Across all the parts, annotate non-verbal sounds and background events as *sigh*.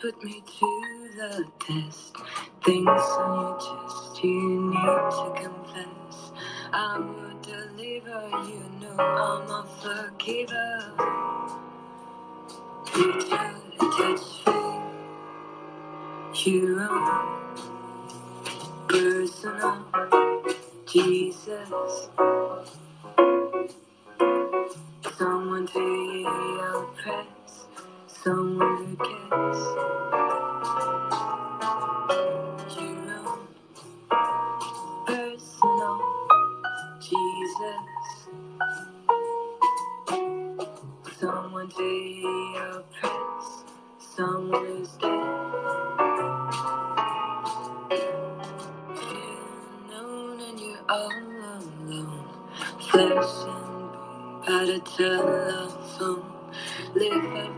put me to the test. Things on your chest, you need to confess. I would deliver, you know I'm a forgiver. Reach out and touch faith. Your own personal Jesus. Someone to oppress, someone who cares. Your own personal Jesus. Someone to oppress, someone who's dead. Known and you're all alone. Bone, by the telephone. Lift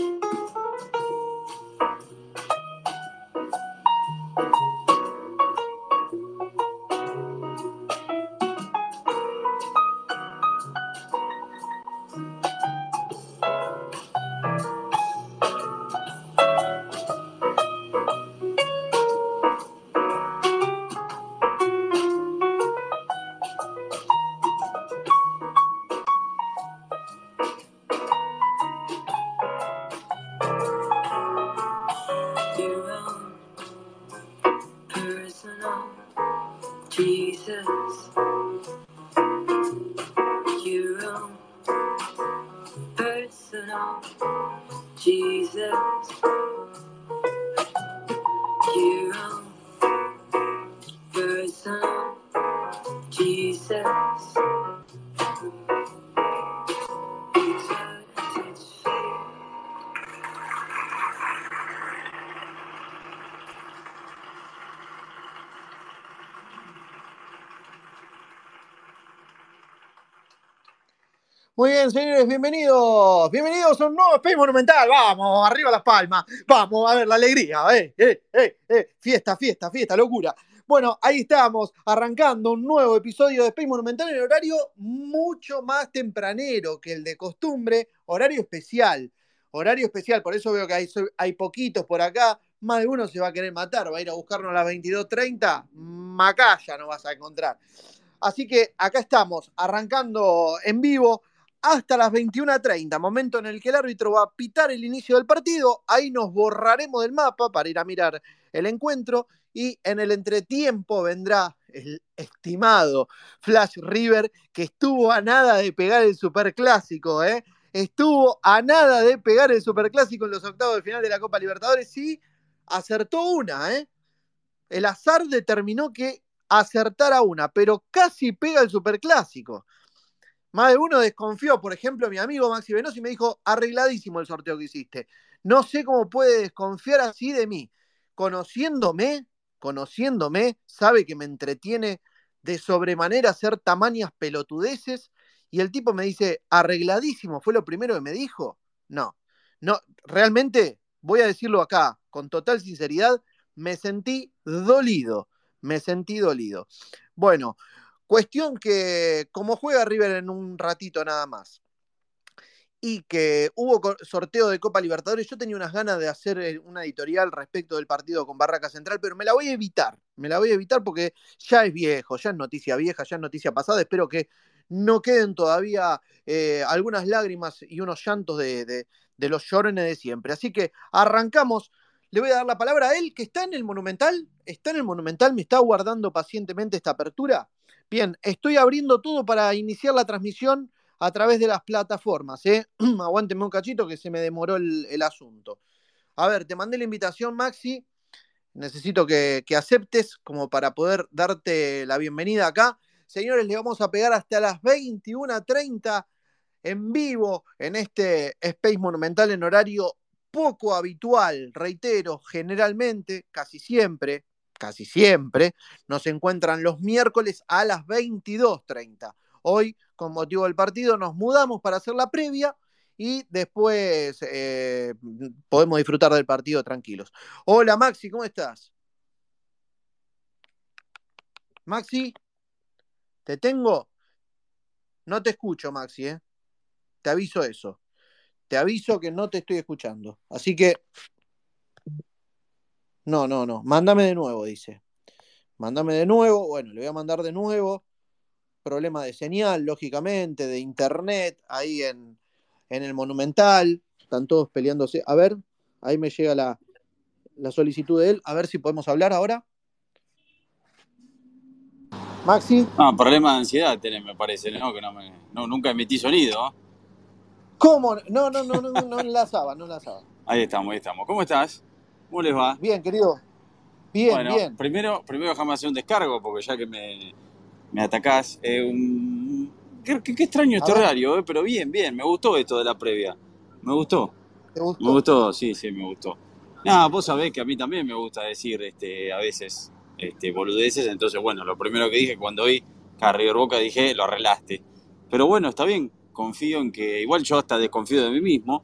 Señores, bienvenidos. Bienvenidos a un nuevo Space Monumental. Vamos, arriba las palmas. Vamos a ver la alegría. Eh, eh, eh, eh. Fiesta, fiesta, fiesta, locura. Bueno, ahí estamos, arrancando un nuevo episodio de Space Monumental en horario mucho más tempranero que el de costumbre, horario especial. Horario especial, por eso veo que hay, hay poquitos por acá. Más de uno se va a querer matar, va a ir a buscarnos a las 22.30. Macaya no vas a encontrar. Así que acá estamos, arrancando en vivo hasta las 21.30, momento en el que el árbitro va a pitar el inicio del partido. Ahí nos borraremos del mapa para ir a mirar el encuentro y en el entretiempo vendrá el estimado Flash River que estuvo a nada de pegar el superclásico, ¿eh? Estuvo a nada de pegar el superclásico en los octavos de final de la Copa Libertadores y acertó una, ¿eh? El azar determinó que acertara una, pero casi pega el superclásico. Más de uno desconfió, por ejemplo, mi amigo Maxi Venosi me dijo, arregladísimo el sorteo que hiciste. No sé cómo puede desconfiar así de mí. Conociéndome, conociéndome, sabe que me entretiene de sobremanera hacer tamañas pelotudeces. Y el tipo me dice, arregladísimo, ¿fue lo primero que me dijo? No, no, realmente, voy a decirlo acá, con total sinceridad, me sentí dolido, me sentí dolido. Bueno, Cuestión que, como juega River en un ratito nada más, y que hubo sorteo de Copa Libertadores, yo tenía unas ganas de hacer eh, una editorial respecto del partido con Barraca Central, pero me la voy a evitar, me la voy a evitar porque ya es viejo, ya es noticia vieja, ya es noticia pasada, espero que no queden todavía eh, algunas lágrimas y unos llantos de, de los llorones de siempre. Así que arrancamos. Le voy a dar la palabra a él, que está en el Monumental. Está en el Monumental, me está guardando pacientemente esta apertura. Bien, estoy abriendo todo para iniciar la transmisión a través de las plataformas. ¿eh? *clears throat* Aguánteme un cachito que se me demoró el, asunto. A ver, te mandé la invitación, Maxi. Necesito que, que, aceptes como para poder darte la bienvenida acá. Señores, le vamos a pegar hasta las 21.30 en vivo en este Space Monumental en horario poco habitual, reitero, generalmente, casi siempre, casi siempre, nos encuentran los miércoles a las 22.30. Hoy, con motivo del partido, nos mudamos para hacer la previa y después eh, podemos disfrutar del partido tranquilos. Hola Maxi, ¿cómo estás? Maxi, ¿te tengo? No te escucho, Maxi, ¿eh? Te aviso eso. Te aviso que no te estoy escuchando. Así que. No, no, no. Mándame de nuevo, dice. Mándame de nuevo. Bueno, le voy a mandar de nuevo. Problema de señal, lógicamente, de internet, ahí en, en el Monumental. Están todos peleándose. A ver, ahí me llega la, la solicitud de él. A ver si podemos hablar ahora. Maxi. No, problema de ansiedad tenés, me parece, ¿no? Que no, me, no nunca emití sonido. ¿Cómo? No, no, no, no, no enlazaba, no enlazaba. Ahí estamos, ahí estamos. ¿Cómo estás? ¿Cómo les va? Bien, querido. Bien, bueno, bien. Primero, primero déjame hacer un descargo, porque ya que me, me atacás. Eh, un... qué, qué, extraño este horario, eh, pero bien, bien. Me gustó esto de la previa. Me gustó. ¿Te gustó? Me gustó, sí, sí, me gustó. Nada, vos sabés que a mí también me gusta decir este, a veces este, boludeces, entonces bueno, lo primero que dije cuando vi a River Boca dije, lo arreglaste. Pero bueno, está bien, confío en que, igual yo hasta desconfío de mí mismo,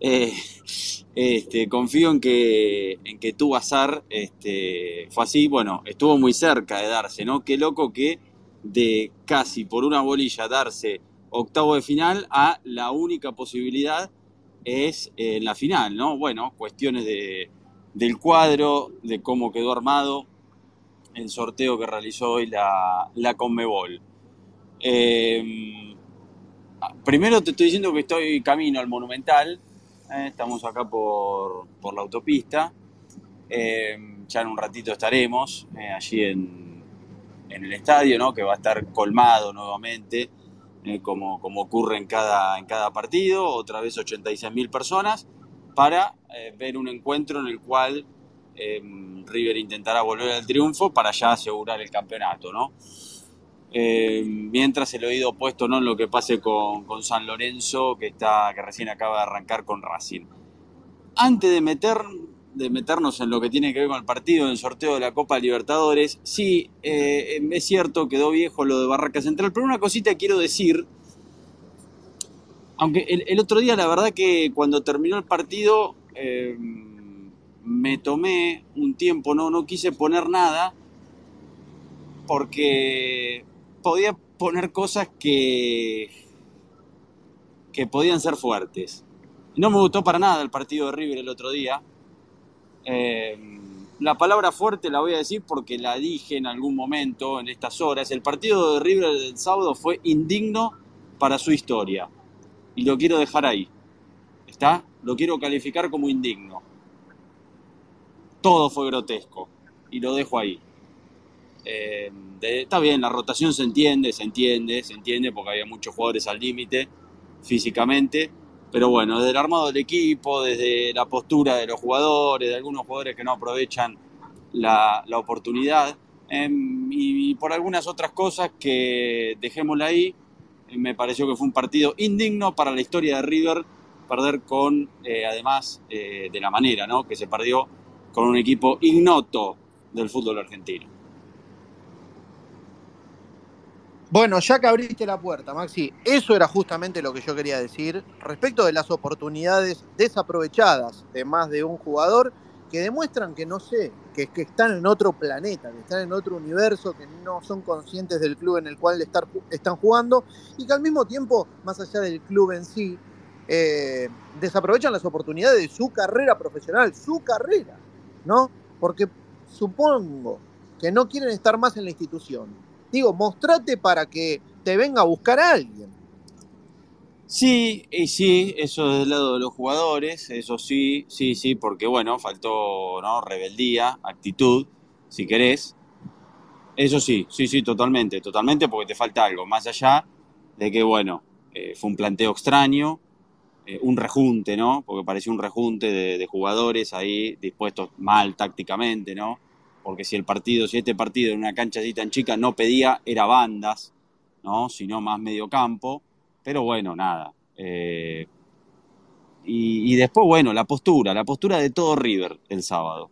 eh, este, confío en que, en que tu bazar este, fue así, bueno, estuvo muy cerca de darse, ¿no? Qué loco que de casi por una bolilla darse octavo de final a la única posibilidad es en la final, ¿no? Bueno, cuestiones de, del cuadro, de cómo quedó armado el sorteo que realizó hoy la, la Conmebol. Eh, primero te estoy diciendo que estoy camino al Monumental. Eh, estamos acá por, la autopista. Eh, ya en un ratito estaremos eh, allí en, el estadio, ¿no? que va a estar colmado nuevamente, como, como ocurre en cada, en cada partido. Otra vez 86.000 personas para ver un encuentro en el cual River intentará volver al triunfo para ya asegurar el campeonato. ¿no? Eh, mientras el oído puesto ¿no? en lo que pase con, San Lorenzo, que, está, que recién acaba de arrancar con Racing. Antes de, meter, de meternos en lo que tiene que ver con el partido, en el sorteo de la Copa Libertadores, sí, eh, es cierto, quedó viejo lo de Barraca Central, pero una cosita quiero decir, aunque el, otro día la verdad que cuando terminó el partido eh, me tomé un tiempo, no, no quise poner nada, porque podía poner cosas que, que podían ser fuertes. No me gustó para nada el partido de River el otro día. Eh, la palabra fuerte la voy a decir porque la dije en algún momento en estas horas. El partido de River del sábado fue indigno para su historia. Y lo quiero dejar ahí. ¿Está? Lo quiero calificar como indigno. Todo fue grotesco. Y lo dejo ahí. Eh, está bien, la rotación se entiende, se entiende, se entiende porque había muchos jugadores al límite físicamente, pero bueno, desde el armado del equipo, desde la postura de los jugadores, de algunos jugadores que no aprovechan la, oportunidad em, y, por algunas otras cosas que dejémosla ahí, me pareció que fue un partido indigno para la historia de River perder con, eh, además eh, de la manera ¿no? que se perdió con un equipo ignoto del fútbol argentino. Bueno, ya que abriste la puerta, Maxi, eso era justamente lo que yo quería decir respecto de las oportunidades desaprovechadas de más de un jugador que demuestran que no sé, que, que están en otro planeta, que están en otro universo, que no son conscientes del club en el cual están jugando y que al mismo tiempo, más allá del club en sí, eh, desaprovechan las oportunidades de su carrera profesional, su carrera, ¿no? Porque supongo que no quieren estar más en la institución, Digo, mostrate para que te venga a buscar a alguien. Sí, y sí, eso del lado de los jugadores, eso sí, sí, sí, porque bueno, faltó ¿no? rebeldía, actitud, si querés. Eso sí, sí, sí, totalmente, totalmente, porque te falta algo, más allá de que, bueno, eh, fue un planteo extraño, eh, un rejunte, ¿no? Porque parecía un rejunte de, de, jugadores ahí dispuestos mal tácticamente, ¿no? Porque si el partido, si este partido en una cancha así tan chica no pedía, era bandas, ¿no? Sino más medio campo. Pero bueno, nada. Eh, y, y, después, bueno, la postura, la postura de todo River el sábado.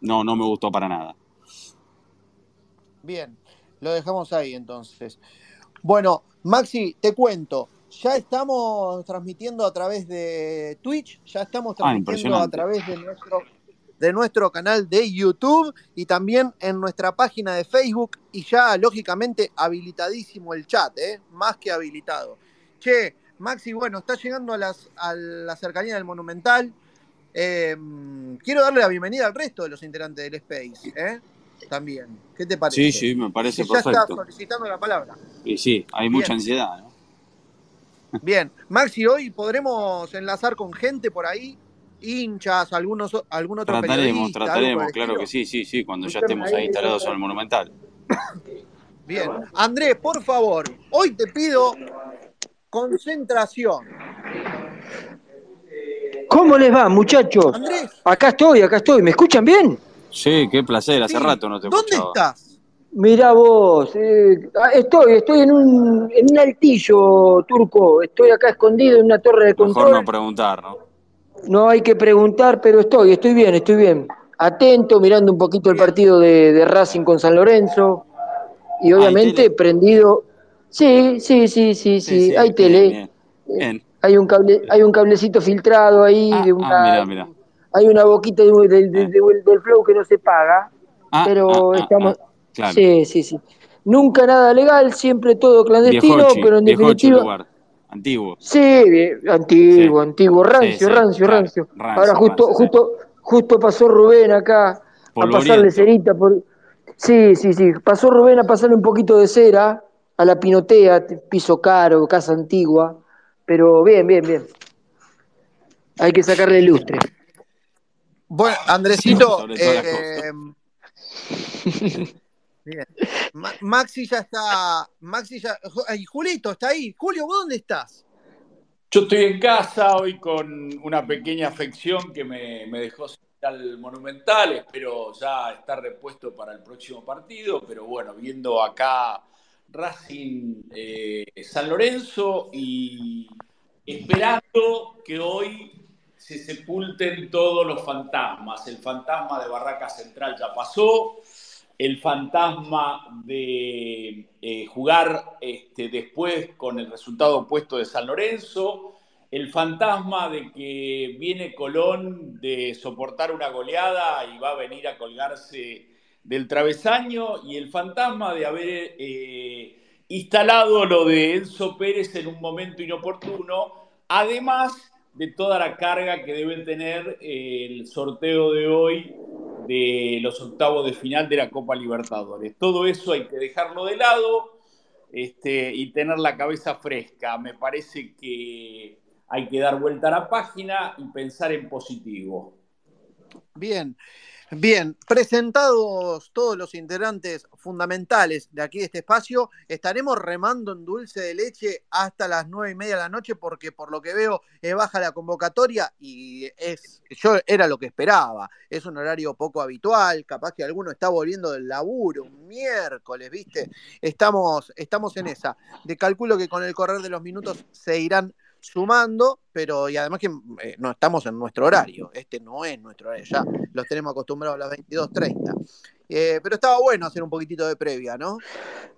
No, no me gustó para nada. Bien, lo dejamos ahí entonces. Bueno, Maxi, te cuento, ya estamos transmitiendo a través de Twitch, ya estamos transmitiendo ah, a través de nuestro, de nuestro canal de YouTube y también en nuestra página de Facebook y ya lógicamente habilitadísimo el chat, ¿eh? más que habilitado. Che, Maxi, bueno, está llegando a, las, a la cercanía del Monumental. Eh, quiero darle la bienvenida al resto de los integrantes del Space. ¿eh? también. ¿Qué te parece? Sí, sí, me parece que perfecto. Ya está solicitando la palabra. Y sí, hay mucha ansiedad, ¿no? Bien, Maxi, hoy podremos enlazar con gente por ahí, hinchas, algunos, algún otro Trataremos, trataremos, claro que sí, sí, sí, cuando ya estemos ahí instalados en el Monumental. *coughs* Bien, Andrés, por favor, hoy te pido concentración. ¿Cómo les va, muchachos? Andrés. Acá estoy, acá estoy. ¿Me escuchan bien? Sí, qué placer, hace Sí. rato no te ¿Dónde escuchaba. estás? Mirá vos, eh, ah, estoy, estoy en un, en un altillo turco, estoy acá escondido en una torre de Mejor control. no preguntar, ¿no? No hay que preguntar, pero estoy, estoy bien, estoy bien. Atento, mirando un poquito el partido de, de Racing con San Lorenzo. Y obviamente prendido. Sí, sí, sí, sí, sí, hay bien, tele. Bien, bien. Hay un cable, hay un cablecito filtrado ahí Ah, de ah, una, mirá, mirá. hay una boquita de- de- de- de- del flow que no se paga, Ah, pero ah, ah, estamos, ah, claro. sí, sí, sí. Nunca nada legal, siempre todo clandestino, Viejochi, pero en definitiva, lugar. Antiguo. sí, bien, antiguo, Sí. antiguo, rancio, Sí, sí, rancio, claro, rancio. rancio, Ahora justo, rancio, sí. justo, justo pasó Rubén acá a pasarle cerita por, sí, sí, sí, pasó Rubén a pasarle un poquito de cera a la pinotea, piso caro, casa antigua, pero bien, bien, bien. Hay que sacarle lustre. Bueno, Andresito, eh, *laughs* bien. Ma- Maxi ya está, Maxi ya, ay, Julito está ahí. Julio, ¿vos dónde estás? Yo estoy en casa hoy con una pequeña afección que me, me dejó al Monumental. Espero ya estar repuesto para el próximo partido, pero bueno, viendo acá Racing eh, San Lorenzo y esperando que hoy se sepulten todos los fantasmas. El fantasma de Barraca Central ya pasó, el fantasma de eh, jugar este, después con el resultado opuesto de San Lorenzo, el fantasma de que viene Colón de soportar una goleada y va a venir a colgarse del travesaño, y el fantasma de haber eh, instalado lo de Enzo Pérez en un momento inoportuno, además de toda la carga que debe tener eh, el sorteo de hoy de los octavos de final de la Copa Libertadores. Todo eso hay que dejarlo de lado este, y tener la cabeza fresca. Me parece que hay que dar vuelta a la página y pensar en positivo. Bien, bien. Presentados todos los integrantes fundamentales de aquí de este espacio, estaremos remando en dulce de leche hasta las nueve y media de la noche porque por lo que veo es baja la convocatoria y es, yo era lo que esperaba. Es un horario poco habitual, capaz que alguno está volviendo del laburo un miércoles, ¿viste? Estamos, estamos en esa. De calculo que con el correr de los minutos se irán sumando, pero y además que eh, no estamos en nuestro horario, este no es nuestro horario, ya los tenemos acostumbrados a las 22.30. Eh, pero estaba bueno hacer un poquitito de previa, ¿no?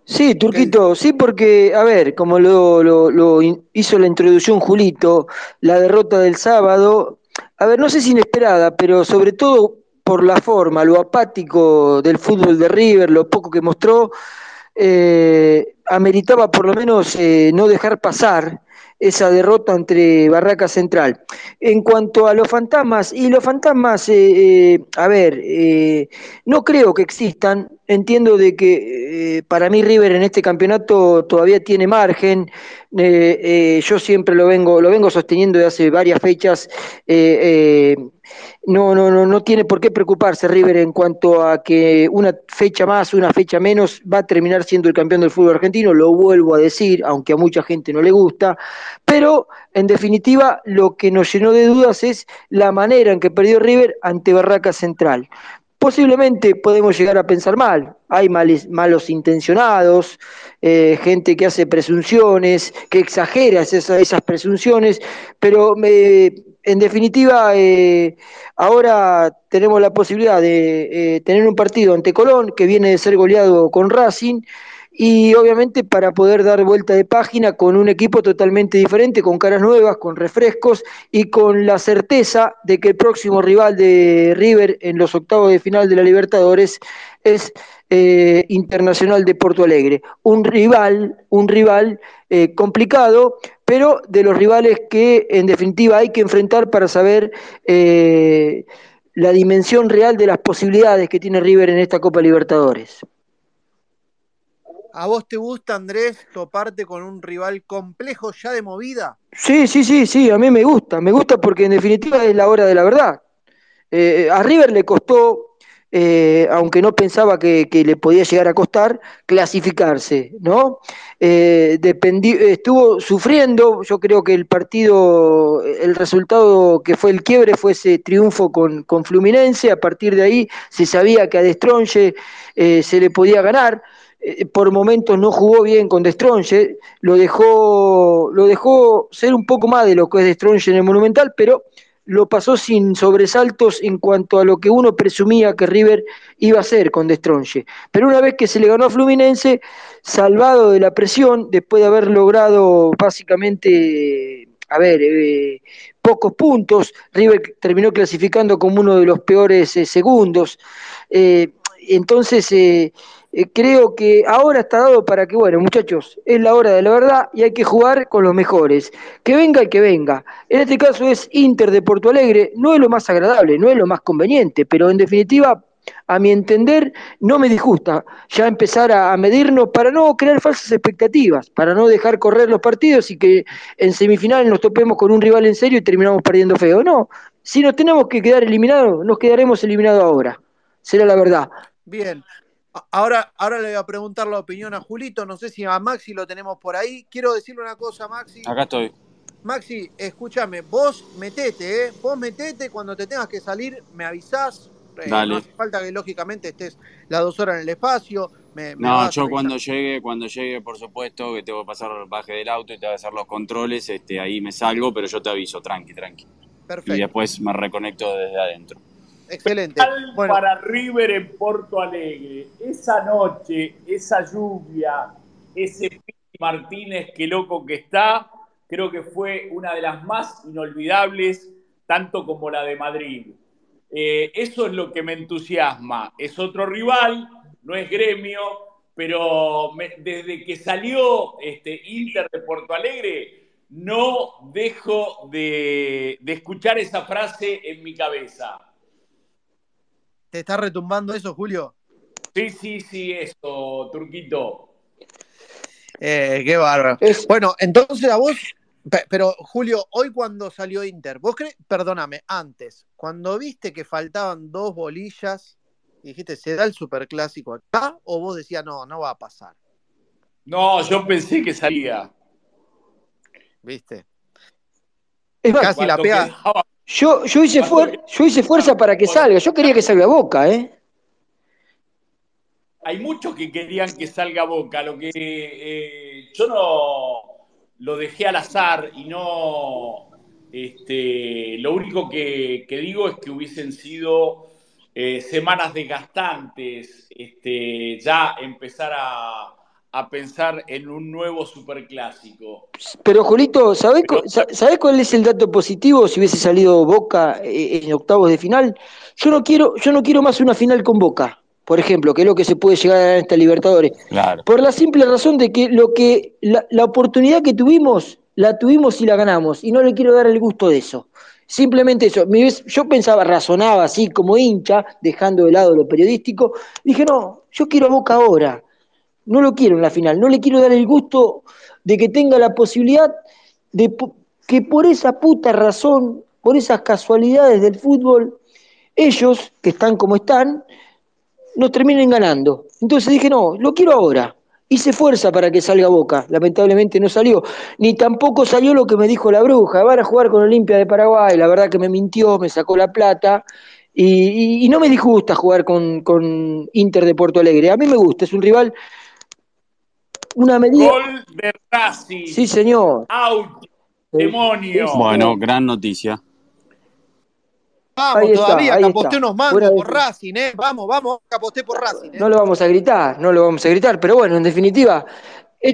Sí, Turquito, sí, porque, a ver, como lo, lo- lo in- hizo la introducción Julito, la derrota del sábado, a ver, no sé si inesperada, pero sobre todo por la forma, lo apático del fútbol de River, lo poco que mostró, eh, ameritaba por lo menos eh, no dejar pasar esa derrota entre Barraca Central. En cuanto a los fantasmas, y los fantasmas, eh, eh, a ver, eh, no creo que existan, entiendo de que para mí River en este campeonato todavía tiene margen, yo siempre lo vengo, lo vengo sosteniendo de hace varias fechas, no, no, no, no tiene por qué preocuparse River en cuanto a que una fecha más, una fecha menos, va a terminar siendo el campeón del fútbol argentino, lo vuelvo a decir, aunque a mucha gente no le gusta, pero en definitiva lo que nos llenó de dudas es la manera en que perdió River ante Barraca Central. Posiblemente podemos llegar a pensar mal, hay malos intencionados, eh, gente que hace presunciones, que exagera esas, presunciones, pero en definitiva, eh, ahora tenemos la posibilidad de eh, tener un partido ante Colón, que viene de ser goleado con Racing, y obviamente para poder dar vuelta de página con un equipo totalmente diferente, con caras nuevas, con refrescos y con la certeza de que el próximo rival de River en los octavos de final de la Libertadores es eh, Internacional de Porto Alegre. Un rival, un rival eh, complicado, pero de los rivales que en definitiva hay que enfrentar para saber eh, la dimensión real de las posibilidades que tiene River en esta Copa Libertadores. ¿A vos te gusta, Andrés, toparte con un rival complejo ya de movida? Sí, sí, sí, sí, a mí me gusta, me gusta porque en definitiva es la hora de la verdad. a River le costó eh, aunque no pensaba que, le podía llegar a costar, clasificarse, ¿no? Eh, estuvo sufriendo, yo creo que el partido, el resultado que fue el quiebre fue ese triunfo con, con Fluminense, a partir de ahí se sabía que a Destronche eh, se le podía ganar, por momentos no jugó bien con Destronche, lo dejó, lo dejó ser un poco más de lo que es Destronche en el Monumental, pero lo pasó sin sobresaltos en cuanto a lo que uno presumía que River iba a hacer con Destronche. Pero una vez que se le ganó a Fluminense, salvado de la presión, después de haber logrado básicamente, a ver, eh, pocos puntos, River terminó clasificando como uno de los peores eh, segundos. Eh, entonces, eh, creo que ahora está dado para que, bueno, muchachos, es la hora de la verdad y hay que jugar con los mejores. Que venga el que venga. En este caso es Inter de Porto Alegre, no es lo más agradable, no es lo más conveniente, pero en definitiva, a mi entender, no me disgusta ya empezar a, medirnos para no crear falsas expectativas, para no dejar correr los partidos y que en semifinales nos topemos con un rival en serio y terminamos perdiendo feo. No, si nos tenemos que quedar eliminados, nos quedaremos eliminados ahora. Será la verdad. Bien, Ahora, ahora le voy a preguntar la opinión a Julito. No sé si a Maxi lo tenemos por ahí. Quiero decirle una cosa, Maxi. Acá estoy. Maxi, escúchame, vos metete, ¿eh? Vos metete, cuando te tengas que salir, me avisás. Eh, no hace falta que lógicamente estés las dos horas en el espacio. no, yo cuando llegue, cuando llegue, por supuesto, que tengo que pasar el baje del auto y te voy a hacer los controles, este, ahí me salgo, pero yo te aviso, tranqui, tranqui. Perfecto. Y después me reconecto desde adentro. Excelente. Para River en Porto Alegre. Esa noche, esa lluvia, ese Martínez, qué loco que está, creo que fue una de las más inolvidables, tanto como la de Madrid. Eh, eso es lo que me entusiasma. Es otro rival, no es gremio, pero desde que salió este Inter de Porto Alegre, no dejo de escuchar esa frase en mi cabeza ¿Te está retumbando eso, Julio? Sí, sí, sí, eso, Turquito. Eh, qué bárbaro. Bueno, entonces a vos, pero Julio, hoy cuando salió Inter, vos crees, perdóname, antes, cuando viste que faltaban dos bolillas, dijiste, ¿se da el superclásico acá? ¿O vos decías, no, no va a pasar? No, yo pensé que salía. ¿Viste? Es Casi la pega. Yo, yo, hice yo hice fuerza para que salga. Yo quería que salga Boca, ¿eh? Hay muchos que querían que salga Boca. Lo que eh, yo no lo dejé al azar y no. Este, lo único que, digo es que hubiesen sido eh, semanas desgastantes. Este, ya empezar a, a pensar en un nuevo superclásico. Pero Julito, ¿sabés, cuál es el dato positivo si hubiese salido Boca eh, en octavos de final? Yo no quiero, yo no quiero más una final con Boca, por ejemplo, que es lo que se puede llegar a esta Libertadores. Por la simple razón de que lo que la, oportunidad que tuvimos la tuvimos y la ganamos, y no le quiero dar el gusto de eso. Simplemente eso. Yo pensaba, razonaba así como hincha, dejando de lado lo periodístico. Dije, no, yo quiero a Boca ahora. No lo quiero en la final. No le quiero dar el gusto de que tenga la posibilidad de que por esa puta razón, por esas casualidades del fútbol, ellos, que están como están, nos terminen ganando. Entonces dije, no, lo quiero ahora. Hice fuerza para que salga Boca, lamentablemente no salió. Ni tampoco salió lo que me dijo la bruja, van a jugar con Olimpia de Paraguay, la verdad que me mintió, me sacó la plata. Y, no me disgusta jugar con, con, Inter de Porto Alegre. A mí me gusta, es un rival. Una medida. Gol de Racing. Sí, señor. Out. Demonio. Bueno, gran noticia. Vamos, todavía, que aposté unos mangos por Racing, ¿eh? Vamos, vamos, que aposté por Racing. ¿eh? No lo vamos a gritar, no lo vamos a gritar, pero bueno, en definitiva.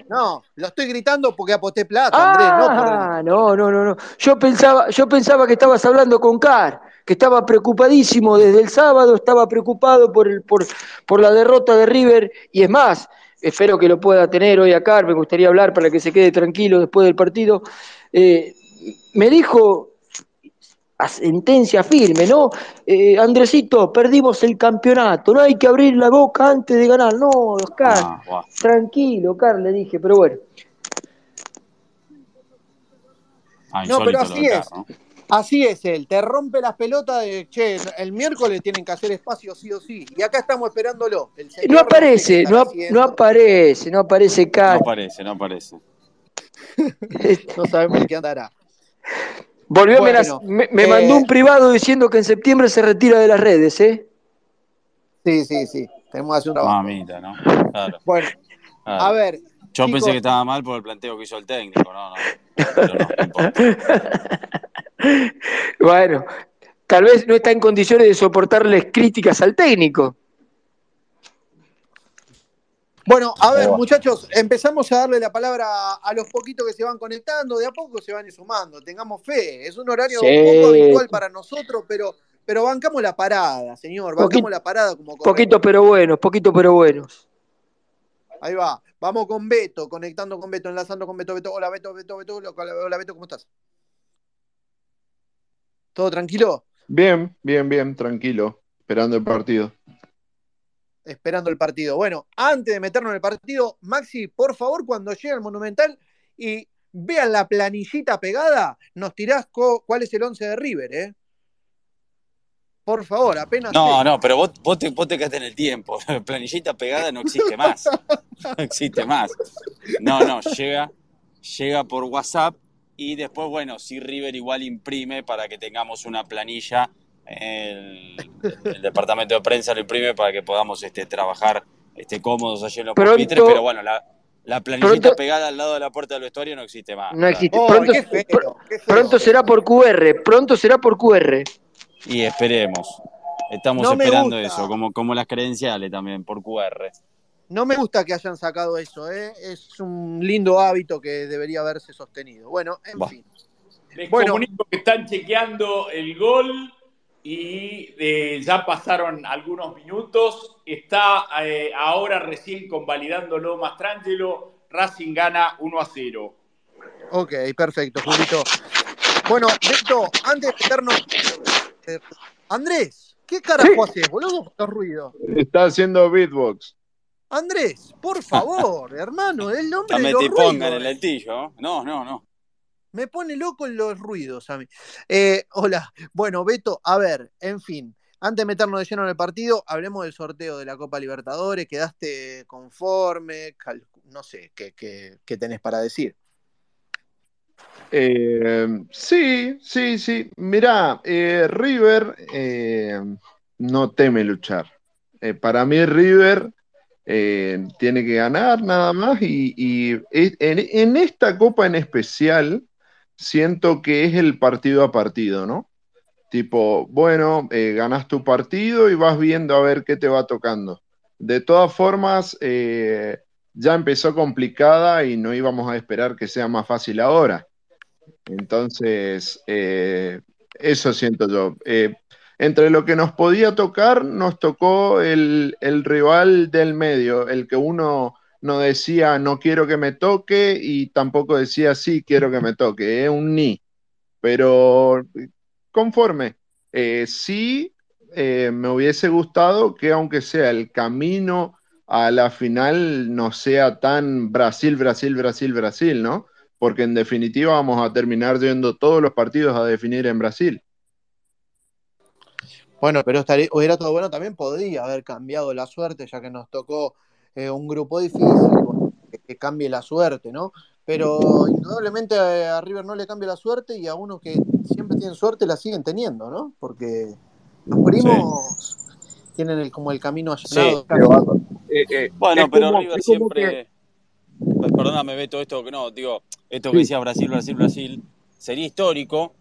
No, lo estoy gritando porque aposté plata, Andrés, no por Ah, no, no, no, no. Yo pensaba, yo pensaba que estabas hablando con Car, que estaba preocupadísimo desde el sábado, estaba preocupado por, el, por, por la derrota de River, y es más, espero que lo pueda tener hoy a Car, me gustaría hablar para que se quede tranquilo después del partido. Eh, me dijo a sentencia firme, ¿no? Eh, Andresito, perdimos el campeonato, no hay que abrir la boca antes de ganar, no, Oscar, ah, tranquilo, Oscar, le dije, pero bueno. Ah, no, pero así es. Así es él, te rompe las pelotas de, che, el miércoles tienen que hacer espacio sí o sí. Y acá estamos esperándolo. no aparece, no, no, aparece, no aparece Car. No aparece, no aparece. *laughs* no sabemos en qué andará. Volvió me, mandó un eh, privado diciendo que en septiembre se retira de las redes, ¿eh? Sí, sí, sí. Tenemos que hacer un trabajo. Mamita, ¿no? Claro. Bueno, a ver. Yo pensé que estaba mal por el planteo que hizo el técnico, no, no. *laughs* bueno, tal vez no está en condiciones de soportarles críticas al técnico. Bueno, a ver, muchachos, empezamos a darle la palabra a los poquitos que se van conectando, de a poco se van sumando, tengamos fe. Es un horario un poco habitual para nosotros, pero, pero bancamos la parada, señor, bancamos la parada como Poquito pero buenos, poquito pero buenos. Ahí va, vamos con Beto, conectando con Beto, enlazando con Beto, Beto. Hola Beto, Beto, Beto, hola Beto, ¿cómo estás? ¿Todo tranquilo? Bien, bien, bien, tranquilo, esperando el partido esperando el partido. Bueno, antes de meternos en el partido, Maxi, por favor, cuando llegue al Monumental y vean la planillita pegada, nos tirás cuál es el 11 de River, ¿eh? Por favor, apenas. No, no, pero vos, vos, te, vos te quedaste en el tiempo. La *laughs* planillita pegada no existe más. *laughs* No existe más. No, no, llega, llega por WhatsApp y después, bueno, si River igual imprime para que tengamos una planilla el, departamento de prensa lo imprime para que podamos este, trabajar este, cómodos allí en los pupitres, pero bueno, la, la planillita pegada al lado de la puerta del vestuario no existe más. No existe. pronto, será por QR, pronto será por QR. Y esperemos. Estamos esperando eso, como, como las credenciales también, por QR. No me gusta que hayan sacado eso, ¿eh? es un lindo hábito que debería haberse sostenido. Bueno, en fin. Les bueno. comunico que están chequeando el gol y eh, ya pasaron algunos minutos. Está eh, ahora recién convalidándolo Mastrangelo. Racing gana 1 a 0. Ok, perfecto, Julito. Bueno, Beto, antes de meternos. Eh, Andrés, ¿qué carajo haces, boludo? Por ruido. Está haciendo beatbox. Andrés, por favor, *laughs* hermano, el nombre de los te pongan el altillo. No, no, no. Me pone loco los ruidos a mí. Eh, hola, bueno, Beto, a ver, en fin. Antes de meternos de lleno en el partido, hablemos del sorteo de la Copa Libertadores. ¿Quedaste conforme? No sé, ¿qué, tenés para decir? Eh, sí, sí, sí. Mirá, eh, River no teme luchar. para mí River tiene que ganar nada más y, en, esta copa en especial siento que es el partido a partido, ¿no? Tipo, bueno, eh, ganas tu partido y vas viendo a ver qué te va tocando. De todas formas, eh, ya empezó complicada y no íbamos a esperar que sea más fácil ahora. Entonces, eh, eso siento yo. Entre lo que nos podía tocar, nos tocó el, rival del medio, el que uno no decía no quiero que me toque y tampoco decía sí quiero que me toque, es un ni. Pero conforme, eh, sí eh, me hubiese gustado que aunque sea el camino a la final no sea tan Brasil, Brasil, Brasil, Brasil, ¿no? Porque en definitiva vamos a terminar yendo todos los partidos a definir en Brasil. Bueno, pero estaría, hubiera todo bueno, también podría haber cambiado la suerte, ya que nos tocó eh, un grupo difícil, que, que, cambie la suerte, ¿no? Pero indudablemente a River no le cambia la suerte y a uno que siempre tienen suerte la siguen teniendo, ¿no? Porque los primos sí. tienen el, como el camino allanado. Sí. Eh, eh, bueno, pero como, River siempre. Que... Perdóname, Beto, esto que no, digo, esto que decía Brasil, Brasil, Brasil, sería histórico,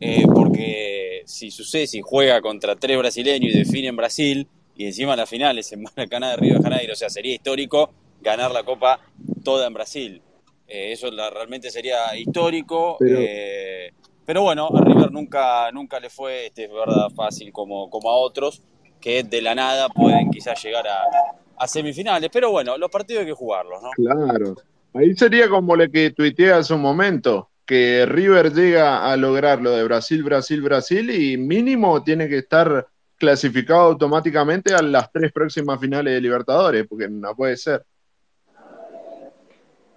eh, porque si sucede, si juega contra tres brasileños y define en Brasil, y encima la final es en *laughs* Maracaná de Río de Janeiro, o sea, sería histórico ganar la Copa toda en Brasil. Eh, eso la, realmente sería histórico. Pero, eh, pero, bueno, a River nunca, nunca le fue este, verdad fácil como, como a otros, que de la nada pueden quizás llegar a, a semifinales. Pero bueno, los partidos hay que jugarlos, ¿no? Claro. Ahí sería como lo que tuiteé hace un momento, que River llega a lograr lo de Brasil, Brasil, Brasil y mínimo tiene que estar clasificado automáticamente a las tres próximas finales de Libertadores, porque no puede ser.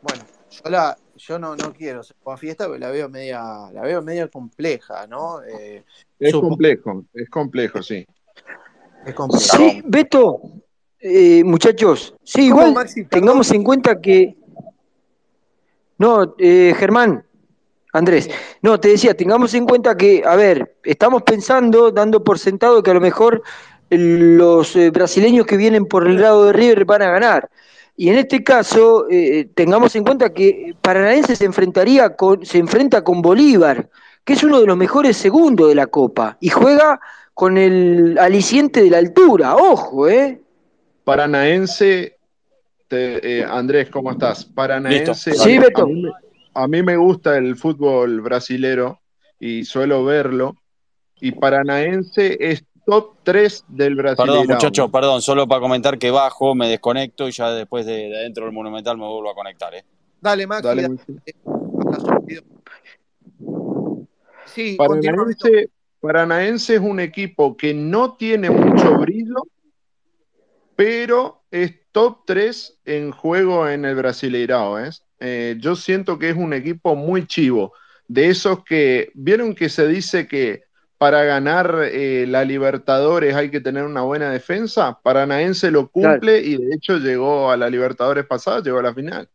Bueno, yo, la, yo no, no quiero ser fiesta, pero la veo media, la veo media compleja, ¿no? Eh, es complejo, es complejo, sí. Es complejo. Sí, Beto, eh, muchachos, sí, igual Maxi, tengamos en cuenta que. No, eh, Germán, Andrés, no, te decía, tengamos en cuenta que, a ver, estamos pensando, dando por sentado que a lo mejor los eh, brasileños que vienen por el lado de River van a ganar. Y en este caso, eh, tengamos en cuenta que Paranaense se enfrentaría con, se enfrenta con Bolívar, que es uno de los mejores segundos de la Copa, y juega con el aliciente de la altura, ojo, ¿eh? Paranaense, te, eh, Andrés, ¿cómo estás? Paranaense. Listo. Sí, Beto. A mí, a mí, me gusta el fútbol brasilero y suelo verlo. Y Paranaense es top 3 del Brasil. Perdón, muchacho, perdón, solo para comentar que bajo, me desconecto y ya después de, de adentro del Monumental me vuelvo a conectar. ¿eh? Dale, Max. Dale, sí, Paranaense, Paranaense es un equipo que no tiene mucho brillo, pero es top 3 en juego en el Brasileirao. ¿eh? Eh, yo siento que es un equipo muy chivo, de esos que, vieron que se dice que para ganar eh, la Libertadores hay que tener una buena defensa, Paranaense lo cumple claro. y de hecho llegó a la Libertadores pasada, llegó a la final.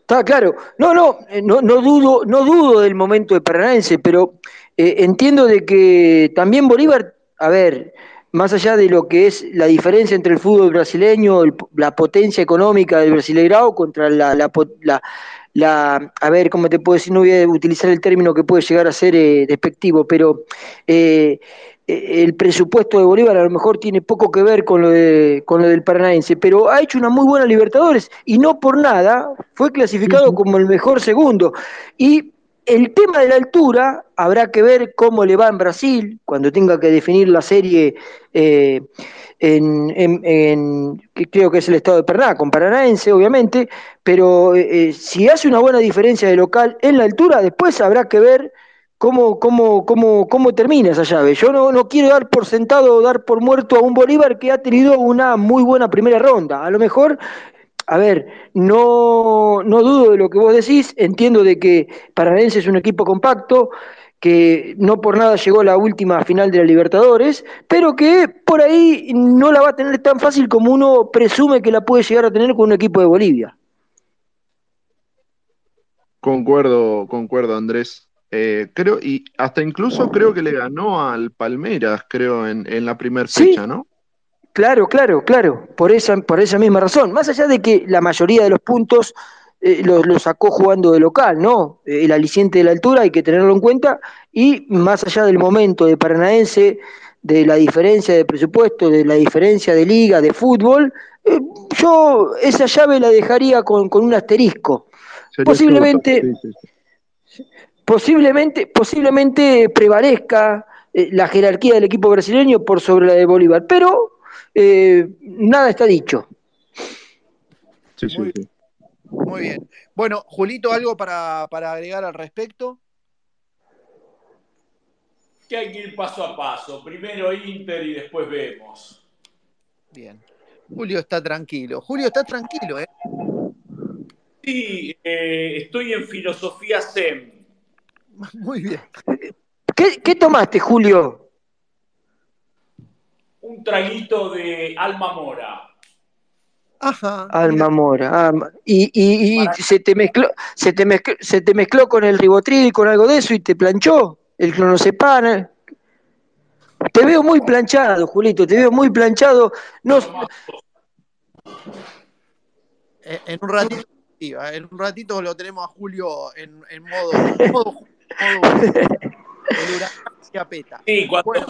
Está claro, no, no, no, no dudo, no dudo del momento de Paranaense, pero eh, entiendo de que también Bolívar, a ver, más allá de lo que es la diferencia entre el fútbol brasileño, el, la potencia económica del Brasileirao contra la, la, la, la, a ver, ¿cómo te puedo decir? No voy a utilizar el término que puede llegar a ser eh, despectivo, pero eh, el presupuesto de Bolívar a lo mejor tiene poco que ver con lo, de, con lo del Paranaense, pero ha hecho una muy buena Libertadores y no por nada fue clasificado como el mejor segundo. Y el tema de la altura habrá que ver cómo le va en Brasil cuando tenga que definir la serie eh, en, en, en, creo que es el estado de Perná, con Paranaense, obviamente, pero eh, si hace una buena diferencia de local en la altura, después habrá que ver cómo, cómo, cómo, cómo termina esa llave. Yo no, no quiero dar por sentado o dar por muerto a un Bolívar que ha tenido una muy buena primera ronda. A lo mejor a ver, no, no dudo de lo que vos decís, entiendo de que Paranaense es un equipo compacto, que no por nada llegó a la última final de la Libertadores, pero que por ahí no la va a tener tan fácil como uno presume que la puede llegar a tener con un equipo de Bolivia. Concuerdo, concuerdo, Andrés. Eh, creo, y hasta incluso creo que le ganó al Palmeiras, creo, en, en la primera fecha, sí. ¿no? Claro, claro, claro, por esa, por esa misma razón. Más allá de que la mayoría de los puntos eh, los lo sacó jugando de local, ¿no? Eh, el aliciente de la altura hay que tenerlo en cuenta. Y más allá del momento de Paranaense, de la diferencia de presupuesto, de la diferencia de liga, de fútbol, eh, yo esa llave la dejaría con, con un asterisco. Sería posiblemente, sí, sí. posiblemente, posiblemente prevalezca la jerarquía del equipo brasileño por sobre la de Bolívar, pero eh, nada está dicho. Sí, Muy sí, sí. Muy bien. Bueno, Julito, ¿algo para, para agregar al respecto? Que hay que ir paso a paso. Primero Inter y después vemos. Bien. Julio está tranquilo. Julio está tranquilo, ¿eh? Sí, eh, estoy en filosofía Zen. Muy bien. ¿Qué, qué tomaste, Julio? Un traguito de alma mora. Ajá. Alma Mora. ah, y y, se, te mezcló, se, te mezcló, se te mezcló con el ribotril, con algo de eso y te planchó el clonazepam. eh. Te veo muy planchado, Julito, te veo muy planchado. No, en en un ratito, en un ratito lo tenemos a Julio en, en modo, en modo, modo *laughs* el huracán Chiapeta. Sí, cuando, Bueno.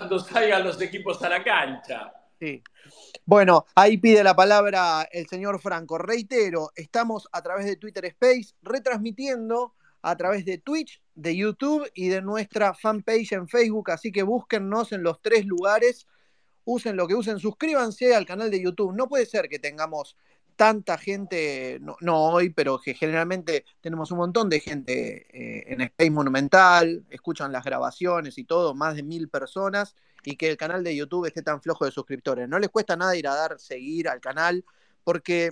Cuando salgan los equipos a la cancha. Sí. Bueno, ahí pide la palabra el señor Franco. Reitero, estamos a través de Twitter Space retransmitiendo a través de Twitch, de YouTube y de nuestra fanpage en Facebook, así que búsquennos en los tres lugares, usen lo que usen, suscríbanse al canal de YouTube. No puede ser que tengamos tanta gente, no, no hoy, pero que generalmente tenemos un montón de gente eh, en Space Monumental, escuchan las grabaciones y todo, más de mil personas y que el canal de YouTube esté tan flojo de suscriptores. No les cuesta nada ir a dar seguir al canal, porque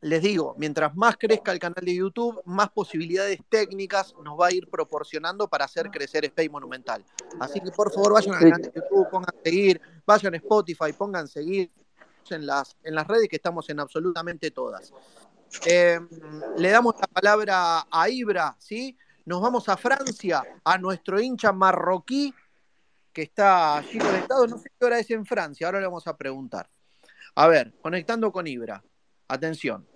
les digo, mientras más crezca el canal de YouTube, más posibilidades técnicas nos va a ir proporcionando para hacer crecer Space Monumental. Así que por favor vayan al canal de YouTube, pongan seguir, vayan a Spotify, pongan seguir en las, en las redes que estamos en absolutamente todas. Eh, le damos la palabra a Ibra, ¿sí? Nos vamos a Francia, a nuestro hincha marroquí que está allí conectado. No sé qué hora es en Francia, ahora le vamos a preguntar. A ver, conectando con Ibra. Atención.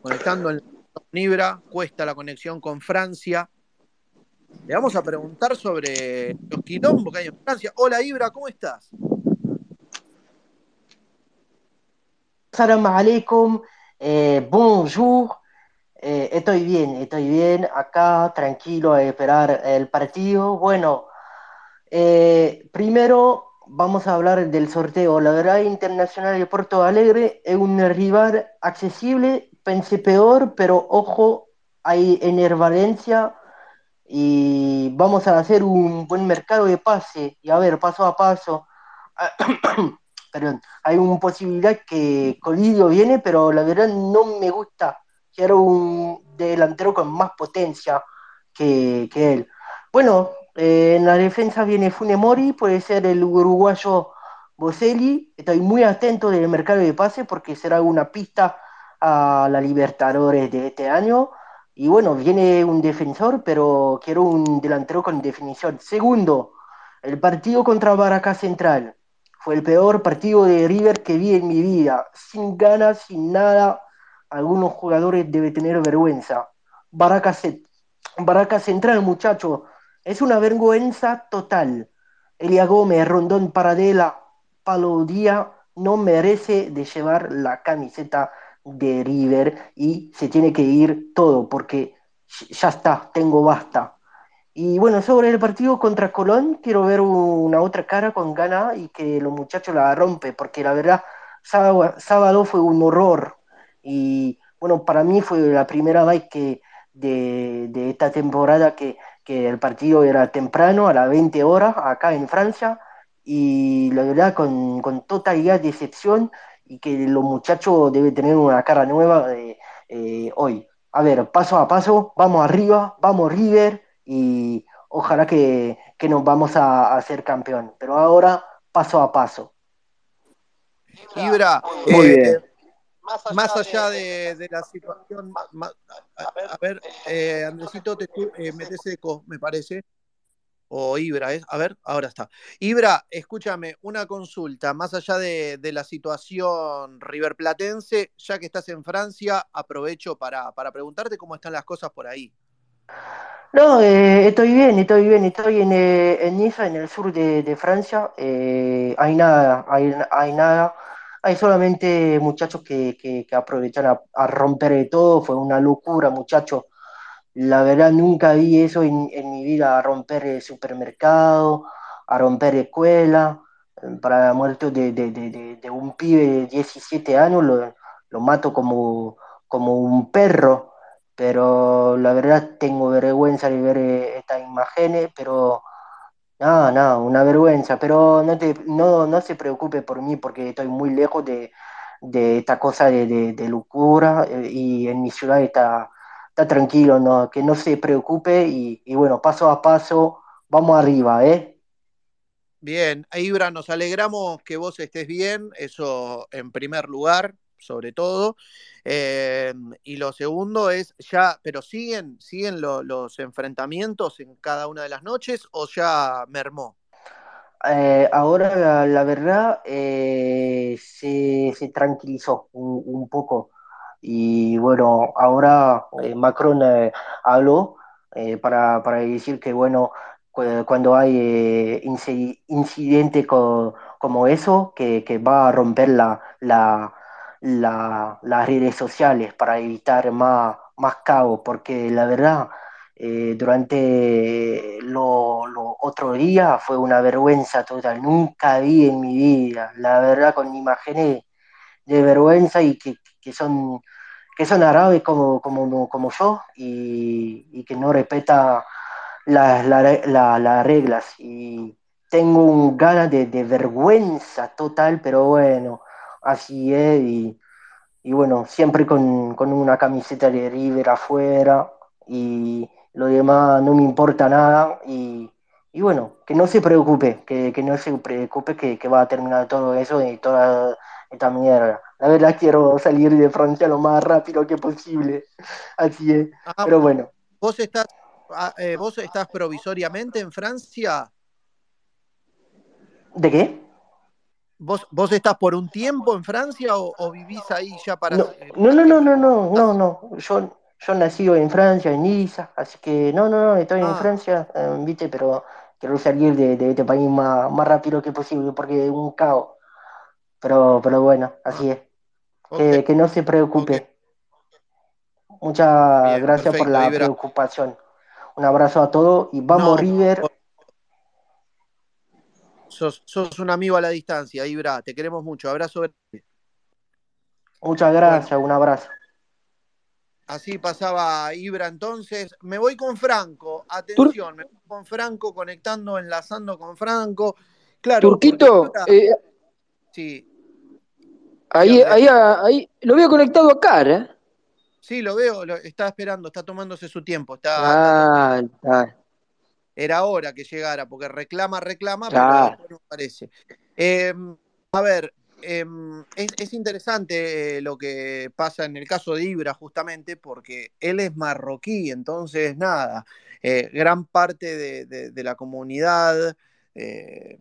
Conectando con Ibra, cuesta la conexión con Francia. Le vamos a preguntar sobre los quilombos que hay en Francia. Hola Ibra, ¿cómo estás? Salam alaikum, eh, bonjour. Eh, estoy bien, estoy bien acá, tranquilo a esperar el partido. Bueno, eh, primero vamos a hablar del sorteo. La verdad, Internacional de Porto Alegre es un rival accesible, pensé peor, pero ojo, hay en Valencia y vamos a hacer un buen mercado de pase. Y a ver, paso a paso. *clears throat* Perdón, hay una posibilidad que Colidio viene, pero la verdad no me gusta. Quiero un delantero con más potencia que, que él. Bueno, eh, en la defensa viene Funemori, puede ser el uruguayo Boselli. Estoy muy atento del mercado de pase porque será una pista a la Libertadores de este año. Y bueno, viene un defensor, pero quiero un delantero con definición. Segundo, el partido contra Baracá Central. Fue el peor partido de River que vi en mi vida. Sin ganas, sin nada. Algunos jugadores deben tener vergüenza. Baracá, Ce- Baracá Central, muchacho. Es una vergüenza total. Elia Gómez, Rondón Paradela, Palo Díaz no merece de llevar la camiseta de River y se tiene que ir todo porque ya está, tengo basta. Y bueno, sobre el partido contra Colón, quiero ver una otra cara con gana y que los muchachos la rompe, porque la verdad, sábado, sábado fue un horror. Y bueno, para mí fue la primera vez que de, de esta temporada que, que el partido era temprano, a las 20 horas, acá en Francia, y la verdad con, con totalidad de excepción y que los muchachos deben tener una cara nueva de, eh, hoy. A ver, paso a paso, vamos arriba, vamos River y ojalá que, que nos vamos a, a hacer campeón. Pero ahora, paso a paso. Ibra, Muy eh, bien. más allá de, de la situación, a, a ver, eh, Andresito, te eh, metes eco, me parece. O Ibra, ¿es? A ver, ahora está. Ibra, escúchame, una consulta, más allá de, de la situación riverplatense, ya que estás en Francia, aprovecho para, para preguntarte cómo están las cosas por ahí. No, eh, estoy bien, estoy bien, estoy en, eh, en Niza, en el sur de, de Francia. Eh, hay nada, hay, hay nada. Hay solamente muchachos que, que, que aprovechan a, romper de todo. Fue una locura, muchachos. La verdad, nunca vi eso en, en mi vida, a romper el supermercado, a romper escuela. Para la muerte de, de- de un pibe de 17 años, lo, lo mato como, como un perro, pero la verdad tengo vergüenza de ver eh, estas imágenes, pero no, no, una vergüenza, pero no, te, no, no se preocupe por mí porque estoy muy lejos de, de esta cosa de, de- de locura eh, y en mi ciudad está, está tranquilo, no, que no se preocupe y, y bueno, paso a paso, vamos arriba, ¿eh? Bien, Ibra, nos alegramos que vos estés bien, eso en primer lugar, sobre todo. Eh, y lo segundo es ya, pero siguen, siguen lo- los enfrentamientos en cada una de las noches o ya mermó. Eh, ahora la, verdad eh, se, se tranquilizó un, poco y bueno, ahora Macron habló para, para decir que bueno, cu- cuando hay inci- incidente co- como eso, que, que va a romper la, la, la- las redes sociales para evitar más, más caos, porque la verdad eh, durante los lo otro día fue una vergüenza total. Nunca vi en mi vida, la verdad, con imágenes de vergüenza y que, que son, que son árabes como, como, como yo y, y que no respeta las la, la, las reglas. Y tengo un ganas de, de vergüenza total, pero bueno, así es. Y, y bueno, siempre con, con una camiseta de River afuera y lo demás no me importa nada y, y bueno, que no se preocupe, que, que no se preocupe que, que va a terminar todo eso y toda esta mierda. La verdad quiero salir de Francia lo más rápido que posible, así es, Ah, pero bueno. ¿Vos estás, ah, eh, vos estás provisoriamente en Francia? ¿De qué? ¿Vos, vos estás por un tiempo en Francia o, o vivís ahí ya para... No, eh, no, no, no, no, no, no, no. Yo, yo nací en Francia, en Niza, así que no, no, no, estoy en Ah, Francia, eh, viste, pero quiero salir de, de este país más, más rápido que posible porque es un caos. Pero, pero bueno, ah, así es. ok, Que, que no se preocupe. Muchas Bien, gracias por la Ibra. preocupación. Un abrazo a todos y vamos No, River. Sos, sos un amigo a la distancia, Ibra. Te queremos mucho. Abrazo. Muchas Bueno, gracias, un abrazo. así pasaba Ibra entonces. Me voy con Franco. Tur- Atención, me voy con Franco, conectando, enlazando con Franco. Claro, Turquito, ahora, eh, sí, ahí, ahí, ahí, lo veo conectado acá, ¿eh? Sí, lo veo, lo- está esperando, está tomándose su tiempo, está, está. Ah, ah, Era hora que llegara, porque reclama, reclama, pero ah. no aparece. Eh, a ver, eh, es, es interesante eh, lo que pasa en el caso de Ibra, justamente, porque él es marroquí, entonces nada, eh, gran parte de, de- de la comunidad, eh,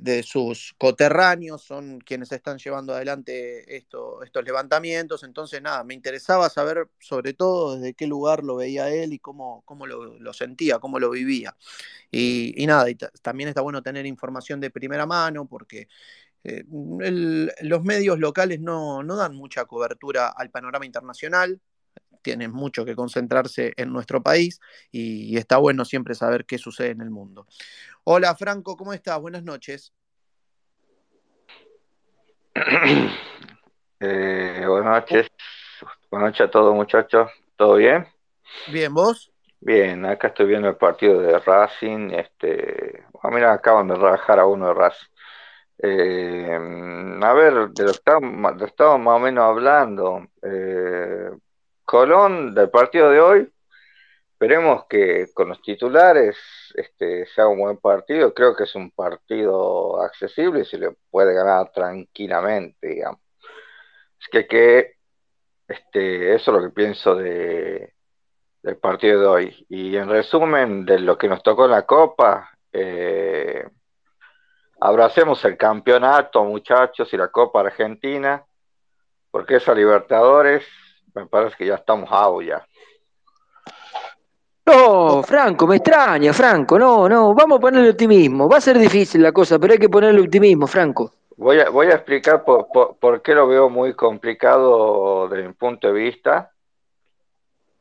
de, sus coterráneos, son quienes están llevando adelante esto- estos levantamientos, entonces nada, me interesaba saber sobre todo desde qué lugar lo veía él y cómo, cómo lo, sentía, cómo lo vivía. Y, nada, y ta- también está bueno tener información de primera mano porque eh, los medios locales no, no dan mucha cobertura al panorama internacional, tienen mucho que concentrarse en nuestro país y, y está bueno siempre saber qué sucede en el mundo. Hola Franco, ¿cómo estás? Buenas noches. *clears throat* Eh, buenas noches, buenas noches a todos muchachos, ¿todo bien? Bien, ¿vos? Bien, acá estoy viendo el partido de Racing, este, ah, mira, acaban de rajar a uno de Racing. Eh, a ver, de lo que estábamos, de lo que estábamos más o menos hablando, eh, Colón del partido de hoy, esperemos que con los titulares este, sea un buen partido, creo que es un partido accesible y se le puede ganar tranquilamente, digamos. Es que, este, eso es lo que pienso de, del partido de hoy. Y en resumen, de lo que nos tocó en la Copa, eh, abracemos el campeonato, muchachos, y la Copa Argentina, porque esa Libertadores, me parece que ya estamos out ya. No, Franco, me extraña, Franco, no, no, vamos a ponerle optimismo. Va a ser difícil la cosa, pero hay que ponerle optimismo, Franco. Voy a, voy a explicar por, por, por qué lo veo muy complicado desde mi punto de vista.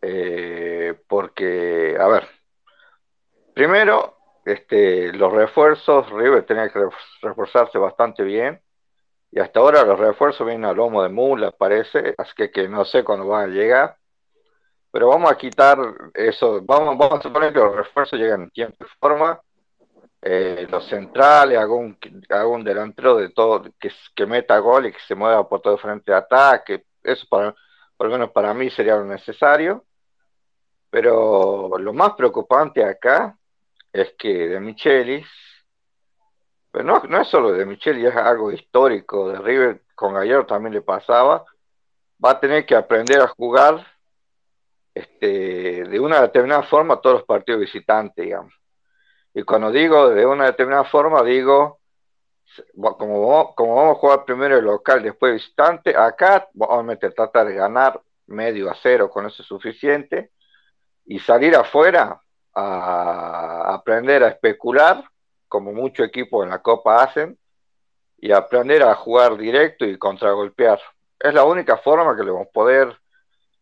Eh, porque, a ver, primero, este, los refuerzos, River tenía que refuerzarse bastante bien. Y hasta ahora los refuerzos vienen a lomo de mula, parece, así que, que no sé cuándo van a llegar. Pero vamos a quitar eso, vamos, vamos a suponer que los refuerzos llegan en tiempo y forma. Eh, los centrales, algún, algún delantero de todo que, que meta gol y que se mueva por todo frente de ataque. Eso, para, por lo menos para mí, sería lo necesario. Pero lo más preocupante acá es que de Michelis, pero no, es solo de Michelis, es algo histórico. De River con Gallardo también le pasaba. Va a tener que aprender a jugar este, de una determinada forma todos los partidos visitantes, digamos. Y cuando digo de una determinada forma, digo, como, como vamos a jugar primero el local, después visitante, acá vamos a tratar de ganar medio a cero, con eso es suficiente, y salir afuera a aprender a especular, como muchos equipos en la Copa hacen, y aprender a jugar directo y contragolpear. Es la única forma que le vamos a poder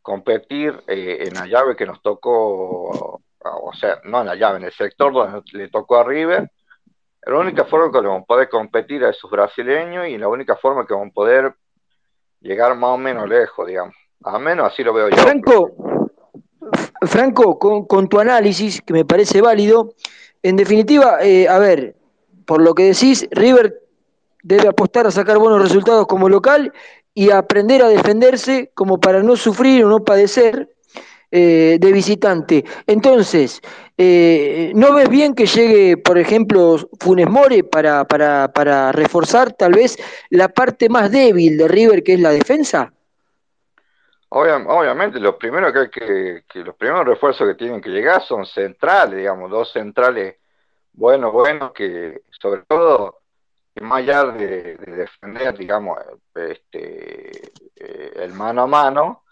competir eh, en la llave que nos tocó, o sea, no en la llave, en el sector donde le tocó a River. La única forma que vamos a poder competir a esos brasileños y la única forma que vamos a poder llegar más o menos lejos, digamos. A menos así lo veo yo. Franco, Franco con tu análisis, que me parece válido, en definitiva, eh, a ver, por lo que decís, River debe apostar a sacar buenos resultados como local y aprender a defenderse como para no sufrir o no padecer eh, de visitante. Entonces, eh, ¿no ves bien que llegue, por ejemplo, Funes More para, para, para reforzar tal vez la parte más débil de River, que es la defensa? Obviamente, lo primero que, los primeros refuerzos que tienen que llegar son centrales, digamos, dos centrales buenos, buenos, que sobre todo más allá de, defender, digamos, este, eh, el mano a mano,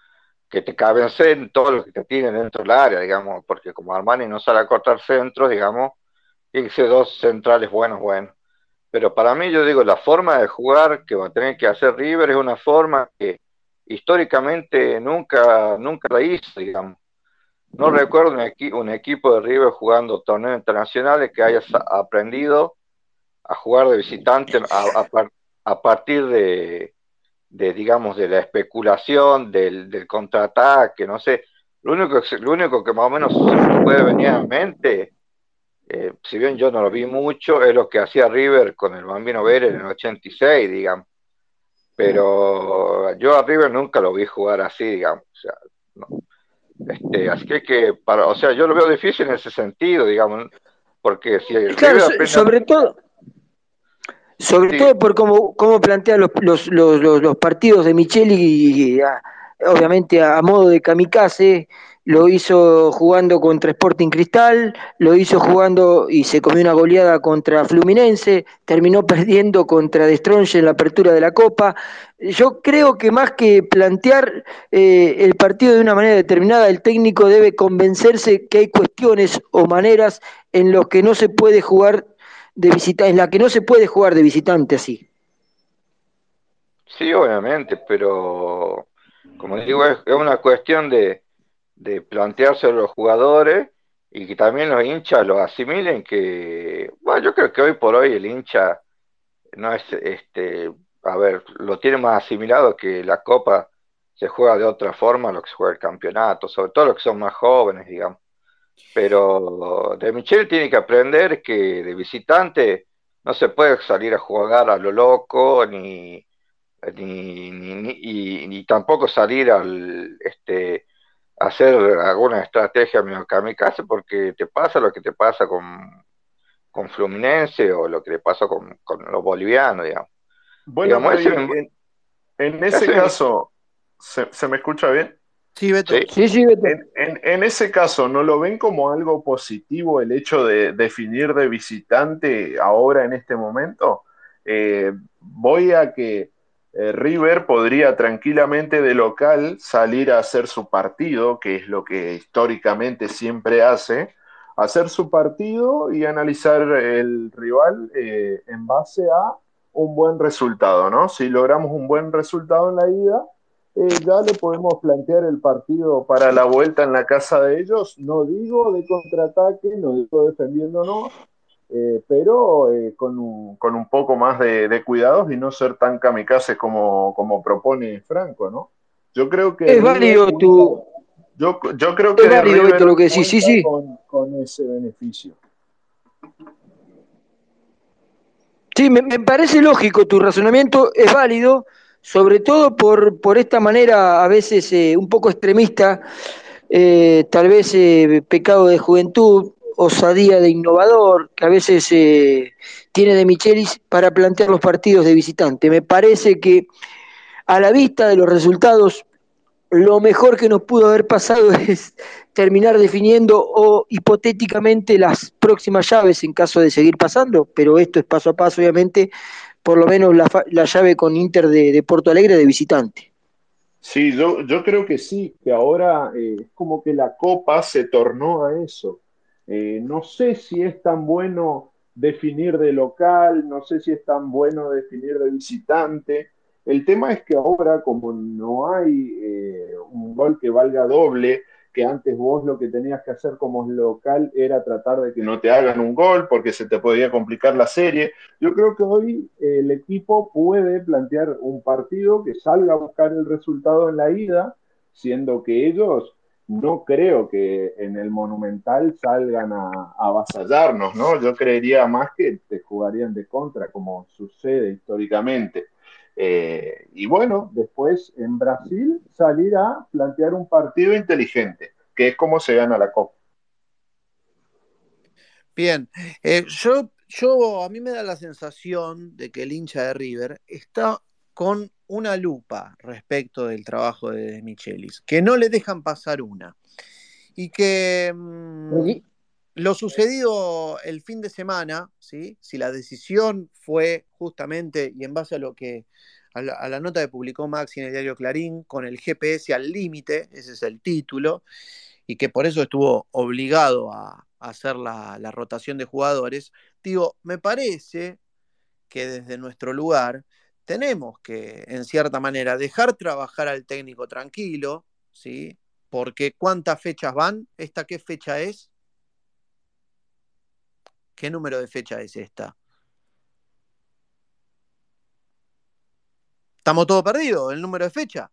que te caben en todo lo que te tienen dentro del área, digamos, porque como Armani no sale a cortar centros, digamos, ser dos centrales buenos, buenos. Pero para mí, yo digo, la forma de jugar que va a tener que hacer River es una forma que históricamente nunca, nunca la hizo, digamos. No recuerdo un, un equipo de River jugando torneos internacionales que haya aprendido a jugar de visitante a, a, partir de, de, digamos, de la especulación, del, del contraataque, no sé. Lo único, lo único que más o menos puede venir a mente, eh, si bien yo no lo vi mucho, es lo que hacía River con el Bambino Vélez en el 86, digamos. Pero yo a River nunca lo vi jugar así, digamos. O sea, este, así que, que para, o sea, yo lo veo difícil en ese sentido, digamos, porque si claro, sobre todo sobre todo por cómo, cómo plantea los, los, los, los, partidos de Micheli, y, obviamente a, modo de kamikaze, lo hizo jugando contra Sporting Cristal, lo hizo jugando y se comió una goleada contra Fluminense, terminó *laughs* perdiendo contra Destronche en la apertura de la Copa. Yo creo que más que plantear eh, el partido de una manera determinada, el técnico debe convencerse que hay cuestiones o maneras en los que no se puede jugar de visita, en la que no se puede jugar de visitante así. Sí, obviamente, pero como digo, es, una cuestión de, de plantearse a los jugadores y que también los hinchas lo asimilen que, bueno, yo creo que hoy por hoy el hincha no es, este, a ver, lo tiene más asimilado que la copa se juega de otra forma lo que se juega el campeonato, sobre todo los que son más jóvenes, digamos. Pero De Michel tiene que aprender que de visitante no se puede salir a jugar a lo loco, ni, ni, ni, ni, tampoco salir al este hacer alguna estrategia medio kamikaze porque te pasa lo que te pasa con, con Fluminense o lo que te pasa con, con los bolivianos, digamos. Bueno, en, ese caso, ¿se, ¿se me escucha bien? Sí, Beto. En, ese caso, ¿no lo ven como algo positivo el hecho de definir de visitante ahora en este momento? Eh, voy a que eh, River podría tranquilamente de local salir a hacer su partido, que es lo que históricamente siempre hace, hacer su partido y analizar el rival eh, en base a un buen resultado, ¿no? Si logramos un buen resultado en la ida, eh, ya le podemos plantear el partido para la vuelta en la casa de ellos. No digo de contraataque, no digo defendiéndonos, eh, pero eh, con, un, con, un, poco más de, de, cuidados y no ser tan kamikaze como, como propone Franco, ¿no? Yo creo que... Es válido tu... Yo, yo creo que... Es válido esto lo que decís, sí, sí. Con, con ese beneficio. Sí, me, me, parece lógico, tu razonamiento es válido, sobre todo por, por esta manera a veces eh, un poco extremista, eh, tal vez eh, pecado de juventud, osadía de innovador, que a veces eh, tiene de Michelis para plantear los partidos de visitante. Me parece que a la vista de los resultados, lo mejor que nos pudo haber pasado *laughs* es terminar definiendo o hipotéticamente las próximas llaves en caso de seguir pasando, pero esto es paso a paso, obviamente, por lo menos la, la llave con Inter de, de, Porto Alegre de visitante. Sí, yo, yo creo que sí, que ahora eh, es como que la copa se tornó a eso. Eh, no sé si es tan bueno definir de local, no sé si es tan bueno definir de visitante. El tema es que ahora, como no hay eh, un gol que valga doble, que antes vos lo que tenías que hacer como local era tratar de que no te hagan un gol porque se te podía complicar la serie. Yo creo que hoy el equipo puede plantear un partido que salga a buscar el resultado en la ida, siendo que ellos no creo que en el Monumental salgan a, a avasallarnos, ¿no? Yo creería más que te jugarían de contra, como sucede históricamente. Eh, y bueno, después en Brasil salir a plantear un partido inteligente, que es como se gana la Copa. Bien, eh, yo, yo a mí me da la sensación de que el hincha de River está con una lupa respecto del trabajo de Michelis, que no le dejan pasar una. Y que mmm, lo sucedido el fin de semana, ¿sí? si la decisión fue justamente, y en base a lo que a la, a la, nota que publicó Maxi en el diario Clarín, con el GPS al límite, ese es el título, y que por eso estuvo obligado a, a hacer la, la, rotación de jugadores, digo, me parece que desde nuestro lugar tenemos que, en cierta manera, dejar trabajar al técnico tranquilo, ¿sí? Porque ¿cuántas fechas van? ¿Esta qué fecha es? ¿Qué número de fecha es esta? ¿Estamos todo perdido? ¿El número de fecha?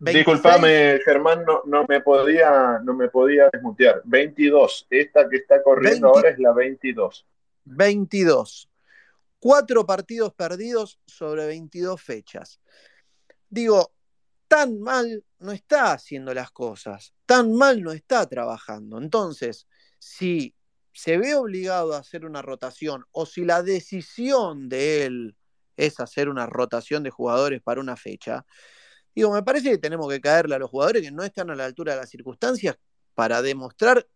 Disculpame, Germán, no, no, me podía, no me podía desmutear. 22. Esta que está corriendo 20... ahora es la 22. 22. Cuatro partidos perdidos sobre 22 fechas. Digo, tan mal no está haciendo las cosas, tan mal no está trabajando. Entonces, si se ve obligado a hacer una rotación o si la decisión de él es hacer una rotación de jugadores para una fecha, digo, me parece que tenemos que caerle a los jugadores que no están a la altura de las circunstancias para demostrar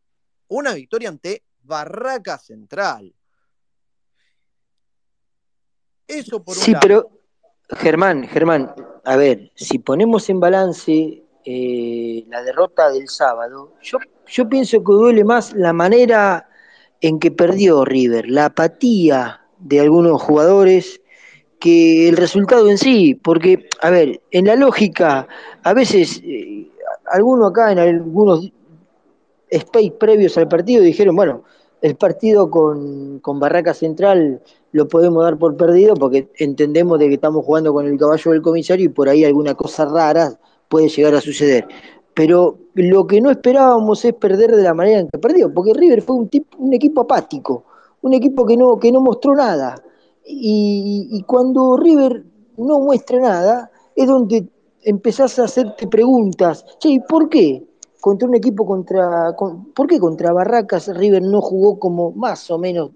una victoria ante Barraca Central. Eso por un Sí, lado. pero Germán, Germán, a ver, si ponemos en balance eh, la derrota del sábado, yo, yo pienso que duele más la manera en que perdió River, la apatía de algunos jugadores que el resultado en sí, porque, a ver, en la lógica, a veces, eh, algunos acá en algunos space previos al partido dijeron, bueno, el partido con, con, Barraca Central lo podemos dar por perdido porque entendemos de que estamos jugando con el caballo del comisario y por ahí alguna cosa rara puede llegar a suceder. Pero lo que no esperábamos es perder de la manera en que perdió, porque River fue un, tipo, un equipo apático, un equipo que no, que no mostró nada. Y, y, cuando River no muestra nada, es donde empezás a hacerte preguntas, che, ¿por qué? Contra un equipo contra. Con, ¿Por qué contra Barracas River no jugó como más o menos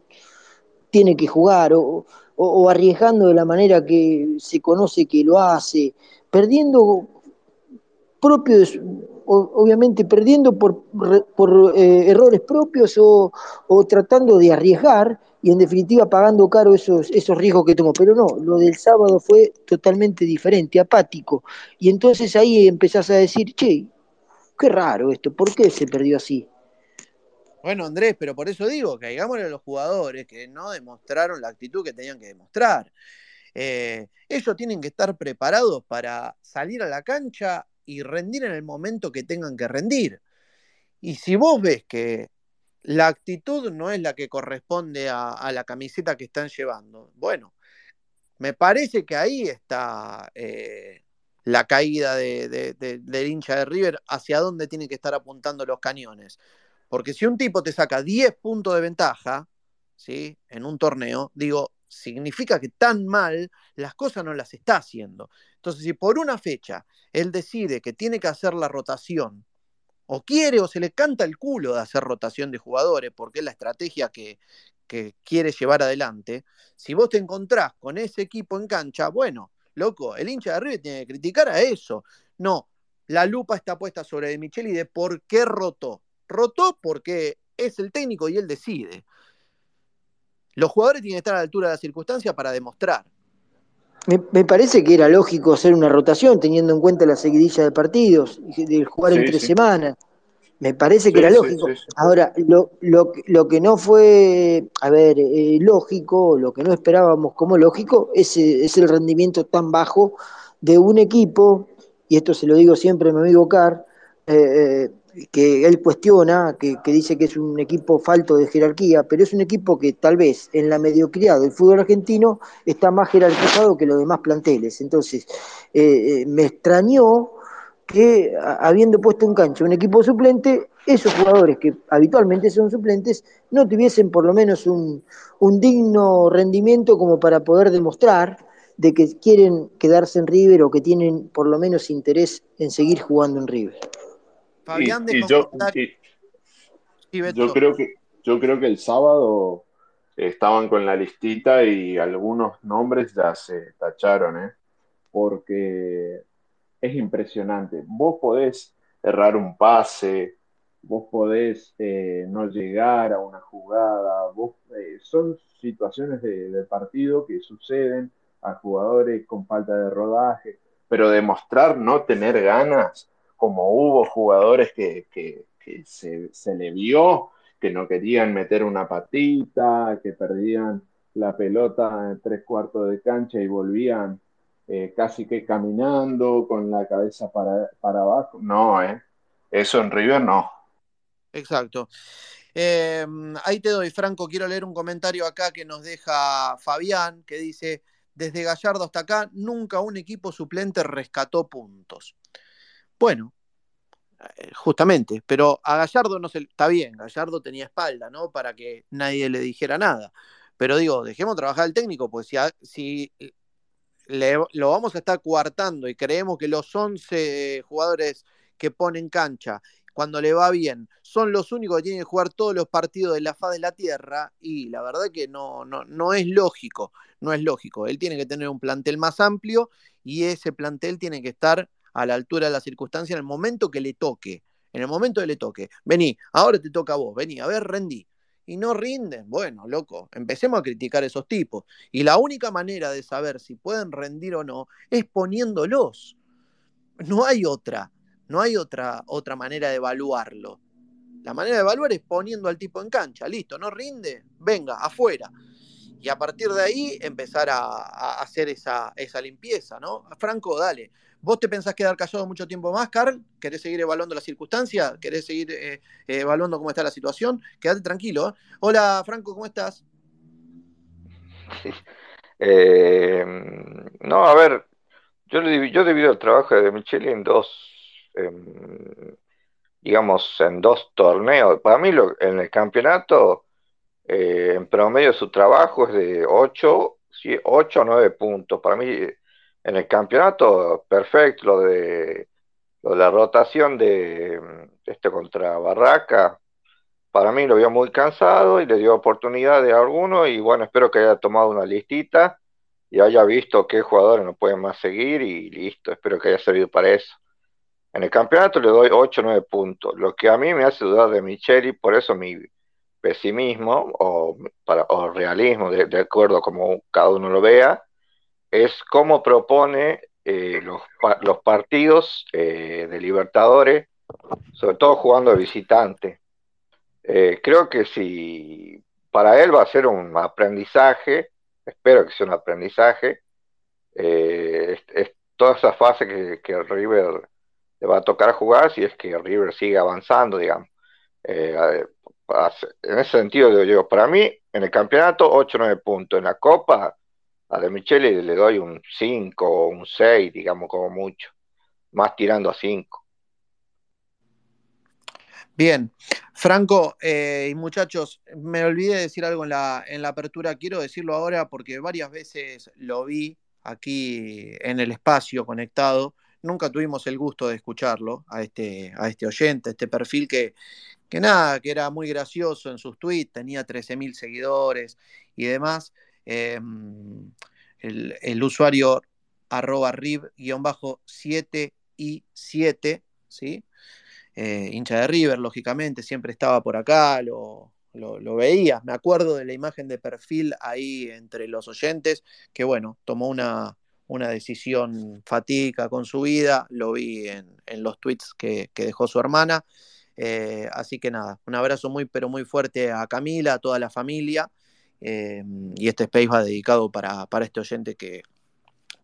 tiene que jugar? O, arriesgando de la manera que se conoce que lo hace, perdiendo propio de su, obviamente perdiendo por, por eh, errores propios o, o, tratando de arriesgar y en definitiva pagando caro esos, esos riesgos que tomó. Pero no, lo del sábado fue totalmente diferente, apático. Y entonces ahí empezás a decir, che, qué raro esto, ¿por qué se perdió así? Bueno, Andrés, pero por eso digo, que a los jugadores que no demostraron la actitud que tenían que demostrar. Eh, ellos tienen que estar preparados para salir a la cancha y rendir en el momento que tengan que rendir. Y si vos ves que la actitud no es la que corresponde a, a la camiseta que están llevando. Bueno, me parece que ahí está eh, la caída de, de, de, del hincha de River, hacia dónde tienen que estar apuntando los cañones. Porque si un tipo te saca 10 puntos de ventaja, ¿sí? En un torneo, digo, significa que tan mal las cosas no las está haciendo. Entonces, si por una fecha él decide que tiene que hacer la rotación, o quiere o se le canta el culo de hacer rotación de jugadores, porque es la estrategia que, que quiere llevar adelante, si vos te encontrás con ese equipo en cancha, bueno, loco, el hincha de River tiene que criticar a eso. No, la lupa está puesta sobre De Micheli de por qué rotó. Rotó porque es el técnico y él decide. Los jugadores tienen que estar a la altura de la circunstancia para demostrar. Me, me, parece que era lógico hacer una rotación teniendo en cuenta la seguidilla de partidos, de jugar sí, entre sí. semanas. Me parece que sí, era lógico. Ahora, lo, lo, lo, que no fue, a ver, eh, lógico, lo que no esperábamos como lógico, es, es, el rendimiento tan bajo de un equipo, y esto se lo digo siempre a mi amigo Carr, eh, que él cuestiona, que, que, dice que es un equipo falto de jerarquía, pero es un equipo que tal vez en la mediocridad del fútbol argentino está más jerarquizado que los demás planteles. Entonces, eh, me extrañó que habiendo puesto en cancha un equipo suplente, esos jugadores que habitualmente son suplentes no tuviesen por lo menos un, un digno rendimiento como para poder demostrar de que quieren quedarse en River o que tienen por lo menos interés en seguir jugando en River. Fabián y, y yo, y, yo creo que yo creo que el sábado estaban con la listita y algunos nombres ya se tacharon, ¿eh? porque es impresionante. Vos podés errar un pase, vos podés eh, no llegar a una jugada, vos, eh, son situaciones de, partido que suceden a jugadores con falta de rodaje, pero demostrar no tener ganas como hubo jugadores que, que, que se, se, le vio que no querían meter una patita, que perdían la pelota en tres cuartos de cancha y volvían eh, casi que caminando con la cabeza para, para abajo. No, ¿eh? eso en River no. Exacto. Eh, ahí te doy, Franco, quiero leer un comentario acá que nos deja Fabián, que dice, desde Gallardo hasta acá, nunca un equipo suplente rescató puntos. Bueno, eh, justamente, pero a Gallardo no se está bien, Gallardo tenía espalda, ¿no? Para que nadie le dijera nada. Pero digo, dejemos trabajar al técnico, pues si le, lo vamos a estar coartando y creemos que los 11 jugadores que ponen cancha cuando le va bien son los únicos que tienen que jugar todos los partidos de la faz de la tierra y la verdad que no, no, no es lógico, no es lógico. Él tiene que tener un plantel más amplio y ese plantel tiene que estar a la altura de la circunstancia en el momento que le toque. En el momento que le toque. Vení, ahora te toca a vos, vení, a ver, rendí. Y no rinden. Bueno, loco, empecemos a criticar a esos tipos. Y la única manera de saber si pueden rendir o no es poniéndolos. No hay otra. No hay otra, otra manera de evaluarlo. La manera de evaluar es poniendo al tipo en cancha. Listo, no rinde, venga, afuera. Y a partir de ahí empezar a, a hacer esa, esa limpieza, ¿no? Franco, dale. ¿Vos te pensás quedar callado mucho tiempo más, Carl? ¿Querés seguir evaluando la circunstancia? ¿Querés seguir eh, evaluando cómo está la situación? Quédate tranquilo. ¿eh? Hola, Franco, ¿cómo estás? *laughs* Eh, no, a ver, yo, yo divido el trabajo de Micheli en dos, eh, digamos, en dos torneos. Para mí, en el campeonato, eh, en promedio su trabajo es de 8, 8 o 9 puntos. Para mí en el campeonato, perfecto, lo de, la rotación de este contra Barraca, para mí lo vio muy cansado y le dio oportunidad de alguno y bueno, espero que haya tomado una listita y haya visto qué jugadores no pueden más seguir y listo, espero que haya servido para eso. En el campeonato le doy 8 o 9 puntos, lo que a mí me hace dudar de Micheli, por eso mi pesimismo o realismo, de, de acuerdo como cada uno lo vea, es cómo propone eh, los, los, partidos eh, de Libertadores, sobre todo jugando de visitante. Eh, creo que si para él va a ser un aprendizaje, espero que sea un aprendizaje, es, es, toda esa fase que, que, River le va a tocar jugar si es que River sigue avanzando, digamos. en ese sentido, digo, para mí, en el campeonato, 8 o 9 puntos. En la Copa, a De Michele le doy un 5 o un 6, digamos, como mucho. Más tirando a 5. Bien, Franco eh, y muchachos, me olvidé de decir algo en la, en la apertura, quiero decirlo ahora porque varias veces lo vi aquí en el espacio conectado, nunca tuvimos el gusto de escucharlo a este, a este oyente, este perfil que, que nada, que era muy gracioso en sus tweets, tenía 13.000 seguidores y demás. Em, el, usuario arroba rib-7 y 7, ¿sí? Eh, hincha de River, lógicamente, siempre estaba por acá, lo, lo, veía. Me acuerdo de la imagen de perfil ahí entre los oyentes, que bueno, tomó una, una decisión fatídica con su vida, lo vi en, los tweets que, dejó su hermana. Eh, así que nada, un abrazo muy, pero muy fuerte a Camila, a toda la familia. Eh, y este space va dedicado para, para este oyente que,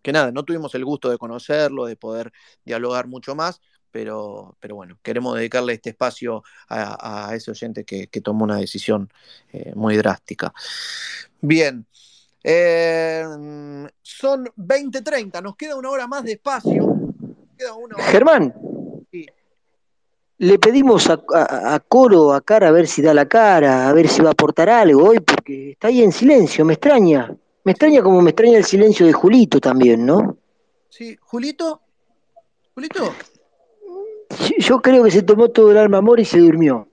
que nada, no tuvimos el gusto de conocerlo, de poder dialogar mucho más, pero, pero bueno, queremos dedicarle este espacio a, ese oyente que, tomó una decisión eh, muy drástica. Bien, eh, son 20.30, nos queda una hora más de espacio. Germán, le pedimos a, Coro, a Cara, a ver si da la cara, a ver si va a aportar algo hoy, porque está ahí en silencio, me extraña. Me extraña como me extraña el silencio de Julito también, ¿no? Sí, Julito. Julito. Yo creo que se tomó todo el alma amor y se durmió.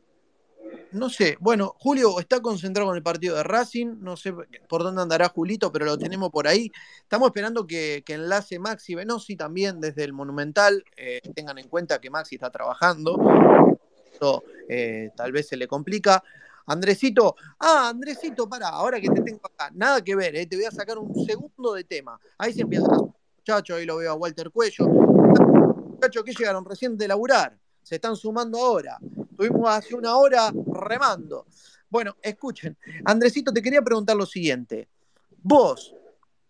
No sé, bueno, Julio está concentrado en el partido de Racing, no sé por dónde andará Julito, pero lo tenemos por ahí. Estamos esperando que, enlace Maxi Venosi también desde el Monumental. Eh, tengan en cuenta que Maxi está trabajando, Esto, eh, tal vez se le complica. Andresito, ah, Andresito, para, ahora que te tengo acá, nada que ver, eh, te voy a sacar un segundo de tema. Ahí se empieza muchacho, ahí lo veo a Walter Cuello muchachos que llegaron recién de laburar, se están sumando ahora. Tuvimos hace una hora remando. Bueno, escuchen, Andresito, te quería preguntar lo siguiente. Vos,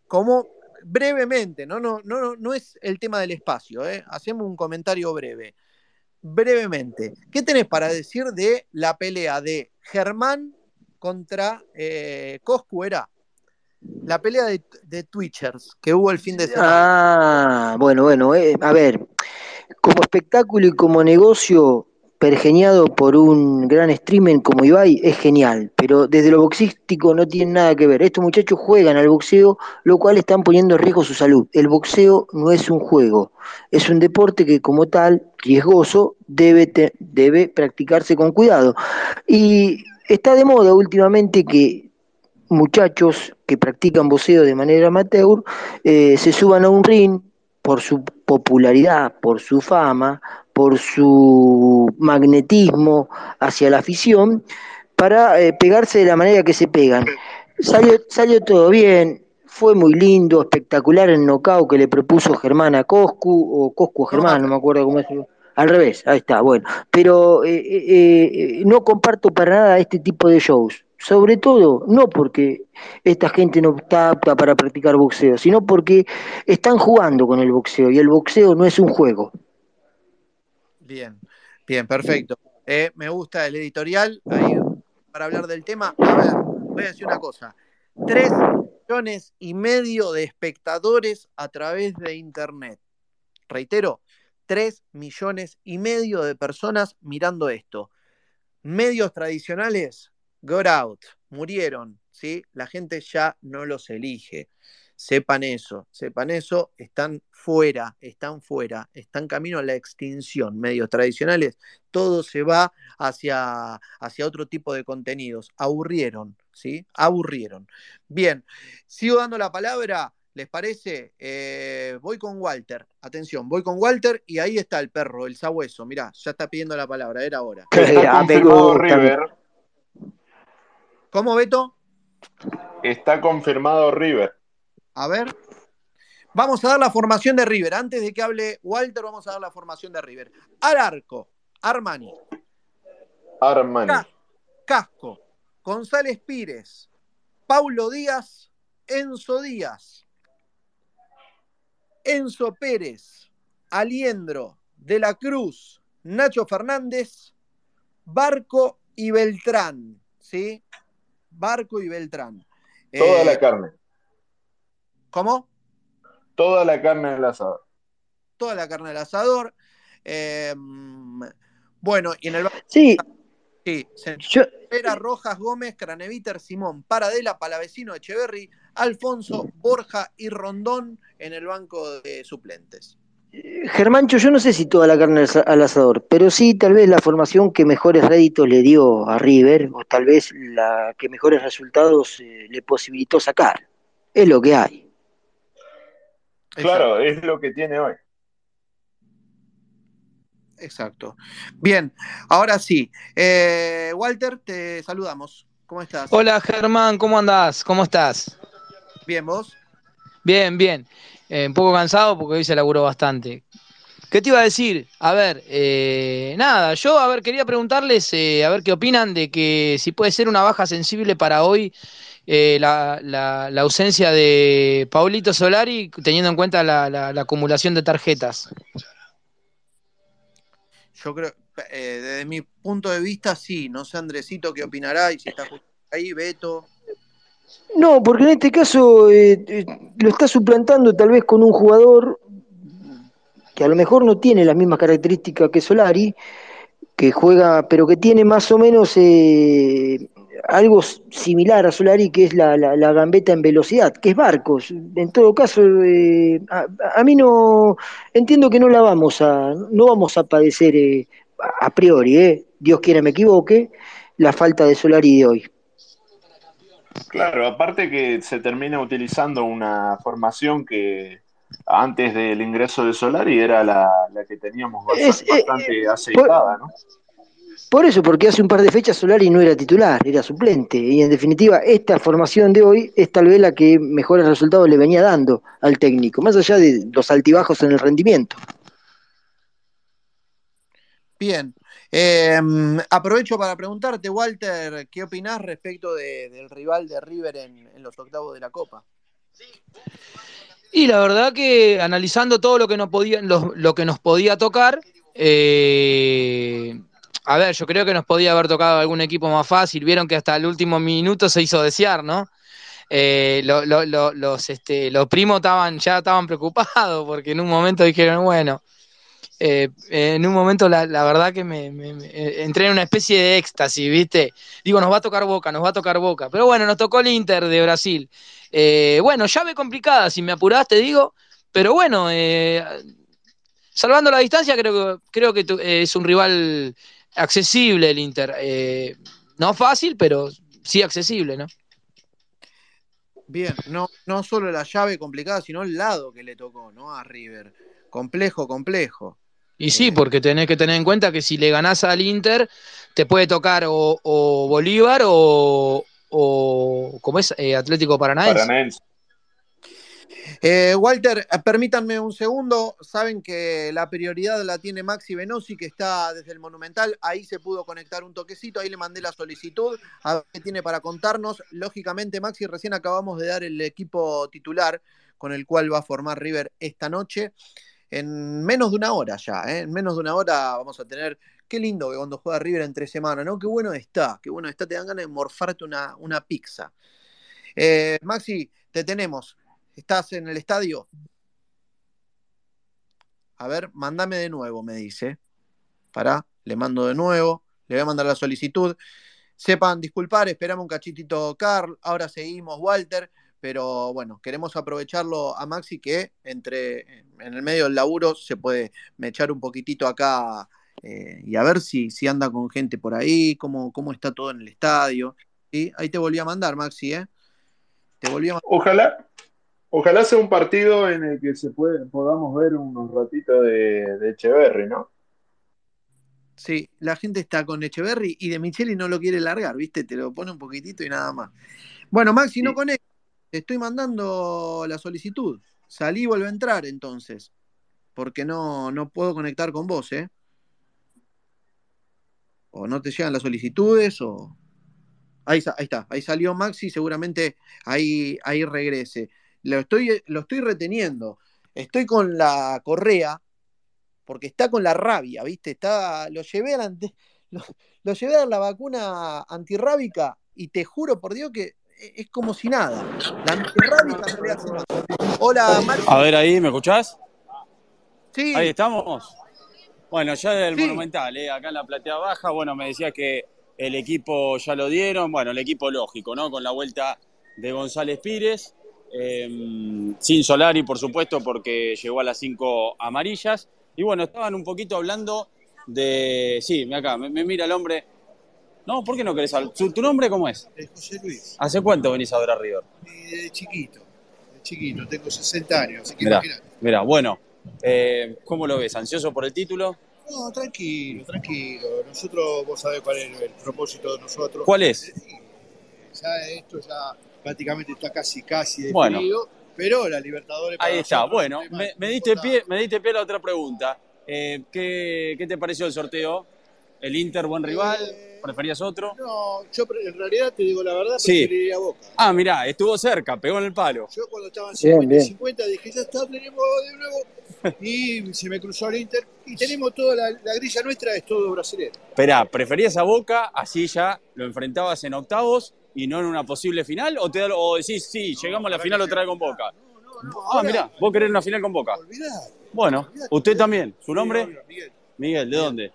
como brevemente, no, no, no, no es el tema del espacio, ¿eh? hacemos un comentario breve. Brevemente, ¿qué tenés para decir de la pelea de Germán contra eh, Coscu? Era la pelea de, Twitchers que hubo el fin de semana. Ah, bueno, bueno, eh, a ver, como espectáculo y como negocio pergeniado por un gran streamer como Ibai es genial, pero desde lo boxístico no tiene nada que ver. Estos muchachos juegan al boxeo, lo cual están poniendo en riesgo su salud. El boxeo no es un juego, es un deporte que como tal, riesgoso, debe, debe practicarse con cuidado. Y está de moda últimamente que muchachos que practican boxeo de manera amateur eh, se suban a un ring por su popularidad, por su fama, por su magnetismo hacia la afición, para eh, pegarse de la manera que se pegan. Salió, todo bien, fue muy lindo, espectacular el knockout que le propuso Germán a Coscu, o Coscu a Germán, no me acuerdo cómo es. Al revés, ahí está, bueno. Pero eh, no comparto para nada este tipo de shows sobre todo no porque esta gente no está apta para practicar boxeo, sino porque están jugando con el boxeo y el boxeo no es un juego. Bien, bien, perfecto. Eh, me gusta el editorial ahí para hablar del tema. A ver, voy a decir una cosa. Tres millones y medio de espectadores a través de Internet. Reitero, tres millones y medio de personas mirando esto. Medios tradicionales, got out, murieron, ¿sí? La gente ya no los elige. Sepan eso, sepan eso, están fuera, están fuera, están camino a la extinción. Medios tradicionales, todo se va hacia, hacia otro tipo de contenidos. Aburrieron, ¿sí? Aburrieron. Bien, sigo dando la palabra. ¿Les parece? Eh, voy con Walter. Atención, voy con Walter y ahí está el perro, el sabueso. Mirá, ya está pidiendo la palabra, era ahora. *laughs* ¿Cómo, Beto? Está confirmado River. A ver. Vamos a dar la formación de River. Antes de que hable Walter, vamos a dar la formación de River. Al arco, Armani. Armani. Casco, González Pires, Paulo Díaz, Enzo Díaz, Enzo Pérez, Aliendro, De la Cruz, Nacho Fernández, Barco y Beltrán, ¿sí? Barco y Beltrán. Toda la carne. ¿Cómo? Toda la carne del asador. Toda la carne del asador. bueno, y en el Sí. Sí, Rojas, Gómez, Craneviter, Simón, Paradela, Palavecino, Echeverry, Alfonso, Borja y Rondón en el banco de suplentes. Germancho, yo no sé si toda la carne al asador, pero sí tal vez la formación que mejores réditos le dio a River, o tal vez la que mejores resultados eh, le posibilitó sacar. Es lo que hay. Claro, es lo que tiene hoy. Exacto. Bien, ahora sí. Eh, Walter, te saludamos. ¿Cómo estás? Hola Germán, ¿cómo andás? ¿Cómo estás? Bien, ¿vos? Bien, bien. Eh, un poco cansado porque hoy se laburó bastante. ¿Qué te iba a decir? A ver, eh, nada, yo a ver, quería preguntarles a ver qué opinan de que si puede ser una baja sensible para hoy la, la, ausencia de Paulito Solari, teniendo en cuenta la acumulación de tarjetas yo creo, eh, desde mi punto de vista, sí. No sé, Andresito, qué opinará y si está ahí, Beto. No, porque en este caso eh, eh, lo está suplantando tal vez con un jugador que a lo mejor no tiene las mismas características que Solari, que juega, pero que tiene más o menos algo similar a Solari, que es la, la, gambeta en velocidad, que es Barcos. En todo caso, eh, a, mí no entiendo que no la vamos a, no vamos a padecer eh, a priori, eh, Dios quiera me equivoque, la falta de Solari de hoy. Claro, aparte que se termina utilizando una formación que antes del ingreso de Solari era la, que teníamos bastante, aceitada, ¿no? Por eso, porque hace un par de fechas Solari no era titular, era suplente. Y en definitiva, esta formación de hoy es tal vez la que mejores resultados le venía dando al técnico, más allá de los altibajos en el rendimiento. Bien. Em, aprovecho para preguntarte, Walter, ¿qué opinás respecto del rival de River en, los octavos de la Copa? Y la verdad que analizando todo lo que nos podía, lo, que nos podía tocar, eh, a ver, yo creo que nos podía haber tocado algún equipo más fácil. Vieron que hasta el último minuto se hizo desear, ¿no? Eh, los, este, los primos estaban, ya estaban preocupados porque en un momento dijeron, bueno, eh, en un momento la, verdad que me, entré en una especie de éxtasis, ¿viste? Digo, nos va a tocar boca, nos va a tocar boca. Pero bueno, nos tocó el Inter de Brasil. Eh, bueno, llave complicada, si me apuraste, digo, pero bueno, salvando la distancia, creo, creo que es un rival accesible el Inter. Eh, no fácil, pero sí accesible, ¿no? Bien, no, no solo la llave complicada, sino el lado que le tocó, ¿no? A River. Complejo, complejo. Y sí, porque tenés que tener en cuenta que si le ganás al Inter, te puede tocar o, Bolívar o, o ¿cómo es? Eh, Atlético Paranaense. Paranaense. Eh, Walter, eh, permítanme un segundo. Saben que la prioridad la tiene Maxi Venosi, que está desde el Monumental. Ahí se pudo conectar un toquecito. Ahí le mandé la solicitud. A ver qué tiene para contarnos. Lógicamente, Maxi, recién acabamos de dar el equipo titular con el cual va a formar River esta noche. En menos de una hora ya, ¿eh? en menos de una hora vamos a tener. Qué lindo que cuando juega River entre semana, ¿no? Qué bueno está, qué bueno está. Te dan ganas de morfarte una, una pizza. Maxi, te tenemos. ¿Estás en el estadio? A ver, mándame de nuevo, me dice. Pará, le mando de nuevo, le voy a mandar la solicitud. Sepan disculpar, esperamos un cachitito, Carl. Ahora seguimos, Walter. Pero bueno, queremos aprovecharlo a Maxi que entre en el medio del laburo se puede echar un poquitito acá eh, y a ver si, si anda con gente por ahí, cómo, cómo está todo en el estadio. ¿sí? Ahí te volví a mandar, Maxi, ¿eh? Te volví a mandar. Ojalá, Ojalá sea un partido en el que se puede, podamos ver unos ratitos de, de Echeverry, ¿no? Sí, la gente está con Echeverry y de Micheli no lo quiere largar, ¿viste? Te lo pone un poquitito y nada más. Bueno, Maxi, no conecta. Te estoy mandando la solicitud. Salí y vuelve a entrar entonces. Porque no, no puedo conectar con vos, ¿eh? O no te llegan las solicitudes o. Ahí, ahí está, ahí salió Maxi, seguramente ahí, ahí regrese lo estoy, lo estoy reteniendo. Estoy con la correa, porque está con la rabia, ¿viste? Está, lo llevé *laughs* lo, llevé a la vacuna antirrábica y te juro por Dios que es como si nada. La antirrábica no le hace nada. Hola, Mario. A ver ahí, ¿me escuchás? Sí. Ahí estamos. Bueno, ya del Monumental, ¿eh? acá en la platea baja, bueno, me decía que el equipo ya lo dieron, bueno, el equipo lógico, ¿no? Con la vuelta de González Pires, em, sin Solari, por supuesto, porque llegó a las cinco amarillas. Y bueno, estaban un poquito hablando de. Sí, acá, me, mira el hombre. No, ¿por qué no querés hablar? ¿Tu, nombre cómo es? Es José Luis. ¿Hace cuánto venís a ver a River? De chiquito, de chiquito, tengo 60 años, así que mira, Mira, bueno, eh, ¿cómo lo ves? ¿Ansioso por el título? No, tranquilo, tranquilo. Nosotros, vos sabés cuál es el propósito de nosotros. ¿Cuál es? Ya esto ya prácticamente está casi, casi definido. Pero la Libertadores. Ahí está, bueno, me, diste pie, me diste pie a la otra pregunta. Eh, ¿qué, ¿qué, te pareció el sorteo? ¿El Inter buen rival? Eh, ¿Preferías otro? No, yo en realidad te digo la verdad, preferiría Boca. Ah, mirá, estuvo cerca, pegó en el palo. Yo cuando estaban 50 y 50 dije, ya está, tenemos de nuevo y se me cruzó el Inter y tenemos toda la, grilla nuestra, es todo brasileño. Esperá, ¿preferías a Boca, así ya lo enfrentabas en octavos y no en una posible final? ¿O, te, o decís, sí, llegamos a la final otra vez con Boca? ah, mirá, vos querés una final con Boca. bueno, usted también. ¿Su nombre? Miguel. Miguel, ¿de dónde?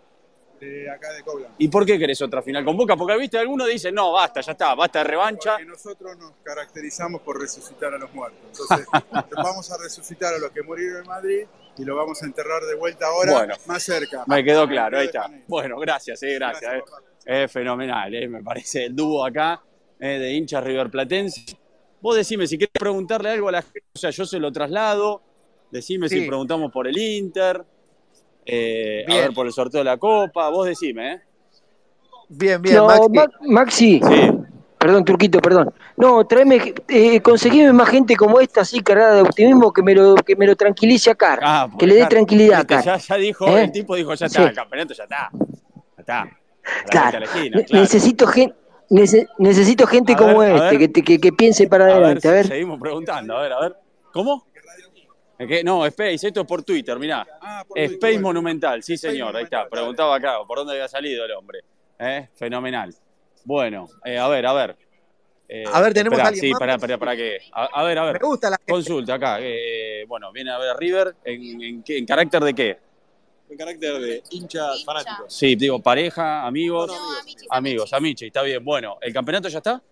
De acá de Coblan. ¿Y por qué querés otra final con Boca? Porque viste, algunos dicen, no, basta, ya está, basta de revancha. Porque nosotros nos caracterizamos por resucitar a los muertos. Entonces, *laughs* vamos a resucitar a los que murieron en Madrid y lo vamos a enterrar de vuelta ahora más cerca. Me quedó claro, ahí está. Bueno, gracias, eh, gracias. Eh. Es fenomenal, eh, me parece el dúo acá eh, de hinchas Platense. Vos decime, si querés preguntarle algo a la gente, o sea, yo se lo traslado, decime si preguntamos por el Inter, eh, a ver por el sorteo de la Copa, vos decime, ¿eh? Bien, bien, Maxi. Sí. Perdón, Turquito, perdón. No, tráeme, eh, conseguime más gente como esta, así cargada de optimismo, que me lo, que me lo tranquilice acá. Ah, que le dé tranquilidad acá. Ya, ya dijo, ¿Eh? el tipo dijo, ya está, el campeonato ya está. Ya está. Claro. Necesito gente. Necesito gente como este, que, que, piense para adelante. A ver, Seguimos preguntando, a ver, a ver. ¿Cómo? No, Space, esto es por Twitter, mirá. Ah, Space Monumental, sí señor, ahí está. Preguntaba acá, ¿por dónde había salido el hombre? ¿Eh? Fenomenal. Bueno, eh, a ver, a ver. Eh, a ver, tenemos alguien Sí, para, para, para que. A, ver, a ver. Me gusta la Consulta acá. Eh, bueno, viene a ver a River. ¿En, en, carácter de qué? En carácter de hinchas fanáticos. Sí, digo, pareja, amigos. amigos, Amici, está bien. Bueno, ¿el campeonato ya está?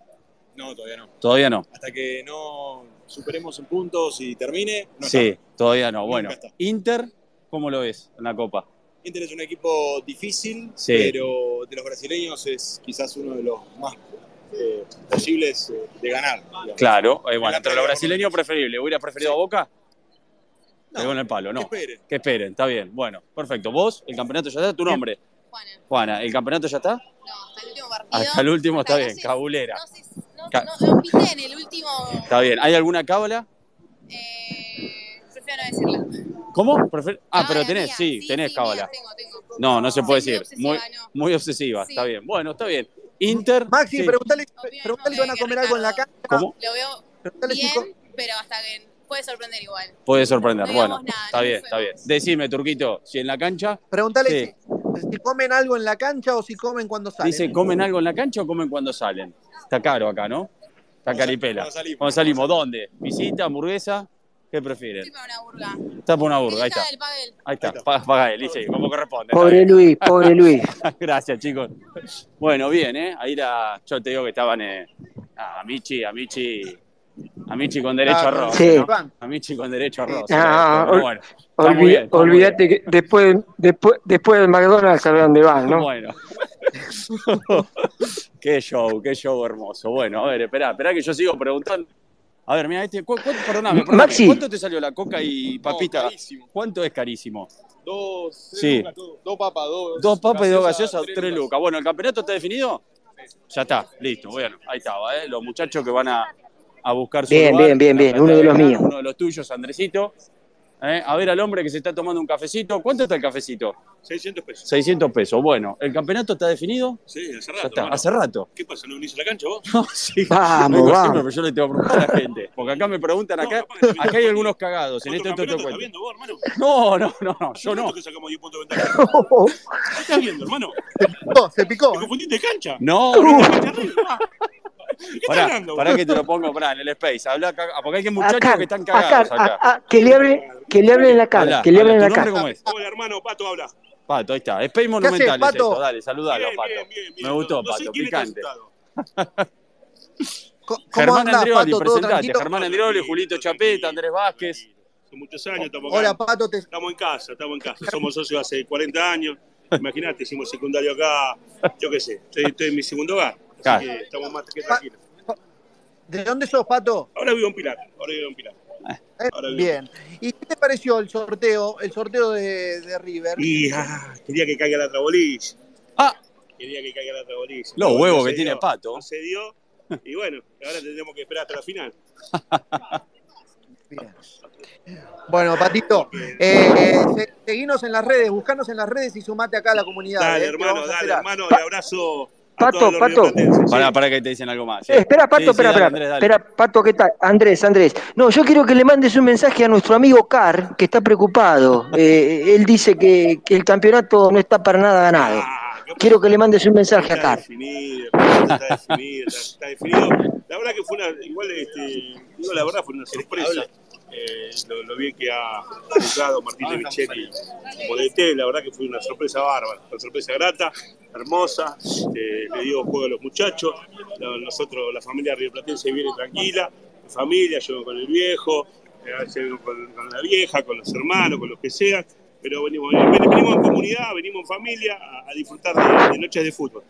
No, todavía no. Todavía no. Hasta que no superemos en puntos y termine. No sí, todavía no. Bueno, Inter, ¿cómo lo ves en la Copa? Inter es un equipo difícil, pero de los brasileños es quizás uno de los más eh, posibles eh, de ganar. Claro, eh, bueno, entre los brasileños preferible. ¿Hubieras preferido a Boca? No, en el palo, no. Que esperen. Que esperen, está bien. Bueno, perfecto. ¿Vos? ¿El campeonato ya está? ¿Tu nombre? Juana. Juana, ¿el campeonato ya está? No, hasta el último partido. Hasta el último está bien, cabulera. No, no, no, no, en el último. Está bien. ¿Hay alguna cábala? Eh, prefiero no decirla. ¿Cómo? Ah, pero tenés, sí, tenés cábala. No, no se puede decir. Muy, muy obsesiva, está bien. Bueno, está bien. Inter. Maxi, preguntale, si van a comer algo en la casa. ¿Cómo? Lo veo bien, pero hasta que puede sorprender igual. Puede sorprender, bueno. está bien, está bien. Decime, Turquito, si en la cancha. Pregúntale si, comen algo en la cancha o si comen cuando salen. Dice, ¿comen algo en la cancha o comen cuando salen? Está caro acá, ¿no? Está caripela. Cuando salimos. Cuando salimos, ¿dónde? ¿Visita, hamburguesa? ¿Qué prefieren? Estoy para una burga. Está por una burga, ahí está. Ahí está, paga, él, dice, como corresponde. Pobre Luis, pobre *laughs* Luis. Gracias, chicos. Bueno, bien, ¿eh? Ahí la, yo te digo que estaban, eh, ah, Amici, Amici, Amici con derecho a rosa. Sí. ¿no? Amici con derecho a. Ah, bueno, olvídate que después, después, después del McDonald's a dónde van, ¿no? Bueno. *laughs* qué show, qué show hermoso. Bueno, a ver, espera, espera que yo sigo preguntando. A ver, mira, este, perdóname, Maxi. ¿cuánto te salió la coca y papita? carísimo. ¿Cuánto es carísimo? Dos, sí. dos papas, dos. Dos papas y dos gaseosas, tres, lucas. Bueno, ¿el campeonato está definido? Ya está, listo, bueno, ahí estaba, ¿eh? Los muchachos que van a, a buscar su Bien, bien, bien, bien, uno de los míos. Uno de los tuyos, Andresito. ¿Eh? a ver al hombre que se está tomando un cafecito. ¿Cuánto está el cafecito? 600 pesos. 600 pesos. Bueno, ¿el campeonato está definido? Sí, hace Ya rato. está, hermano. hace rato. ¿Qué pasa? ¿No viniste a la cancha vos? *laughs* *laughs* No, sí. Vamos, Vengo vamos. siempre, pero yo le tengo que preguntar a la gente. Porque acá me preguntan, acá, acá hay algunos cagados. En ¿Cuántos esto, esto, campeonatos esto, estás viendo vos, hermano? No, no, no, no, yo no. ¿Cuántos que sacamos 10 puntos de ventaja? *laughs* ¿Qué estás viendo, hermano? No, se picó. ¿Te confundiste de cancha? No, ¿Qué no. estás Pará, hablando? pará que te lo pongo, pará, en el space. Habla acá, porque hay muchachos Acá, que están cagados acá. acá, que le hable, que le hable en la cara, Habla, que le hable en habla, la ¿tu nombre cara. cómo es? Hola, hermano, Pato habla. Pato, ahí está. Space Monumental haces, es Pato? esto, dale, saludalo, Bien, Pato. bien, bien, bien. Me gustó, No sé Pato, quién está picante. asustado. Co- ¿Cómo Germán andás, Andrioli, Pato? ¿Todo presentate. Germán Andrioli, Julito Chapeta, Andrés Vázquez. Hace muchos años estamos Hola, acá. Pato. Te... Estamos en casa, estamos en casa. *laughs* Somos socios hace 40 años. Imagínate, hicimos secundario acá, yo qué sé, estoy, estoy en mi segundo hogar. Así Claro. que estamos más que tranquilos. ¿De dónde sos, Pato? Ahora vivo en Pilar, ahora vivo en Pilar. Eh, bien. ¿Y qué te pareció el sorteo, el sorteo de, de River? Y ah, quería que caiga la trabolilla. Ah, Quería que caiga la trabolilla. Los No, huevos no que tiene dio, Pato. No se dio. Y bueno, ahora tendremos que esperar hasta la final. Bien. Bueno, Patito, eh, se- seguinos en las redes, buscanos en las redes y sumate acá a la comunidad. Dale, eh, hermano, dale, hermano. Y abrazo Pato, Pato. Pará, pará que te dicen algo más. sí. Eh, espera, Pato, Sí, sí, espera, dale, espera, Andrés, dale. espera, Pato, ¿qué tal? Andrés, Andrés. No, yo quiero que le mandes un mensaje a nuestro amigo Car, que está preocupado. Eh, él dice que, que el campeonato no está para nada ganado. Ah, ¿qué Quiero que le mandes un mensaje a Está Car. definido, está definido, está, está definido. La verdad que fue una, igual, este, digo la verdad, fue una sorpresa. Eh, lo, lo bien que ha jugado Martín de Micheli como DT, la verdad que fue una sorpresa bárbara, una sorpresa grata, hermosa, este, le dio juego a los muchachos, La- nosotros, la familia rioplatense viene tranquila, mi familia, yo con el viejo, eh, con, con la vieja, con los hermanos, con los que sean, pero venimos, venimos en comunidad, venimos en familia a, a disfrutar de, de noches de fútbol.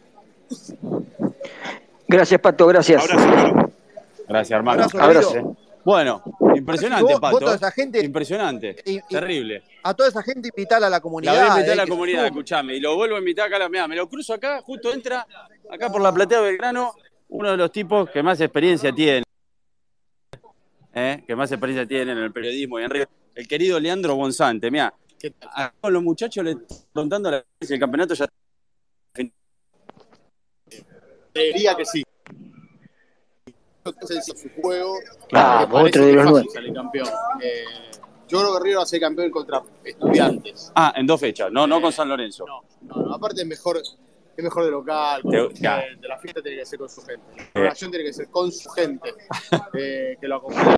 Gracias, Pato, gracias. Abrazo. Gracias, hermano. Abrazo, Abrazo. Bueno, impresionante, Vos- vos Pato. toda esa gente- Impresionante. Y- y- Terrible. A toda esa gente invitarla a la comunidad. La voy a invitar a eh, la que comunidad, se escuchame. Y lo vuelvo a invitar acá, mirá, me lo cruzo acá, justo entra, acá por la platea Belgrano, uno de los tipos que más experiencia tiene. ¿eh? Que más experiencia tiene en el periodismo y en River. El querido Leandro Bonzante, mira. Con los muchachos le preguntando a la si el campeonato ya Diría que sí. Entonces, su juego. Ah, otro de los nueve. campeón. Eh, yo creo que River va a ser campeón contra estudiantes. Ah, en dos fechas, no, no con San Lorenzo. No, no, no, aparte es mejor, es mejor de local, con gente, la fiesta tiene que ser con su gente. La relación tiene que ser con su gente, eh, que lo acompañe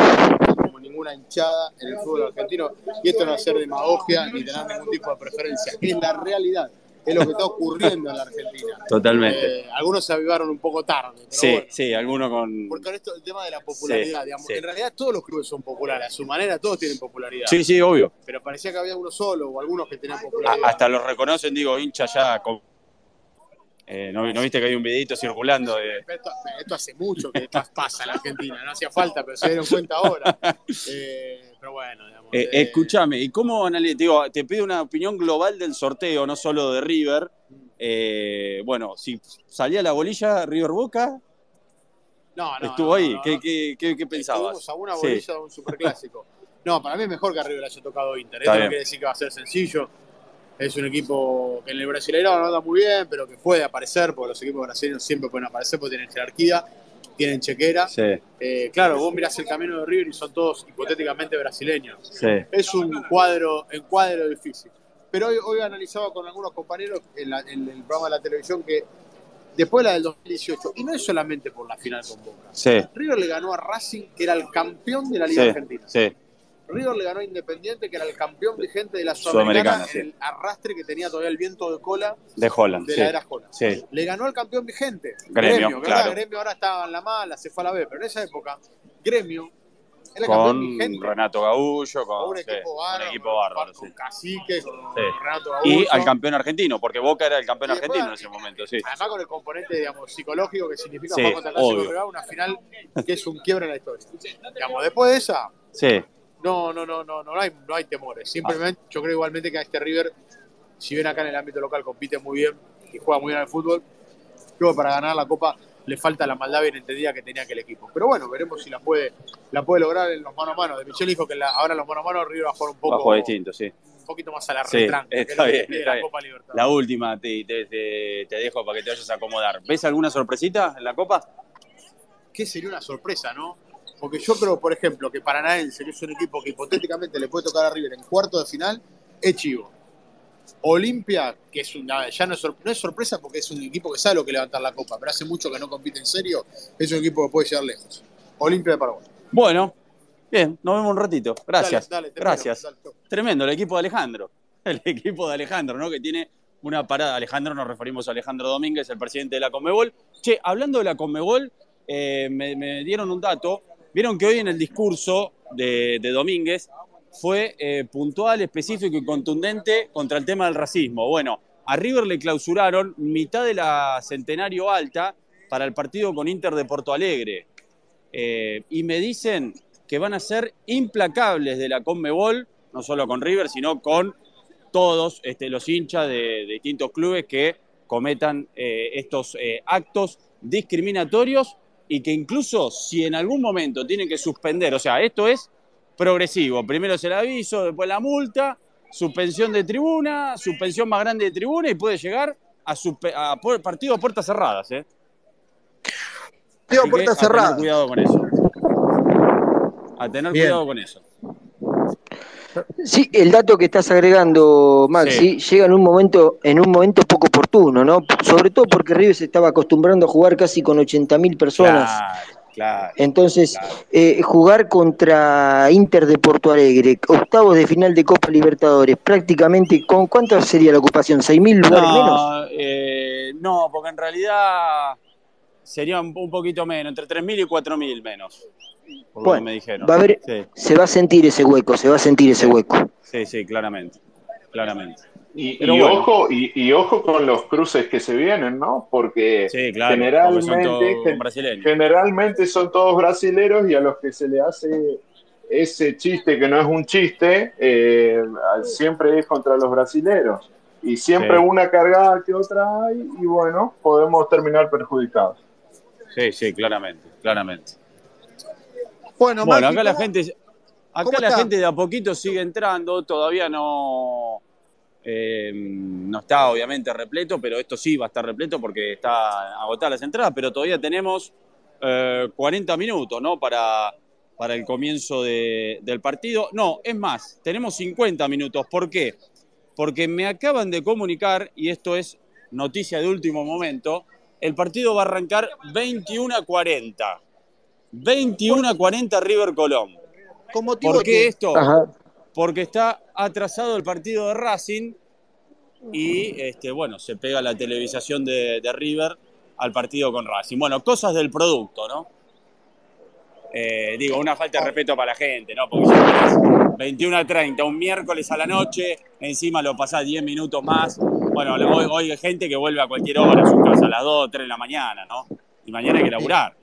como ninguna hinchada en el fútbol argentino. Y esto no es hacer demagogia ni tener ningún tipo de preferencia, es la realidad, es lo que está ocurriendo en la Argentina. Totalmente. Eh, algunos se avivaron un poco tarde, pero Sí, bueno. sí, alguno con. Porque con esto el tema de la popularidad, Sí, digamos, sí. en realidad todos los clubes son populares, a su manera todos tienen popularidad. Sí, sí, obvio. Pero parecía que había uno solo o algunos que tenían A- popularidad. hasta los reconocen, digo, hincha ya. con- Eh, ¿no, no viste que hay un videito circulando de. Esto, esto hace mucho que pasa en la Argentina, no hacía falta, pero se dieron cuenta ahora. *laughs* Eh, pero bueno, digamos, Eh, eh, escúchame, ¿y cómo analizas? Digo, te pido una opinión global del sorteo, no solo de River. Eh, bueno, si salía la bolilla River Boca, no, no, estuvo no, ahí. no, ¿Qué, no. qué, qué- qué pensabas? Estuvimos a una Sí. bolilla de un superclásico. No, para mí es mejor que a River le haya tocado Inter. Está Esto no quiere decir que va a ser sencillo. Es un equipo que en el Brasileirao no anda muy bien, pero que puede aparecer, porque los equipos brasileños siempre pueden aparecer porque tienen jerarquía, tienen chequera. Sí, Eh, claro, vos mirás el camino de River y son todos hipotéticamente brasileños. sí. Es un cuadro, un cuadro difícil. Pero hoy, hoy analizaba con algunos compañeros en, la- en el programa de la televisión que después de la del 2018, y no es solamente por la final con Boca, Sí, River le ganó a Racing, que era el campeón de la Liga Argentina. sí. River le ganó a Independiente, que era el campeón vigente de la Sudamericana, Sudamericana, sí. el arrastre que tenía todavía el viento de cola De Holland. de sí. la era Holland. Sí, Le ganó al campeón vigente. Gremio, ahora claro. Gremio ahora estaba en la mala, se fue a la B, pero en esa época, Gremio era campeón con vigente. Renato Gaullo, Con con, un equipo un bárbaro, equipo bárbaro. con. Cacique, con. Renato Y Gaullo. al campeón argentino, porque Boca era el campeón Y después, argentino en ese momento, sí. Además con el componente digamos, psicológico que significa jugar contra el una final que es un quiebre en la historia. Digamos, después de esa, Sí, no, no, no, no, no hay, no hay temores. Simplemente, yo creo igualmente que a este River, si bien acá en el ámbito local compite muy bien y juega muy bien al fútbol, creo que para ganar la Copa le falta la maldad bien entendida que tenía aquel equipo. Pero bueno, veremos si la puede, la puede lograr en los mano a mano. De Michel dijo que ahora en los mano a mano River va a jugar un poco. distinto, sí. Un poquito más a la Sí, retranca, está bien, está la. Copa. La última, te, te- te- te dejo para que te vayas a acomodar. ¿Ves alguna sorpresita en la Copa? que sería una sorpresa, ¿no? Porque yo creo, por ejemplo, que Paranaense, que es un equipo que hipotéticamente le puede tocar a River en cuarto de final, es chivo. Olimpia, que es una, ya no es, sor- no es sorpresa porque es un equipo que sabe lo que levantar la copa, pero hace mucho que no compite en serio, es un equipo que puede llegar lejos. Olimpia de Paraguay. Bueno, bien, nos vemos un ratito. Gracias. Dale, dale. Gracias. Dale. Tremendo, el equipo de Alejandro. El *laughs* equipo de Alejandro, ¿no? Que tiene una parada. Alejandro, nos referimos a Alejandro Domínguez, el presidente de la Conmebol. Che, hablando de la Conmebol, eh, me, me dieron un dato. Vieron que hoy en el discurso de, de Domínguez fue eh, puntual, específico y contundente contra el tema del racismo. Bueno, a River le clausuraron mitad de la Centenario Alta para el partido con Inter de Porto Alegre. Eh, y me dicen que van a ser implacables de la Conmebol, no solo con River, sino con todos este, los hinchas de, de distintos clubes que cometan eh, estos actos discriminatorios y que incluso si en algún momento tienen que suspender, o sea, esto es progresivo, primero es el aviso, después la multa, suspensión de tribuna, suspensión más grande de tribuna y puede llegar a, partido a puertas cerradas. ¿eh? Partido a puertas a tener cerradas. cuidado con eso. A tener Bien. cuidado con eso. Sí, el dato que estás agregando, Maxi, llega en un momento, en un momento poco oportuno, ¿no? Sobre todo porque River se estaba acostumbrando a jugar casi con 80.000 personas. Claro, claro. Entonces, eh, jugar contra Inter de Porto Alegre, octavos de final de Copa Libertadores, prácticamente, ¿con cuánto sería la ocupación? ¿6.000 lugares menos? No, eh, no, porque en realidad sería un, un poquito menos, entre 3.000 y 4.000 menos, por lo que Bueno, me dijeron. va a haber, Sí, se va a sentir ese hueco, se va a sentir ese hueco. sí, sí, claramente, claramente. Y, Pero y bueno. ojo, y, y ojo con los cruces que se vienen, ¿no? Porque Sí, claro, porque generalmente, son todos gen- brasileños. generalmente son todos brasileros y a los que se le hace ese chiste que no es un chiste, eh, siempre es contra los brasileros. Y siempre Sí. una cargada que otra hay y bueno, podemos terminar perjudicados. Sí, sí, claramente, claramente. Bueno, Bueno, Maxi, acá la ¿cómo- gente, acá la está? gente de a poquito sigue entrando, todavía no, eh, no está obviamente repleto, pero esto sí va a estar repleto porque está agotadas las entradas, pero todavía tenemos eh, 40 minutos, ¿no? Para, para el comienzo de- del partido. No, es más, tenemos 50 minutos. ¿Por qué? Porque me acaban de comunicar, y esto es noticia de último momento, el partido va a arrancar 21 a 40. 21 a 40 River Colón. Con motivo ¿Por qué de- esto? Ajá. Porque está atrasado el partido de Racing y este, bueno, se pega la televisación de, de River al partido con Racing. Bueno, cosas del producto, ¿no? Eh, digo, una falta de respeto para la gente, ¿no? Porque si tenés 21 a 30, un miércoles a la noche, encima lo pasás 10 minutos más. Bueno, hoy, hoy hay gente que vuelve a cualquier hora a su casa, a las 2, 3 de la mañana, ¿no? Y mañana hay que laburar.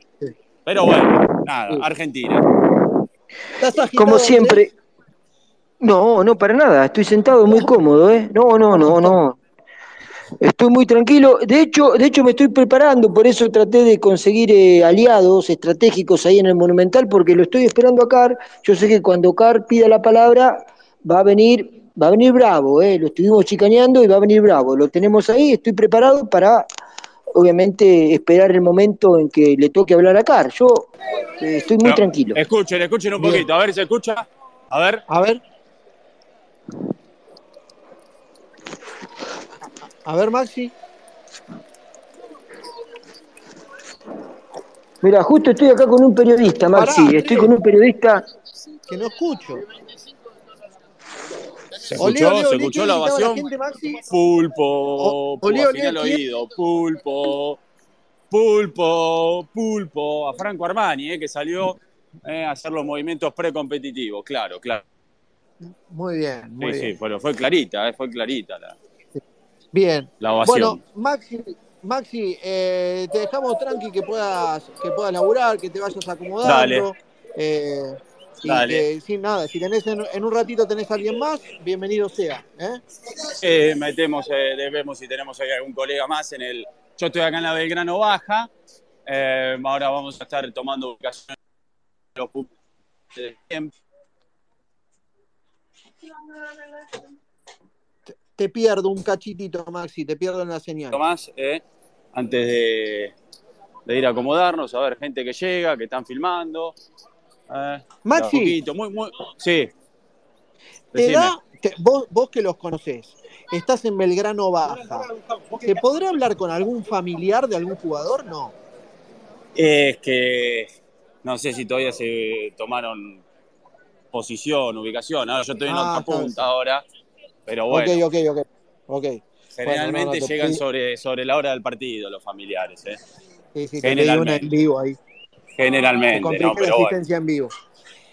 Pero bueno, nada, Argentina. ¿Estás agitado, Como siempre. No, no, para nada. Estoy sentado muy cómodo, ¿eh? No, no, no, no. Estoy muy tranquilo. De hecho, de hecho me estoy preparando, por eso traté de conseguir eh, aliados estratégicos ahí en el Monumental, porque lo estoy esperando a Car. Yo sé que cuando Car pida la palabra, va a venir, va a venir bravo, ¿eh? Lo estuvimos chicaneando y va a venir bravo. Lo tenemos ahí, estoy preparado para, obviamente, esperar el momento en que le toque hablar a Car. Yo eh, estoy muy tranquilo. Escuchen, escuchen un Bien. poquito, a ver si se escucha. A ver. A ver. A ver, Maxi. Mira, justo estoy acá con un periodista, Maxi. Pará, estoy con un periodista. Que no escucho. ¿Se escuchó? olé, ¿Se olé, escuchó ¿qué la ovación? gente, Maxi? Pulpo, olé, ¿quién? oído, pulpo, pulpo, pulpo, a Franco Armani, eh, que salió eh, a hacer los movimientos precompetitivos, claro, claro. Muy bien, muy Sí, bien. sí, fue, fue clarita, eh, fue clarita la, Bien. la ovación. Bueno, Maxi, Maxi eh, te dejamos tranqui que puedas, que puedas laburar, que te vayas acomodando. Dale. Eh, y Dale. que, sin nada, si tenés en, en un ratito tenés a alguien más, bienvenido sea. ¿eh? Eh, metemos, eh, vemos si tenemos algún colega más en el. Yo estoy acá en la Belgrano Baja. Eh, ahora vamos a estar tomando ubicación los de tiempo. Te pierdo un cachitito, Maxi, te pierdo en la señal. Más, eh, antes de, de, ir a acomodarnos, a ver, gente que llega, que están filmando. Eh, Maxi. Poquito, muy, muy, sí. Te da, vos, vos que los conocés, estás en Belgrano Baja. ¿Se podrá hablar con algún familiar de algún jugador? No. Es que no sé si todavía se tomaron posición, ubicación. Ahora yo estoy en ah, otra punta ahora, pero bueno. Ok, ok, ok. okay. Generalmente llegan sobre, sobre la hora del partido los familiares. ¿eh? Sí, sí, Generalmente. Una en vivo ahí. Generalmente, no, pero asistencia en vivo.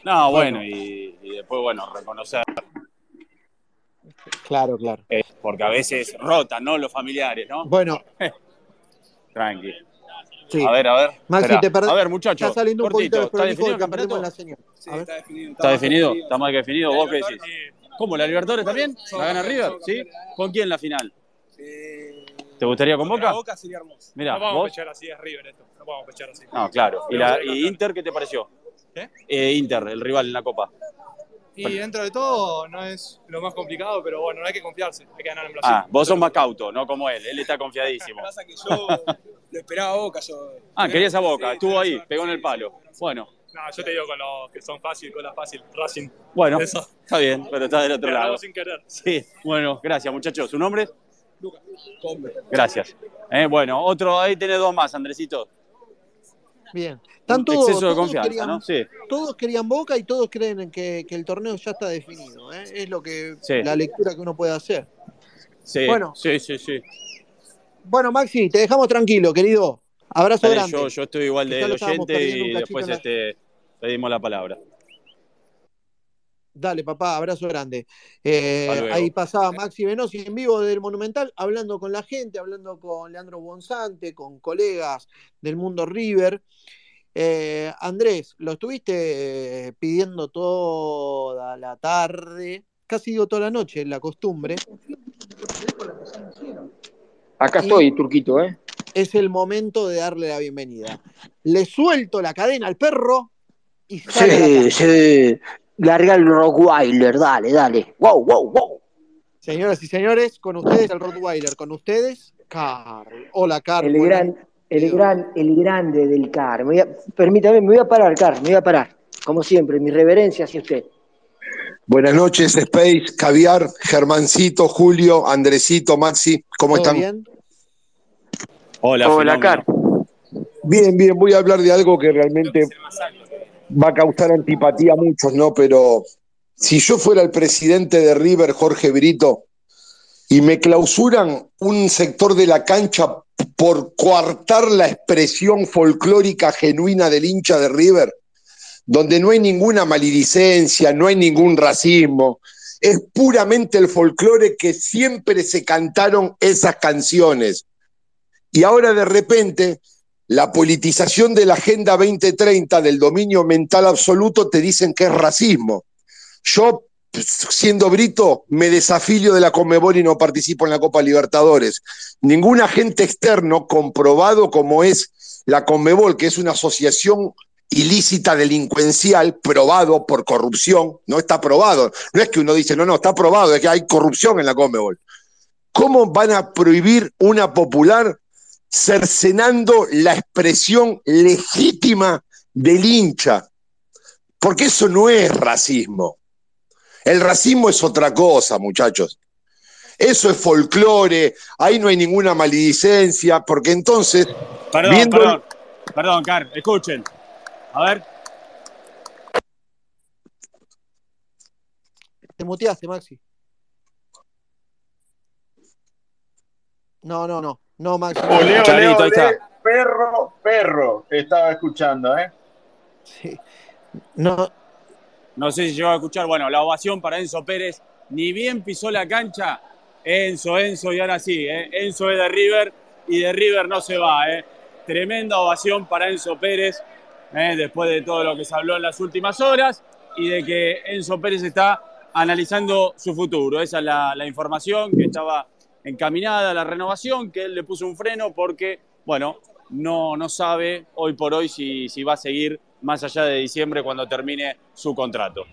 No, bueno, y, y, después, bueno, reconocer. Claro, claro. Eh, porque a veces rotan, ¿no? Los familiares, ¿no? Bueno. *laughs* Tranqui. A ver, a ver. Maxi, te A ver, muchachos. Está saliendo un cortito. poquito ¿Está definido que la señal. Sí, está definido. ¿Está, definido? ¿Está más que definido? ¿Vos qué decís? ¿Cómo? ¿La Libertadores también? ¿La gana River? ¿Sí? ¿Con quién la final? ¿Te gustaría con Boca? Boca sería hermoso. Mira, no vamos ¿vos? a pechar así, es River esto. No vamos a pechar así. No, claro. ¿Y, la, y Inter qué te pareció? ¿Qué? Eh, Inter, el rival en la Copa. Y dentro de todo no es lo más complicado, pero bueno, no hay que confiarse, hay que ganar en Brasil. Ah, vos sos más cauto, no como él, él está confiadísimo. Lo que pasa es que yo lo esperaba a Boca. Yo, ah, querías a Boca, estuvo ahí, pegó en el palo. Bueno. No, yo te digo con los que son fácil, con la fácil, Racing. Bueno, Eso. está bien, pero está del otro Pero lado. sin querer. Sí, bueno, gracias muchachos. ¿Su nombre? Gracias. Eh, bueno, otro, ahí tenés dos más, Andresito. Bien. Exceso de confianza, querían, ¿no? Sí. Todos querían Boca y todos creen que, que el torneo ya está definido. ¿eh? Es lo que Sí. la lectura que uno puede hacer. Sí, Bueno. sí, sí, sí. Bueno, Maxi, te dejamos tranquilo, querido. Abrazo Dale, grande. yo, yo estoy igual de oyente y después en la- este, pedimos la palabra. Dale, papá, abrazo grande. Eh, ahí pasaba Maxi Venosi en vivo del Monumental, hablando con la gente, hablando con Leandro Bonsante, con colegas del mundo River. Eh, Andrés, lo estuviste eh, pidiendo toda la tarde, casi digo toda la noche, la costumbre. Acá estoy, Turquito, ¿eh? Es el momento de darle la bienvenida. Le suelto la cadena al perro y sale Sí, sí. Larga el Rockweiler, dale, dale. Wow, wow, wow. Señoras y señores, con ustedes el Rottweiler, con ustedes, Carl. Hola, Carl. El gran, el gran, el grande del CAR. Me voy a- permítame, me voy a parar, Car, me voy a parar. Como siempre, mi reverencia hacia usted. Buenas noches, Space, Caviar, Germancito, Julio, Andresito, Maxi, ¿cómo ¿Todo están? bien? Hola, Hola. Car. Bien, bien, voy a hablar de algo que realmente va a causar antipatía a muchos, ¿no? Pero si yo fuera el presidente de River, Jorge Brito, y me clausuran un sector de la cancha por coartar la expresión folclórica genuina del hincha de River, donde no hay ninguna maledicencia, no hay ningún racismo, es puramente el folclore que siempre se cantaron esas canciones. Y ahora de repente la politización de la Agenda 2030 del dominio mental absoluto te dicen que es racismo. Yo, siendo brito, me desafilio de la Conmebol y no participo en la Copa Libertadores. Ningún agente externo comprobado como es la Conmebol, que es una asociación ilícita delincuencial probado por corrupción, no está probado. No es que uno dice, no, no, está probado, es que hay corrupción en la Conmebol. ¿Cómo van a prohibir una popular cercenando la expresión legítima del hincha? Porque eso no es racismo. El racismo es otra cosa, muchachos. Eso es folclore, ahí no hay ninguna maledicencia, porque entonces, Perdón, viendo perdón. Perdón, Car, escuchen. A ver. Te muteaste, Maxi. No, no, no. No, Maxi. no. Olé, olé, olé, perro, perro. Estaba escuchando, ¿eh? Sí. No, No sé si llegó a escuchar. Bueno, la ovación para Enzo Pérez. Ni bien pisó la cancha. Enzo, Enzo, y ahora sí. ¿eh? Enzo es de River y de River no se va. ¿eh? Tremenda ovación para Enzo Pérez. ¿eh? Después de todo lo que se habló en las últimas horas y de que Enzo Pérez está analizando su futuro. Esa es la, la información que estaba encaminada a la renovación, que él le puso un freno porque, bueno, no, no sabe hoy por hoy si, si va a seguir más allá de diciembre cuando termine su contrato.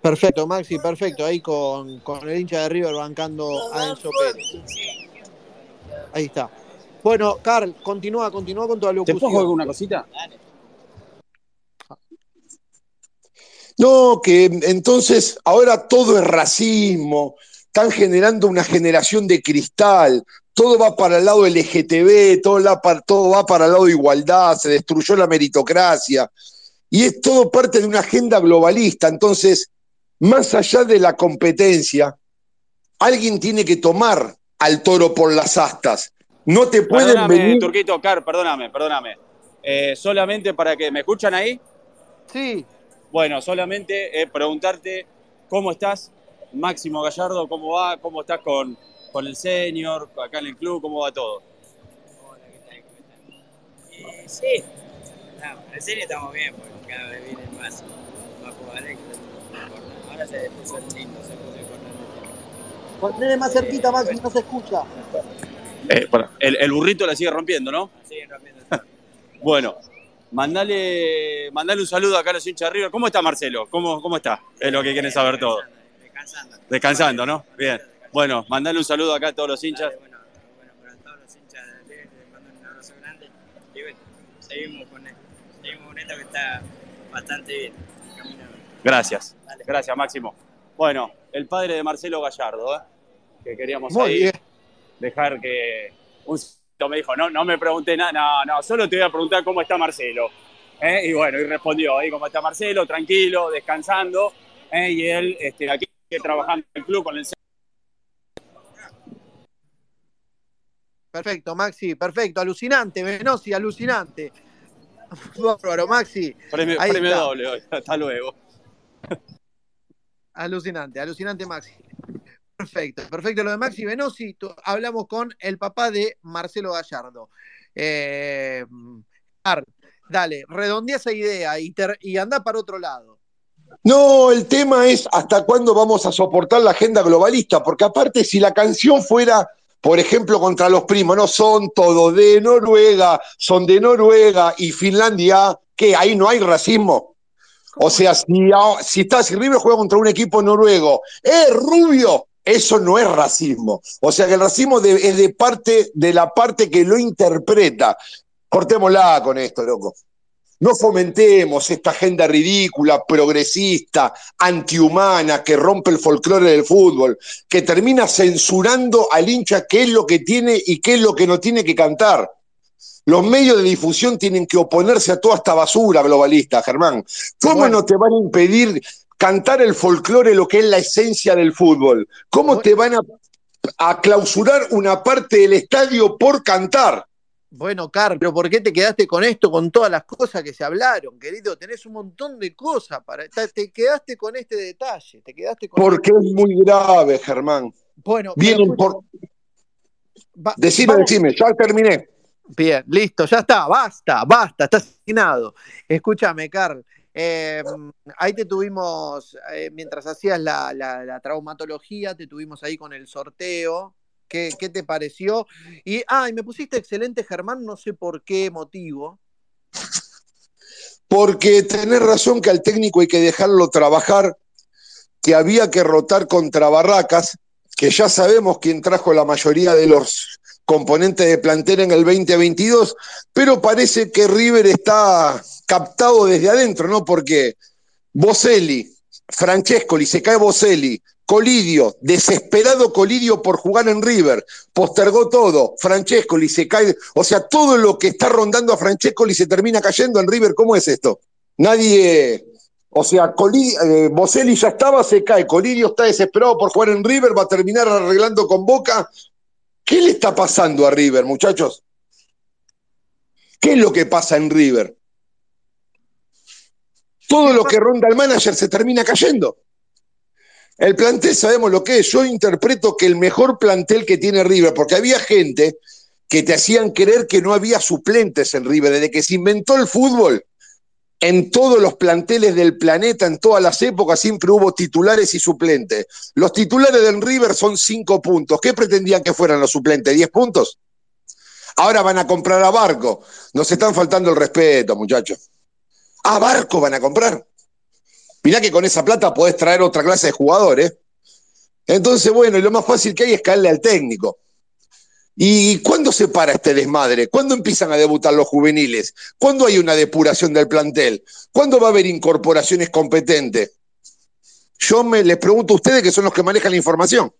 Perfecto, Maxi, perfecto. Ahí con, con el hincha de River bancando a Enzo Pérez. Ahí está. Bueno, Carl, continúa, continúa con tu locución. ¿Te puedo alguna cosita? No, que entonces ahora todo es racismo, están generando una generación de cristal, todo va para el lado LGTB, todo, todo va para el lado de igualdad, se destruyó la meritocracia, y es todo parte de una agenda globalista. Entonces, más allá de la competencia, alguien tiene que tomar al toro por las astas. No te pueden perdóname, venir. Turquito, Car, perdóname, perdóname. Eh, solamente para que. ¿Me escuchan ahí? Sí. Bueno, solamente eh, preguntarte cómo estás, Máximo Gallardo, cómo va, cómo estás con, con el senior, acá en el club, cómo va todo. Hola, ¿qué tal? ¿Cómo están? Eh, sí, no, el senior estamos bien, porque cada vez vienen más, más jugadores. Ahora se puso lindo, se puso importante. Ponele más cerquita, Maxi, no se escucha. Eh, bueno, el, el burrito la sigue rompiendo, ¿no? Siguen rompiendo *laughs* Bueno, mandale, mandale un saludo acá a los hinchas de River. ¿Cómo está Marcelo? ¿Cómo, cómo está? Es lo que quieren saber todo. Descansando. Descansando, ¿no? Bien. Bueno, mandale un saludo acá a todos los hinchas. Bueno, bueno, para todos los hinchas de River, les mando un abrazo grande. Y bueno, seguimos con, seguimos con esto que está bastante bien. Caminando. Gracias. Gracias, Máximo. Bueno, el padre de Marcelo Gallardo, ¿eh? que queríamos Muy ahí bien. dejar que un me dijo, no, no me pregunté nada, no, no, solo te voy a preguntar cómo está Marcelo. ¿eh? Y bueno, y respondió ahí cómo está Marcelo, tranquilo, descansando, ¿eh? y él este, aquí trabajando en el club con el Perfecto, Maxi, perfecto. Alucinante, Venosi, alucinante. *laughs* Bárbaro, Maxi. premio, doble hoy. Hasta luego. Alucinante, alucinante Maxi. Perfecto, perfecto. Lo de Maxi Venosi, hablamos con el papá de Marcelo Gallardo. Eh, Ar, dale, redondea esa idea y, y anda para otro lado. No, el tema es hasta cuándo vamos a soportar la agenda globalista, porque aparte si la canción fuera, por ejemplo, contra los primos, no son todos de Noruega, son de Noruega y Finlandia, ¿qué? Ahí no hay racismo. O sea, si, si está, si River juega contra un equipo noruego, ¡eh, rubio! Eso no es racismo. O sea que el racismo de- es de parte, de la parte que lo interpreta. Cortémosla con esto, loco. No fomentemos esta agenda ridícula, progresista, antihumana, que rompe el folclore del fútbol, que termina censurando al hincha qué es lo que tiene y qué es lo que no tiene que cantar. Los medios de difusión tienen que oponerse a toda esta basura globalista, Germán. ¿Cómo no te van a impedir cantar el folclore, lo que es la esencia del fútbol? ¿Cómo te van a, a clausurar una parte del estadio por cantar? Bueno, Car, pero ¿por qué te quedaste con esto, con todas las cosas que se hablaron, querido? Tenés un montón de cosas para. Te te quedaste con este detalle, te quedaste con. Porque es muy grave, Germán. Bueno, pero Vienen escucha, por. va- Decime, vamos- decime, ya terminé. Bien, listo, ya está, basta, basta, está asignado. Escúchame, Carl. eh, ahí te tuvimos, eh, mientras hacías la, la- la traumatología, te tuvimos ahí con el sorteo. ¿Qué, te pareció? Y, ah, me pusiste excelente, Germán, no sé por qué motivo. Porque tenés razón que al técnico hay que dejarlo trabajar, que había que rotar contra Barracas, que ya sabemos quién trajo la mayoría de los componentes de plantel en el 2022, pero parece que River está captado desde adentro, ¿no? Porque Boselli, Francescoli, se cae Boselli, Colidio, desesperado Colidio por jugar en River, postergó todo, Francescoli se cae, o sea, todo lo que está rondando a Francescoli se termina cayendo en River, ¿cómo es esto? Nadie, o sea, Coli- eh, Boselli ya estaba, se cae, Colidio está desesperado por jugar en River, va a terminar arreglando con Boca. ¿Qué le está pasando a River, muchachos? ¿Qué es lo que pasa en River? Todo lo que ronda el manager se termina cayendo. El plantel sabemos lo que es. Yo interpreto que el mejor plantel que tiene River, porque había gente que te hacían creer que no había suplentes en River. Desde que se inventó el fútbol, en todos los planteles del planeta, en todas las épocas, siempre hubo titulares y suplentes. Los titulares del River son cinco puntos. ¿Qué pretendían que fueran los suplentes? ¿Diez puntos? Ahora van a comprar a Barco. Nos están faltando el respeto, muchachos. A Barco van a comprar. Mirá que con esa plata podés traer otra clase de jugadores. Entonces, bueno, y lo más fácil que hay es caerle al técnico. ¿Y cuándo se para este desmadre? ¿Cuándo empiezan a debutar los juveniles? ¿Cuándo hay una depuración del plantel? ¿Cuándo va a haber incorporaciones competentes? Yo me les pregunto a ustedes que son los que manejan la información.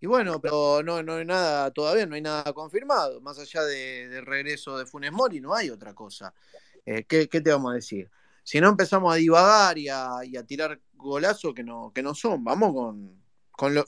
Y bueno, pero no, no hay nada, todavía no hay nada confirmado. Más allá del regreso de Funes Mori, no hay otra cosa. Eh, ¿qué, te vamos a decir? Si no empezamos a divagar y a, tirar golazos que no, que no son, vamos con, con lo.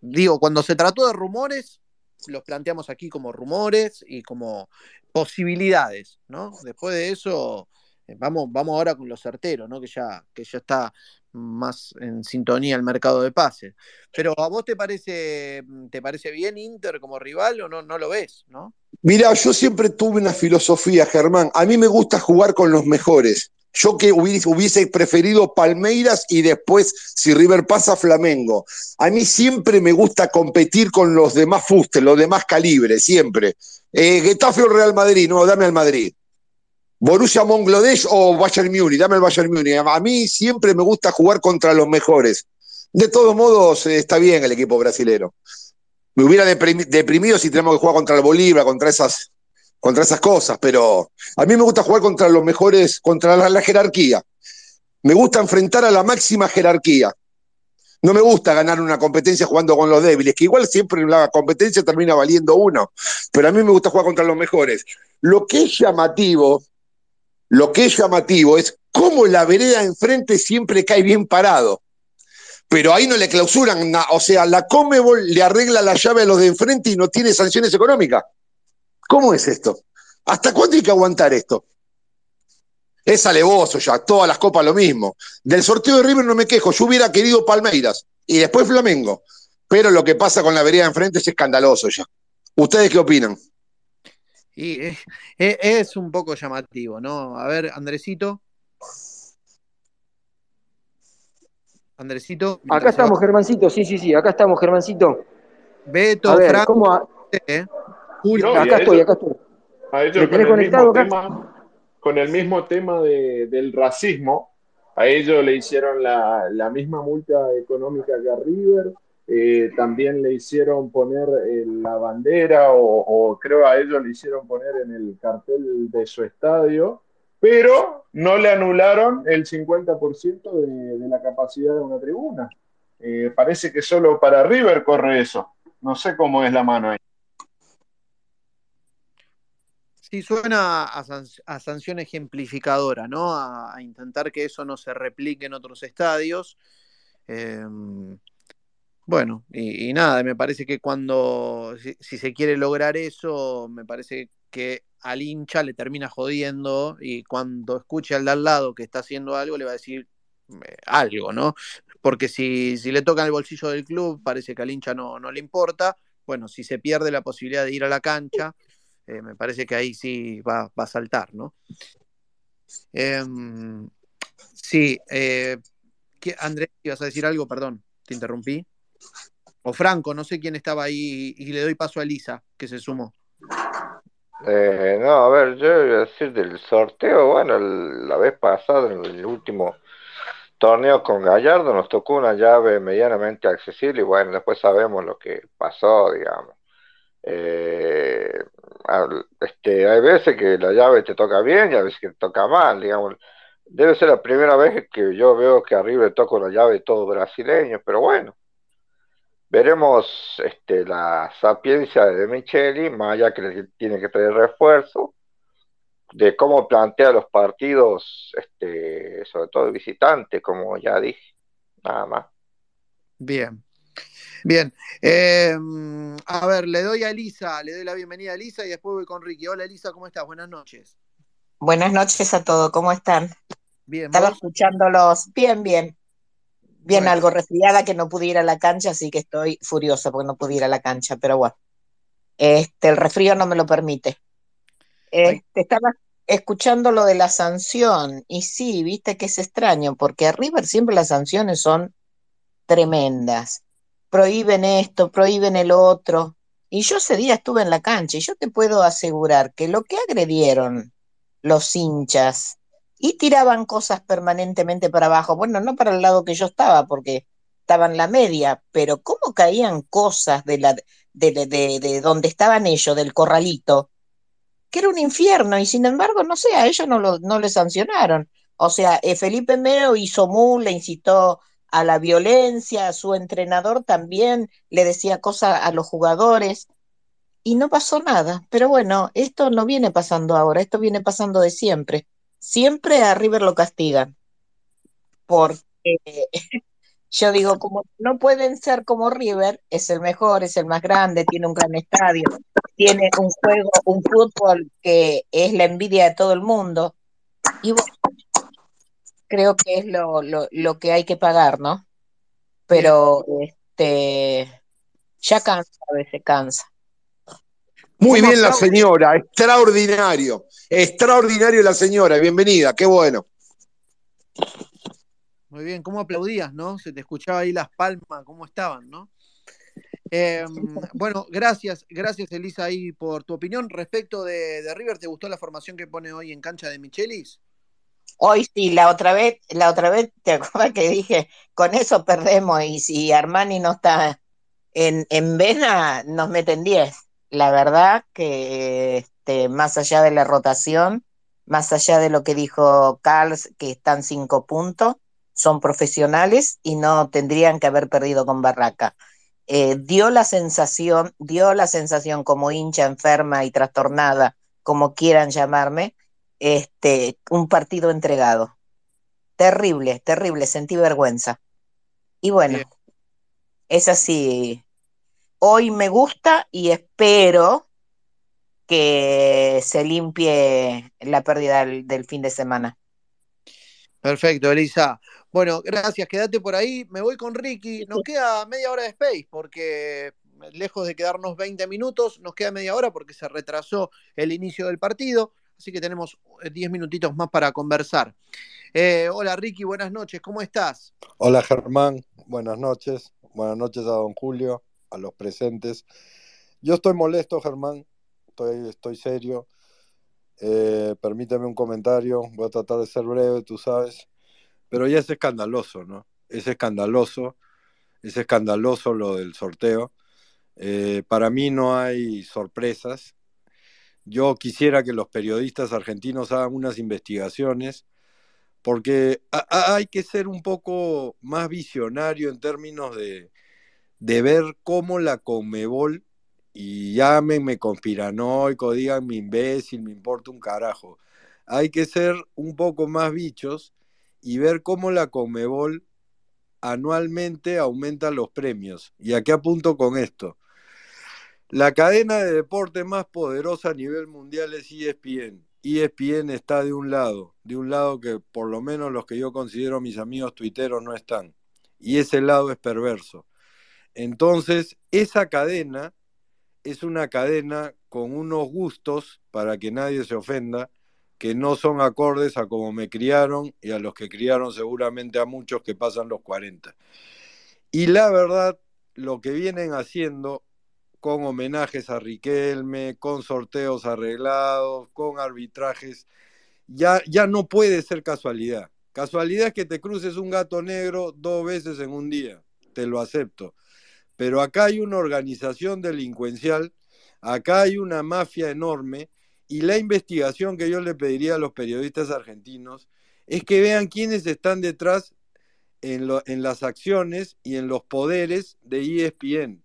Digo, cuando se trató de rumores, los planteamos aquí como rumores y como posibilidades, ¿no? Después de eso, eh, vamos, vamos ahora con lo certero, ¿no? Que ya, que ya está más en sintonía el mercado de pases. Pero ¿a vos te parece, te parece bien Inter como rival o no, no lo ves, no? Mira, yo siempre tuve una filosofía, Germán. A mí me gusta jugar con los mejores. Yo que hubiese, preferido Palmeiras y después, si River pasa, Flamengo. A mí siempre me gusta competir con los demás fustes, los demás calibres, siempre. Eh, Getafe o Real Madrid, no, dame al Madrid. Borussia Monglodesh o Bayern Múnich, dame el Bayern Múnich. A mí siempre me gusta jugar contra los mejores. De todos modos, eh, está bien el equipo brasilero. Me hubiera deprimido si tenemos que jugar contra el Bolívar, contra esas contra esas cosas, pero a mí me gusta jugar contra los mejores, contra la, jerarquía. Me gusta enfrentar a la máxima jerarquía. No me gusta ganar una competencia jugando con los débiles, que igual siempre la competencia termina valiendo uno, pero a mí me gusta jugar contra los mejores. Lo que es llamativo, lo que es llamativo es cómo la vereda enfrente siempre cae bien parado. Pero ahí no le clausuran, nada. o sea, la Comebol le arregla la llave a los de enfrente y no tiene sanciones económicas. ¿Cómo es esto? ¿Hasta cuándo hay que aguantar esto? Es alevoso ya, todas las copas lo mismo. Del sorteo de River no me quejo, yo hubiera querido Palmeiras y después Flamengo, pero lo que pasa con la vereda enfrente es escandaloso ya. ¿Ustedes qué opinan? Y es, un poco llamativo, ¿no? A ver, Andresito. Andresito. Acá estamos, Germancito, sí, sí, sí, acá estamos, Germancito. Beto, a ver, ¿cómo acá estoy, acá estoy. A ellos con el, mismo tema, con el mismo tema del racismo, a ellos le hicieron la, misma multa económica que a River, eh, también le hicieron poner eh, la bandera o, creo a ellos le hicieron poner en el cartel de su estadio, pero no le anularon el 50% de, la capacidad de una tribuna. Eh, parece que solo para River corre eso. No sé cómo es la mano ahí. Sí, suena a, sanción ejemplificadora, ¿no? A, intentar que eso no se replique en otros estadios. Em, bueno, y, nada, me parece que cuando, si, se quiere lograr eso, me parece que al hincha le termina jodiendo y cuando escuche al de al lado que está haciendo algo, le va a decir algo, ¿no? Porque si, si le toca el bolsillo del club, parece que al hincha no, no le importa. Bueno, si se pierde la posibilidad de ir a la cancha, eh, me parece que ahí sí va, a saltar, ¿no? Em, sí, eh, Andrés, ibas a decir algo, perdón, te interrumpí. O Franco, no sé quién estaba ahí y le doy paso a Elisa, que se sumó. Eh, no, a ver, yo voy a decir del sorteo, bueno, la vez pasada, en el último torneo con Gallardo, nos tocó una llave medianamente accesible y bueno, después sabemos lo que pasó, digamos. Eh, este, hay veces que la llave te toca bien y a veces que te toca mal, digamos. Debe ser la primera vez que yo veo que arriba le toca una llave todo brasileño, pero bueno. Veremos este, la sapiencia de Micheli, más allá que tiene que tener refuerzo, de cómo plantea los partidos, este, sobre todo visitantes, como ya dije, nada más. Bien, Bien, em, a ver, le doy a Elisa, le doy la bienvenida a Elisa y después voy con Ricky. Hola Elisa, ¿cómo estás? Buenas noches. Buenas noches a todos, ¿cómo están? Bien. Estaba escuchándolos bien, bien. Bien, algo resfriada que no pude ir a la cancha, así que estoy furiosa porque no pude ir a la cancha, pero bueno. Este, el resfrío no me lo permite. Este, estaba escuchando lo de la sanción, y sí, viste que es extraño, porque a River siempre las sanciones son tremendas prohíben esto, prohíben el otro, Y yo ese día estuve en la cancha y yo te puedo asegurar que lo que agredieron los hinchas y tiraban cosas permanentemente para abajo, bueno, no para el lado que yo estaba, porque estaba en la media, pero cómo caían cosas de, la, de, de, de donde estaban ellos, del corralito, que era un infierno, y sin embargo, no sé, a ellos no, lo, no le sancionaron. O sea, eh, Felipe Meo hizo mu, le incitó a la violencia, su entrenador también le decía cosas a los jugadores y no pasó nada. Pero bueno, esto no viene pasando ahora, esto viene pasando de siempre. Siempre a River lo castigan. Porque *laughs* yo digo, como no pueden ser como River, es el mejor, es el más grande, tiene un gran estadio, tiene un juego, un fútbol que es la envidia de todo el mundo. Y creo que es lo, lo, lo que hay que pagar, ¿no? Pero este ya cansa, a veces cansa. Muy bien la señora, extraordinario, extraordinario la señora, bienvenida, qué bueno. Muy bien, ¿cómo aplaudías, no? Se te escuchaba ahí las palmas, ¿cómo estaban, no? Eh, bueno, gracias, gracias Elisa ahí por tu opinión. Respecto de, de, River, ¿te gustó la formación que pone hoy en cancha de Michelis? Hoy sí, la otra vez, la otra vez, ¿te acuerdas que dije, con eso perdemos y si Armani no está en, en vena, nos meten 10? La verdad que este, más allá de la rotación, más allá de lo que dijo Carls, que están cinco puntos, son profesionales y no tendrían que haber perdido con Barraca. Eh, dio la sensación, dio la sensación como hincha enferma y trastornada, como quieran llamarme, este, un partido entregado. Terrible, terrible, sentí vergüenza. Y bueno, es así. Hoy me gusta y espero que se limpie la pérdida del, del fin de semana. Perfecto, Elisa. Bueno, gracias, quédate por ahí. Me voy con Ricky. Nos queda media hora de space porque lejos de quedarnos 20 minutos, nos queda media hora porque se retrasó el inicio del partido así que tenemos 10 eh, minutitos más para conversar. Eh, hola Ricky, buenas noches, ¿cómo estás? Hola Germán, buenas noches, buenas noches a don Julio, a los presentes. Yo estoy molesto, Germán, estoy, estoy serio. Eh, permíteme un comentario, voy a tratar de ser breve, tú sabes, pero ya es escandaloso, ¿no? Es escandaloso, es escandaloso lo del sorteo. para mí no hay sorpresas, yo quisiera que los periodistas argentinos hagan unas investigaciones, porque hay que ser un poco más visionario en términos de, de ver cómo la Conmebol, y llámenme conspiranoico, díganme imbécil, me importa un carajo. Hay que ser un poco más bichos y ver cómo la Conmebol anualmente aumenta los premios. ¿Y a qué apunto con esto? La cadena de deporte más poderosa a nivel mundial es ESPN. ESPN está de un lado, de un lado que por lo menos los que yo considero mis amigos tuiteros no están. Y ese lado es perverso. Entonces, esa cadena es una cadena con unos gustos, para que nadie se ofenda, que no son acordes a como me criaron y a los que criaron seguramente a muchos que pasan los 40. Y la verdad, lo que vienen haciendo con homenajes a Riquelme, con sorteos arreglados, con arbitrajes, ya, ya no puede ser casualidad. Casualidad es que te cruces un gato negro dos veces en un día, te lo acepto. Pero acá hay una organización delincuencial, acá hay una mafia enorme y la investigación que yo le pediría a los periodistas argentinos es que vean quiénes están detrás en, las acciones y en los poderes de ESPN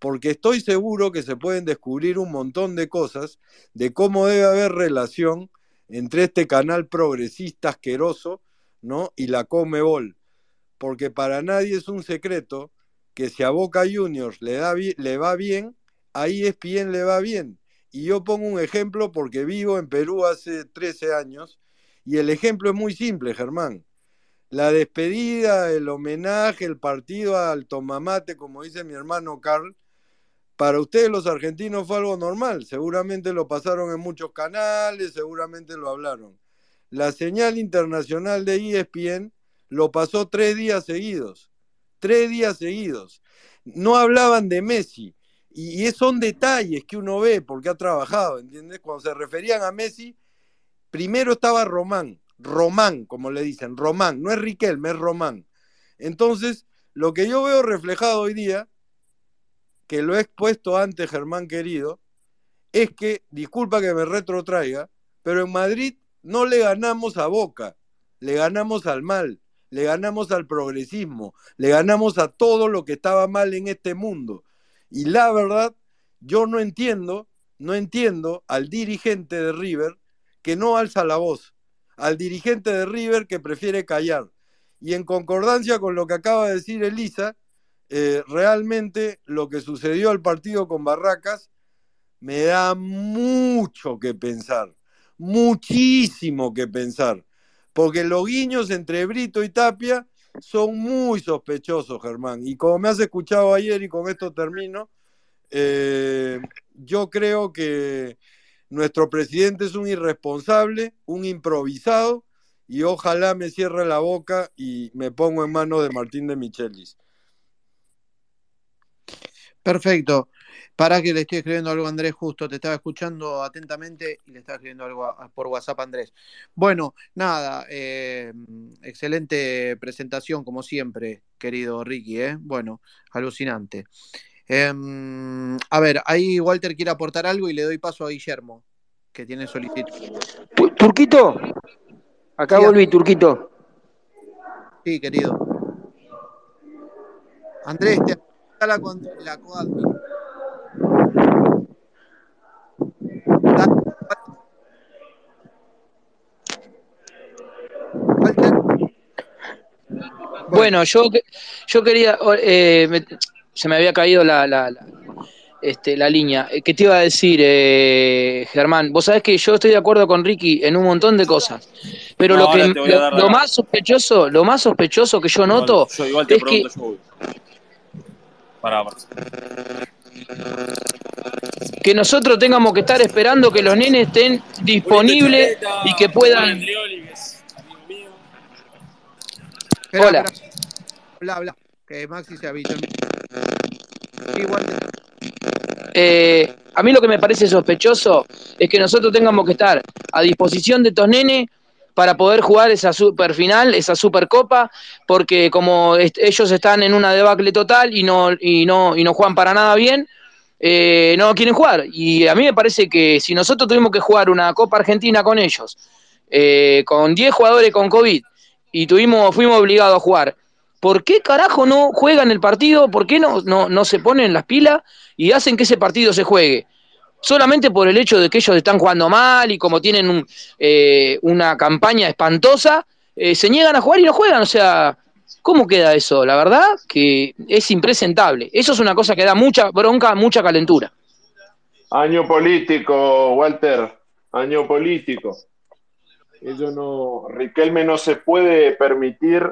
porque estoy seguro que se pueden descubrir un montón de cosas de cómo debe haber relación entre este canal progresista asqueroso, ¿no? y la Comebol, porque para nadie es un secreto que si a Boca Juniors le, da, le va bien, a ESPN le va bien. Y yo pongo un ejemplo porque vivo en Perú hace 13 años y el ejemplo es muy simple, Germán. La despedida, el homenaje, el partido al tomamate, como dice mi hermano Carl, para ustedes los argentinos fue algo normal, seguramente lo pasaron en muchos canales, seguramente lo hablaron. La señal internacional de ESPN lo pasó tres días seguidos, tres días seguidos. No hablaban de Messi, Y, son detalles que uno ve porque ha trabajado, ¿entiendes? Cuando se referían a Messi, primero estaba Román, Román, como le dicen, Román, no es Riquelme, es Román. Entonces, lo que yo veo reflejado hoy día, que lo he expuesto antes, Germán querido, es que, disculpa que me retrotraiga, pero en Madrid no le ganamos a Boca, le ganamos al mal, le ganamos al progresismo, le ganamos a todo lo que estaba mal en este mundo. Y la verdad, yo no entiendo, no entiendo al dirigente de River que no alza la voz, al dirigente de River que prefiere callar. Y en concordancia con lo que acaba de decir Elisa, eh, realmente lo que sucedió al partido con Barracas me da mucho que pensar, muchísimo que pensar, porque los guiños entre Brito y Tapia son muy sospechosos, Germán. Y como me has escuchado ayer y con esto termino, eh, yo creo que nuestro presidente es un irresponsable, un improvisado, y ojalá me cierre la boca y me pongo en manos de Martín de Michelis. Perfecto. Para que le estoy escribiendo algo a Andrés justo, te estaba escuchando atentamente y le estaba escribiendo algo por WhatsApp a Andrés. Bueno, nada, eh, excelente presentación como siempre, querido Ricky, ¿eh? Bueno, alucinante. Em, a ver, ahí Walter quiere aportar algo y le doy paso a Guillermo, que tiene solicitud. Turquito, acá volví, Turquito. Sí, querido. Andrés, te la, la Bueno, yo, yo quería, eh, se me había caído la, la, este, la línea. Eh, ¿Qué te iba a decir, eh, Germán? Vos sabés que yo estoy de acuerdo con Ricky en un montón de cosas, pero lo que lo, más sospechoso, lo más sospechoso que yo noto es que que nosotros tengamos que estar esperando que los nenes estén disponibles y que puedan. Hola. Bla, bla, que Maxi se avisa. Igual. Eh, a mí lo que me parece sospechoso es que nosotros tengamos que estar a disposición de estos nenes para poder jugar esa super final, esa supercopa, porque como ellos están en una debacle total y no, y no, y no juegan para nada bien, eh, no quieren jugar. Y a mí me parece que si nosotros tuvimos que jugar una Copa Argentina con ellos, eh, con 10 jugadores con COVID, y tuvimos, fuimos obligados a jugar, ¿por qué carajo no juegan el partido? ¿Por qué no, no, no se ponen las pilas y hacen que ese partido se juegue? solamente por el hecho de que ellos están jugando mal y como tienen eh, una campaña espantosa, eh, se niegan a jugar y no juegan. O sea, ¿cómo queda eso? La verdad que es impresentable. Eso es una cosa que da mucha bronca, mucha calentura. Año político, Walter, año político. Ellos no, Riquelme no se puede permitir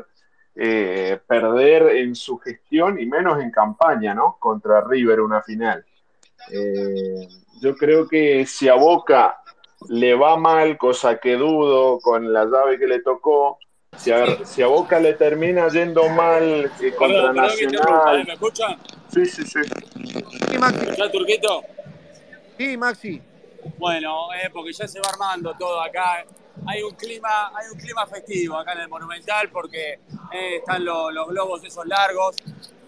eh, perder en su gestión y menos en campaña, ¿no? Contra River una final. Eh, yo creo que si a Boca le va mal, cosa que dudo con la llave que le tocó, si a, si a Boca le termina yendo mal eh, contra Nacional. ¿Me escuchan? Sí, sí, sí. Sí, Maxi. Turquito? Sí, Maxi. Bueno, eh, porque ya se va armando todo acá. Hay un clima, hay un clima festivo acá en el Monumental porque eh, están los, globos esos largos,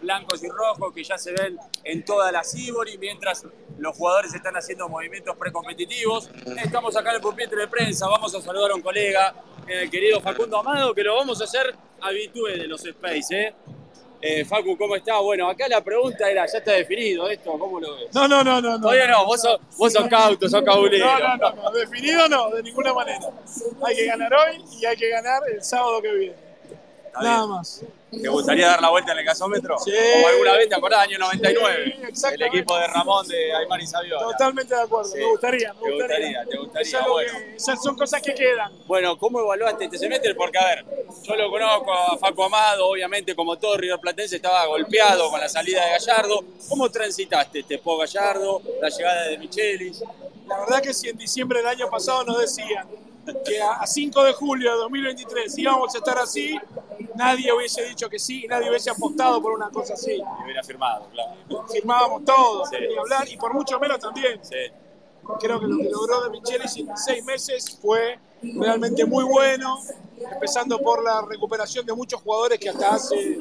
blancos y rojos que ya se ven en toda la Sibori, mientras los jugadores están haciendo movimientos precompetitivos. Estamos acá en el pupitre de prensa, vamos a saludar a un colega, el querido Facundo Amado, que lo vamos a hacer habitué de los Space, ¿eh? Eh, Facu, ¿cómo está? Bueno, acá la pregunta era, ¿ya está definido esto? ¿Cómo lo ves? No, no, no, no. Todavía no, vos sos, vos sos cauto, sos cabulero. No, no, no, definido no, de ninguna manera. Hay que ganar hoy y hay que ganar el sábado que viene. Nada más. ¿Te gustaría dar la vuelta en el gasómetro? Sí. Como alguna vez, ¿te acordás? Año 99. Sí, el equipo de Ramón de Aymar y Saviola. Totalmente de acuerdo. Sí. Me gustaría, me Te gustaría. te gustaría. Bueno. son cosas que quedan. Bueno, ¿cómo evaluaste este semestre? Porque, a ver, yo lo conozco a Facu Amado, obviamente, como todo River Platense, estaba golpeado con la salida de Gallardo. ¿Cómo transitaste este post Gallardo, la llegada de Michelis? La verdad que si en diciembre del año pasado nos decían que a a 5 de julio de 2023 íbamos a estar así, nadie hubiese dicho que sí, nadie hubiese apostado por una cosa así. Y hubiera firmado, claro. Firmábamos todos, sí. hablar, y por mucho menos también. Sí. Creo que lo que logró de Michelis en seis meses fue realmente muy bueno, empezando por la recuperación de muchos jugadores que hasta hace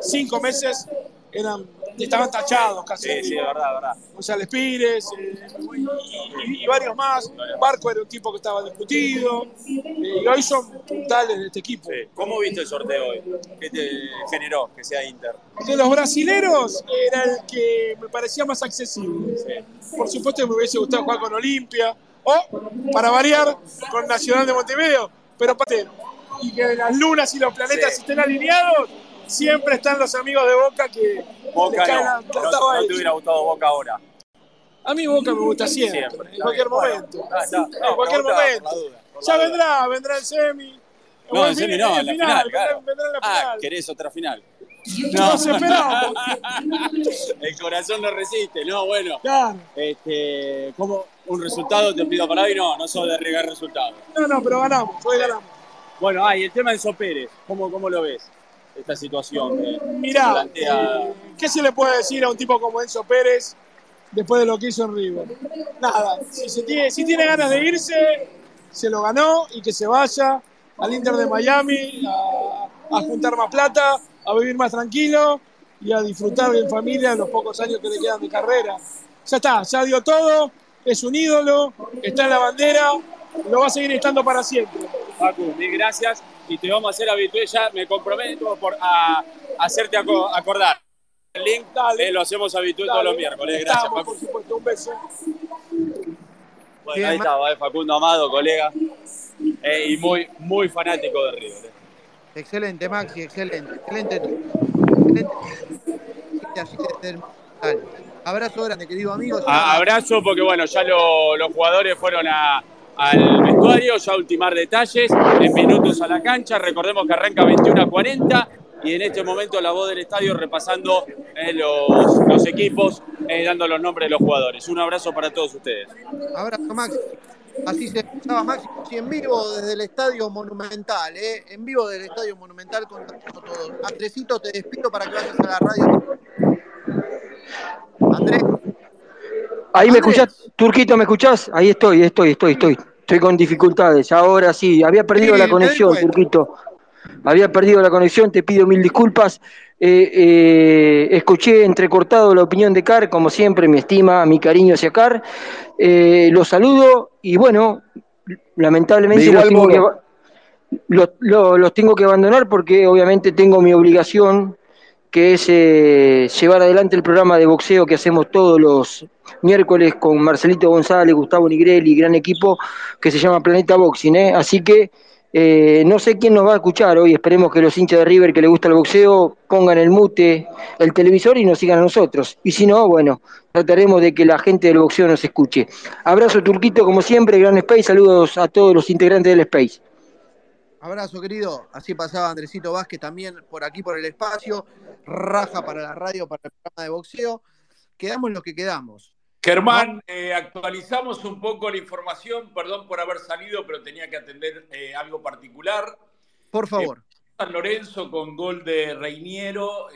cinco meses eran estaban tachados casi. Sí, sí, verdad, verdad. González Pires eh, y, y, varios más. Barco era un tipo que estaba discutido. Eh, y hoy son puntales de este equipo. Sí. ¿Cómo viste el sorteo hoy? ¿Qué te generó que sea Inter? De los brasileros era el que me parecía más accesible. Sí. Por supuesto que me hubiese gustado jugar con Olimpia o, para variar, con Nacional de Montevideo. Pero y que las lunas y los planetas sí. estén alineados, siempre están los amigos de Boca que Boca no, no, no te hubiera gustado Boca ahora. A mí Boca me gusta siempre, siempre. en cualquier momento. No, en cualquier momento. Duda, ya duda. vendrá, vendrá el semi. No, el semi no, en la final, final claro. vendrá, en la final. Ah, querés otra final. No. Nos esperamos. *laughs* el corazón no resiste, no, bueno. Claro. Este, ¿Cómo un resultado te pido para hoy? No, no sos de arriesgar resultados. No, no, pero ganamos, hoy ganamos. Bueno, ah, y el tema de Enzo Pérez, ¿cómo, cómo lo ves? Esta situación? Eh, Mirá, plantea... eh, ¿qué se le puede decir a un tipo como Enzo Pérez después de lo que hizo en River? Nada, si, se tiene, si tiene ganas de irse, se lo ganó y que se vaya al Inter de Miami a, a juntar más plata, a vivir más tranquilo y a disfrutar en familia en los pocos años que le quedan de carrera. Ya está, ya dio todo, es un ídolo, está en la bandera, lo va a seguir estando para siempre. Facu, mil gracias y te vamos a hacer habitué ya, me comprometo por a, a hacerte acordar. El link eh, lo hacemos habitué todos los miércoles. Gracias, Estamos, Por supuesto, un beso. Bueno, ahí estaba, eh, Facundo Amado, colega, eh, y muy, muy fanático de River. Eh. Excelente, Maxi, excelente, excelente. excelente. Así que Abrazo grande, querido amigo. Abrazo porque, bueno, ya lo, los jugadores fueron a, al vestuario, ya ultimar detalles, en minutos a la cancha, recordemos que arranca 21 a 40 y en este momento la voz del estadio repasando eh, los, los, equipos, eh, dando los nombres de los jugadores. Un abrazo para todos ustedes. Abrazo, Maxi. Así se escuchaba Maxi en vivo desde el Estadio Monumental, ¿eh? en vivo del Estadio Monumental con todos. Andresito, te despido para que vayas a la radio. Andrés. Ahí me escuchás, Turquito, ¿me escuchás? Ahí estoy, estoy, estoy, estoy. Estoy con dificultades. Ahora sí, había perdido sí, la conexión, Turquito. Había perdido la conexión, te pido mil disculpas. Eh, eh, escuché entrecortado la opinión de Car, como siempre, mi estima, mi cariño hacia Car. Eh, los saludo y bueno, lamentablemente los tengo, que, los, los, los tengo que abandonar porque obviamente tengo mi obligación que es eh, llevar adelante el programa de boxeo que hacemos todos los miércoles con Marcelito González, Gustavo Nigrelli, gran equipo que se llama Planeta Boxing. ¿eh? Así que eh, no sé quién nos va a escuchar hoy, esperemos que los hinchas de River que les gusta el boxeo pongan el mute, el televisor y nos sigan a nosotros. Y si no, bueno, trataremos de que la gente del boxeo nos escuche. Abrazo Turquito como siempre, Gran Space, saludos a todos los integrantes del Space. Abrazo, querido. Así pasaba Andresito Vázquez también por aquí, por el espacio. Raja para la radio, para el programa de boxeo. Quedamos lo que quedamos. Germán, eh, actualizamos un poco la información. Perdón por haber salido, pero tenía que atender eh, algo particular. Por favor. Eh, San Lorenzo con gol de Reiniero.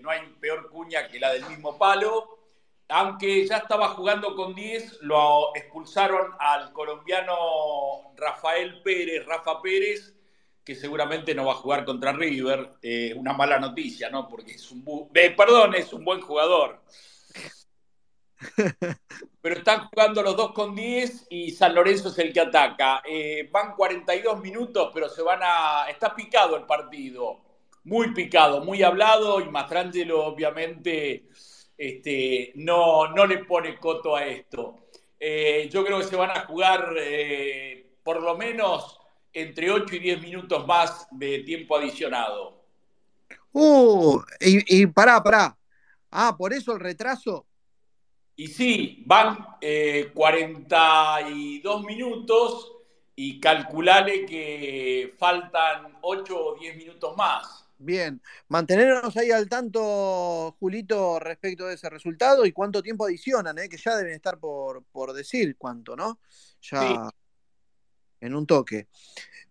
no hay peor cuña que la del mismo palo. Aunque ya estaba jugando con 10, lo expulsaron al colombiano Rafael Pérez, Rafa Pérez, que seguramente no va a jugar contra River. Eh, una mala noticia, ¿no? Porque es un, eh, perdón, es un buen jugador. *laughs* Pero están jugando los dos con 10 y San Lorenzo es el que ataca. Eh, van 42 minutos, pero se van a. Está picado el partido. Muy picado, muy hablado. Y Mastrangelo, obviamente, este, no, no le pone coto a esto. Eh, yo creo que se van a jugar eh, por lo menos entre 8 y 10 minutos más de tiempo adicionado. Uh, y, y pará, pará. Ah, por eso el retraso. Y sí, van eh, 42 minutos y calculale que faltan 8 o 10 minutos más. Bien, mantenernos ahí al tanto, Julito, respecto de ese resultado y cuánto tiempo adicionan, ¿eh? que ya deben estar por, por decir cuánto, ¿no? Ya... Sí. En un toque.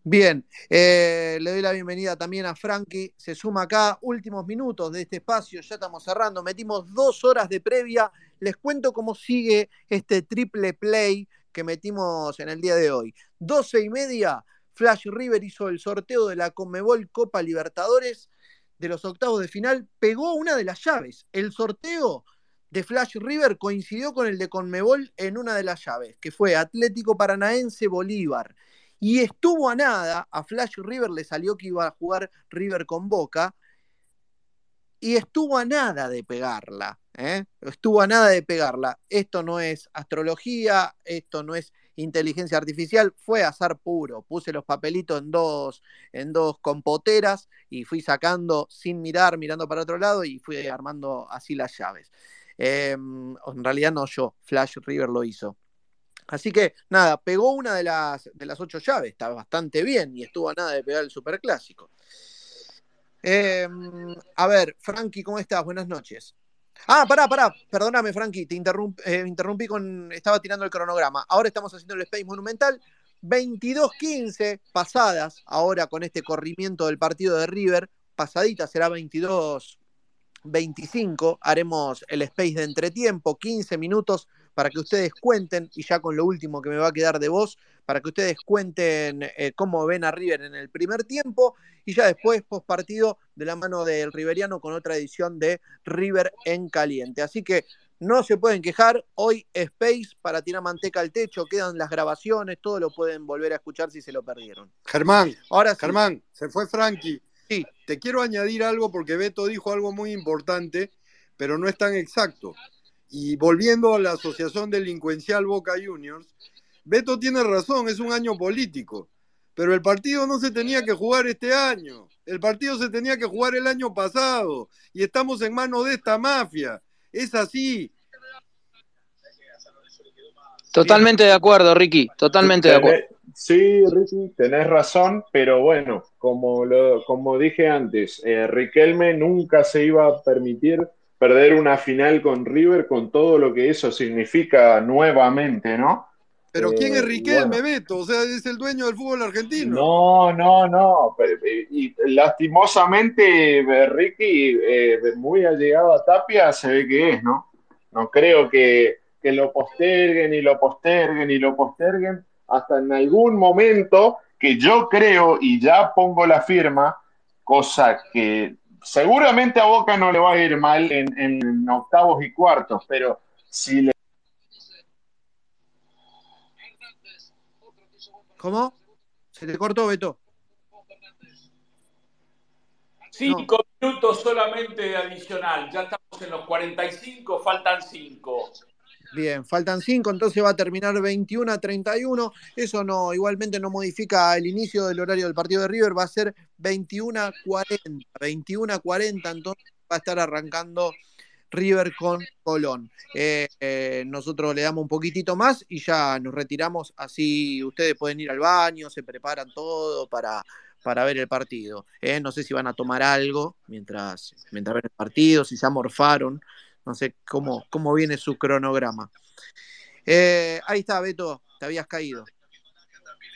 Bien, eh, le doy la bienvenida también a Frankie. Se suma acá, últimos minutos de este espacio, ya estamos cerrando. Metimos dos horas de previa. Les cuento cómo sigue este triple play que metimos en el día de hoy. 12 y media, Flash River hizo el sorteo de la Conmebol Copa Libertadores de los octavos de final, pegó una de las llaves. El sorteo de Flash River coincidió con el de Conmebol en una de las llaves, que fue Atlético Paranaense Bolívar. Y estuvo a nada, a Flash River le salió que iba a jugar River con Boca, y estuvo a nada de pegarla, ¿eh? estuvo a nada de pegarla. Esto no es astrología, esto no es inteligencia artificial, fue azar puro. Puse los papelitos en dos, en dos compoteras y fui sacando sin mirar, mirando para otro lado y fui armando así las llaves. Em, en realidad no yo, Flash River lo hizo. Así que nada, pegó una de las, de las ocho llaves, está bastante bien y estuvo a nada de pegar el superclásico. Em, a ver, Frankie, ¿cómo estás? Buenas noches. Ah, pará, pará, perdóname, Frankie, te eh, interrumpí con. Estaba tirando el cronograma. Ahora estamos haciendo el Space Monumental. 22-15 pasadas, ahora con este corrimiento del partido de River. Pasadita será 22-25. Haremos el Space de entretiempo, 15 minutos para que ustedes cuenten, y ya con lo último que me va a quedar de vos, para que ustedes cuenten eh, cómo ven a River en el primer tiempo y ya después, post partido, de la mano del Riveriano con otra edición de River en caliente. Así que no se pueden quejar, hoy Space para tirar manteca al techo, quedan las grabaciones, todo lo pueden volver a escuchar si se lo perdieron. Germán, ahora Germán, se fue Frankie. Sí. Te quiero añadir algo porque Beto dijo algo muy importante, pero no es tan exacto. Y volviendo a la Asociación Delincuencial Boca Juniors, Beto tiene razón, es un año político, pero el partido no se tenía que jugar este año, el partido se tenía que jugar el año pasado y estamos en manos de esta mafia. Es así. Totalmente de acuerdo, Ricky, totalmente de acuerdo. Sí, Ricky, tenés razón, pero bueno, como, lo, como dije antes, eh, Riquelme nunca se iba a permitir perder una final con River con todo lo que eso significa nuevamente, ¿no? Pero ¿quién es eh, Riquelme, Beto? O sea, es el dueño del fútbol argentino. No, no, no. Y lastimosamente, eh, Ricky, eh, muy allegado a Tapia, se ve que es, ¿no? No creo que, que lo posterguen y lo posterguen y lo posterguen hasta en algún momento que yo creo y ya pongo la firma, cosa que seguramente a Boca no le va a ir mal en, octavos y cuartos, pero si le... ¿Cómo? ¿Se te cortó, Beto? Cinco minutos solamente de adicional. Ya estamos en los 45, faltan cinco. Bien, faltan cinco, entonces va a terminar 21 a 31. Eso no, igualmente no modifica el inicio del horario del partido de River, va a ser 21 a 40. 21 a 40, entonces va a estar arrancando River con Colón. Eh, eh, nosotros le damos un poquitito más y ya nos retiramos, así ustedes pueden ir al baño, se preparan todo para, para ver el partido. Eh, no sé si van a tomar algo mientras, mientras ven el partido, si se amorfaron. No sé cómo, cómo viene su cronograma. Eh, ahí está, Beto, te habías caído.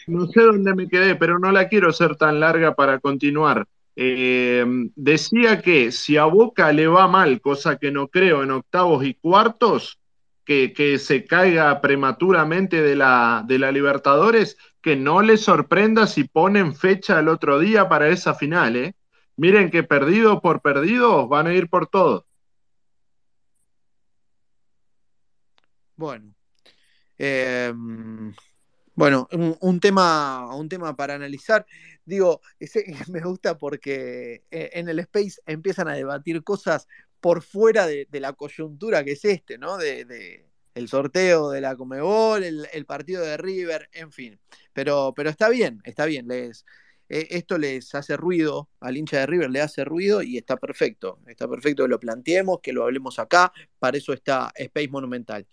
No sé dónde me quedé, pero no la quiero ser tan larga para continuar. Eh, decía que si a Boca le va mal, cosa que no creo en octavos y cuartos, que, que se caiga prematuramente de la, de la Libertadores, que no le sorprenda si ponen fecha el otro día para esa final. ¿eh? Miren que perdido por perdido van a ir por todo. Bueno. Em, bueno, un, tema, un tema para analizar. Digo, ese, *laughs* me gusta porque eh, en el Space empiezan a debatir cosas por fuera de, la coyuntura que es este, ¿no? De, el sorteo de la Comebol, el, partido de River, en fin. Pero, pero está bien, está bien. Les, eh, esto les hace ruido, al hincha de River le hace ruido y está perfecto. Está perfecto que lo planteemos, que lo hablemos acá. Para eso está Space Monumental.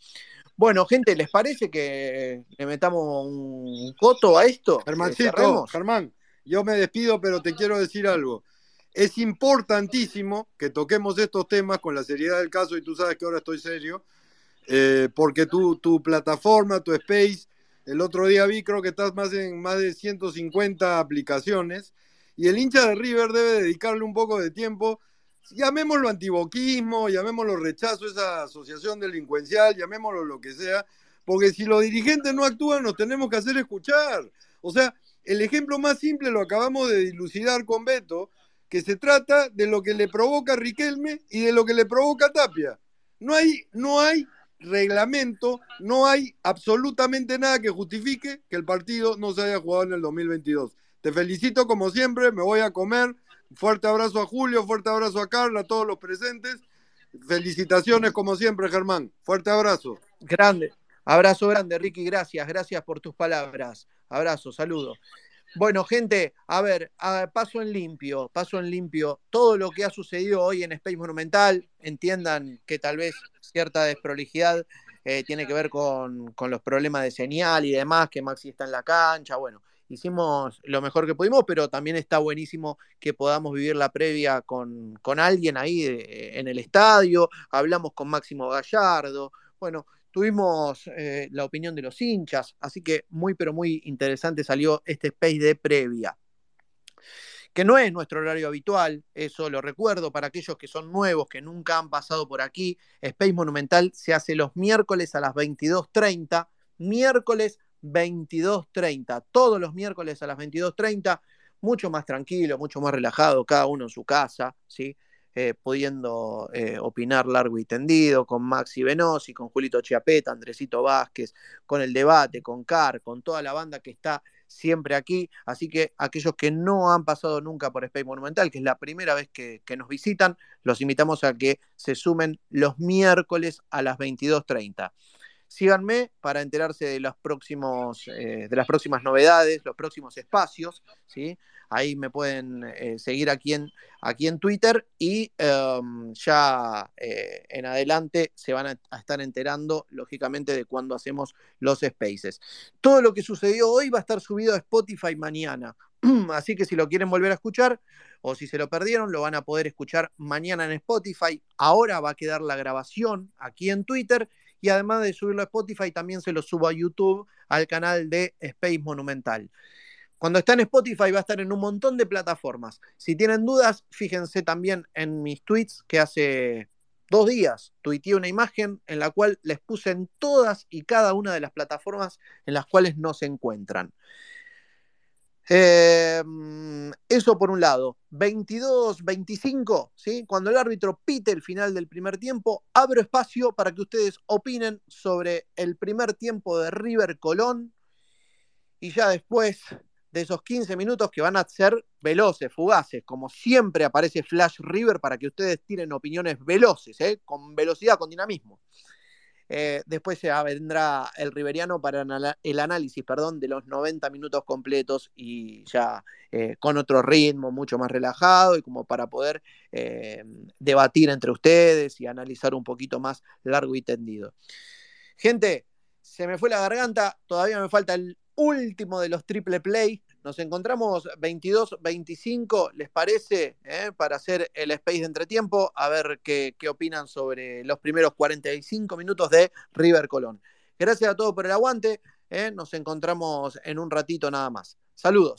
Bueno, gente, ¿les parece que le metamos un coto a esto? Germancito, Germán, yo me despido, pero te quiero decir algo. Es importantísimo que toquemos estos temas con la seriedad del caso, y tú sabes que ahora estoy serio, eh, porque tu, tu plataforma, tu space, El otro día vi, creo que estás más en más de 150 aplicaciones. Y el hincha de River debe dedicarle un poco de tiempo, llamémoslo antiboquismo, llamémoslo rechazo, esa asociación delincuencial, llamémoslo lo que sea, porque si los dirigentes no actúan, nos tenemos que hacer escuchar. O sea, el ejemplo más simple lo acabamos de dilucidar con Beto, que se trata de lo que le provoca Riquelme y de lo que le provoca Tapia. No hay, no hay reglamento, no hay absolutamente nada que justifique que el partido no se haya jugado en el 2022. Te felicito como siempre, me voy a comer. Fuerte abrazo a Julio, fuerte abrazo a Carla, a todos los presentes. Felicitaciones como siempre, Germán. Fuerte abrazo. Grande. Abrazo grande, Ricky. Gracias, gracias por tus palabras. Abrazo, saludo. Bueno, gente, a ver, paso en limpio, paso en limpio. Todo lo que ha sucedido hoy en Space Monumental, entiendan que tal vez cierta desprolijidad eh, tiene que ver con, con, los problemas de señal y demás, que Maxi está en la cancha. Bueno, hicimos lo mejor que pudimos, pero también está buenísimo que podamos vivir la previa con, con alguien ahí en el estadio. Hablamos con Máximo Gallardo. Bueno, tuvimos eh, la opinión de los hinchas, así que muy, pero muy interesante salió este space de previa. Que no es nuestro horario habitual, eso lo recuerdo para aquellos que son nuevos, que nunca han pasado por aquí. Space Monumental se hace los miércoles a las 22.30, miércoles 22.30, todos los miércoles a las 22.30, mucho más tranquilo, mucho más relajado, cada uno en su casa, ¿sí? Eh, pudiendo eh, opinar largo y tendido, con Maxi Venosi, con Julito Chiapeta, Andresito Vázquez, con el debate, con Car, con toda la banda que está siempre aquí. Así que aquellos que no han pasado nunca por Space Monumental, que es la primera vez que, nos visitan, los invitamos a que se sumen los miércoles a las 22.30. Síganme para enterarse de, próximos, eh, de las próximas novedades, los próximos espacios, ¿sí? Ahí me pueden eh, seguir aquí en, aquí en Twitter y em, ya eh, en adelante se van a, estar enterando, lógicamente, de cuando hacemos los spaces. Todo lo que sucedió hoy va a estar subido a Spotify mañana. *clears throat* Así que si lo quieren volver a escuchar o si se lo perdieron, lo van a poder escuchar mañana en Spotify. Ahora va a quedar la grabación aquí en Twitter y además de subirlo a Spotify, también se lo subo a YouTube al canal de Space Monumental. Cuando está en Spotify va a estar en un montón de plataformas. Si tienen dudas, fíjense también en mis tweets que hace dos días tuiteé una imagen en la cual les puse en todas y cada una de las plataformas en las cuales no se encuentran. Em, eso por un lado. 22-25, ¿sí? cuando el árbitro pite el final del primer tiempo, abro espacio para que ustedes opinen sobre el primer tiempo de River Colón y ya después de esos 15 minutos que van a ser veloces, fugaces, como siempre aparece Flash River para que ustedes tiren opiniones veloces, ¿eh? con velocidad, con dinamismo. Eh, después ya vendrá el Riveriano para el análisis perdón, de los 90 minutos completos y ya eh, con otro ritmo, mucho más relajado y como para poder debatir entre ustedes y analizar un poquito más largo y tendido. Gente, se me fue la garganta, todavía me falta el último de los triple play. Nos encontramos 22-25, ¿les parece? Eh, para hacer el space de entretiempo, a ver qué, qué opinan sobre los primeros 45 minutos de River Colón. Gracias a todos por el aguante. Eh, nos encontramos en un ratito nada más. Saludos.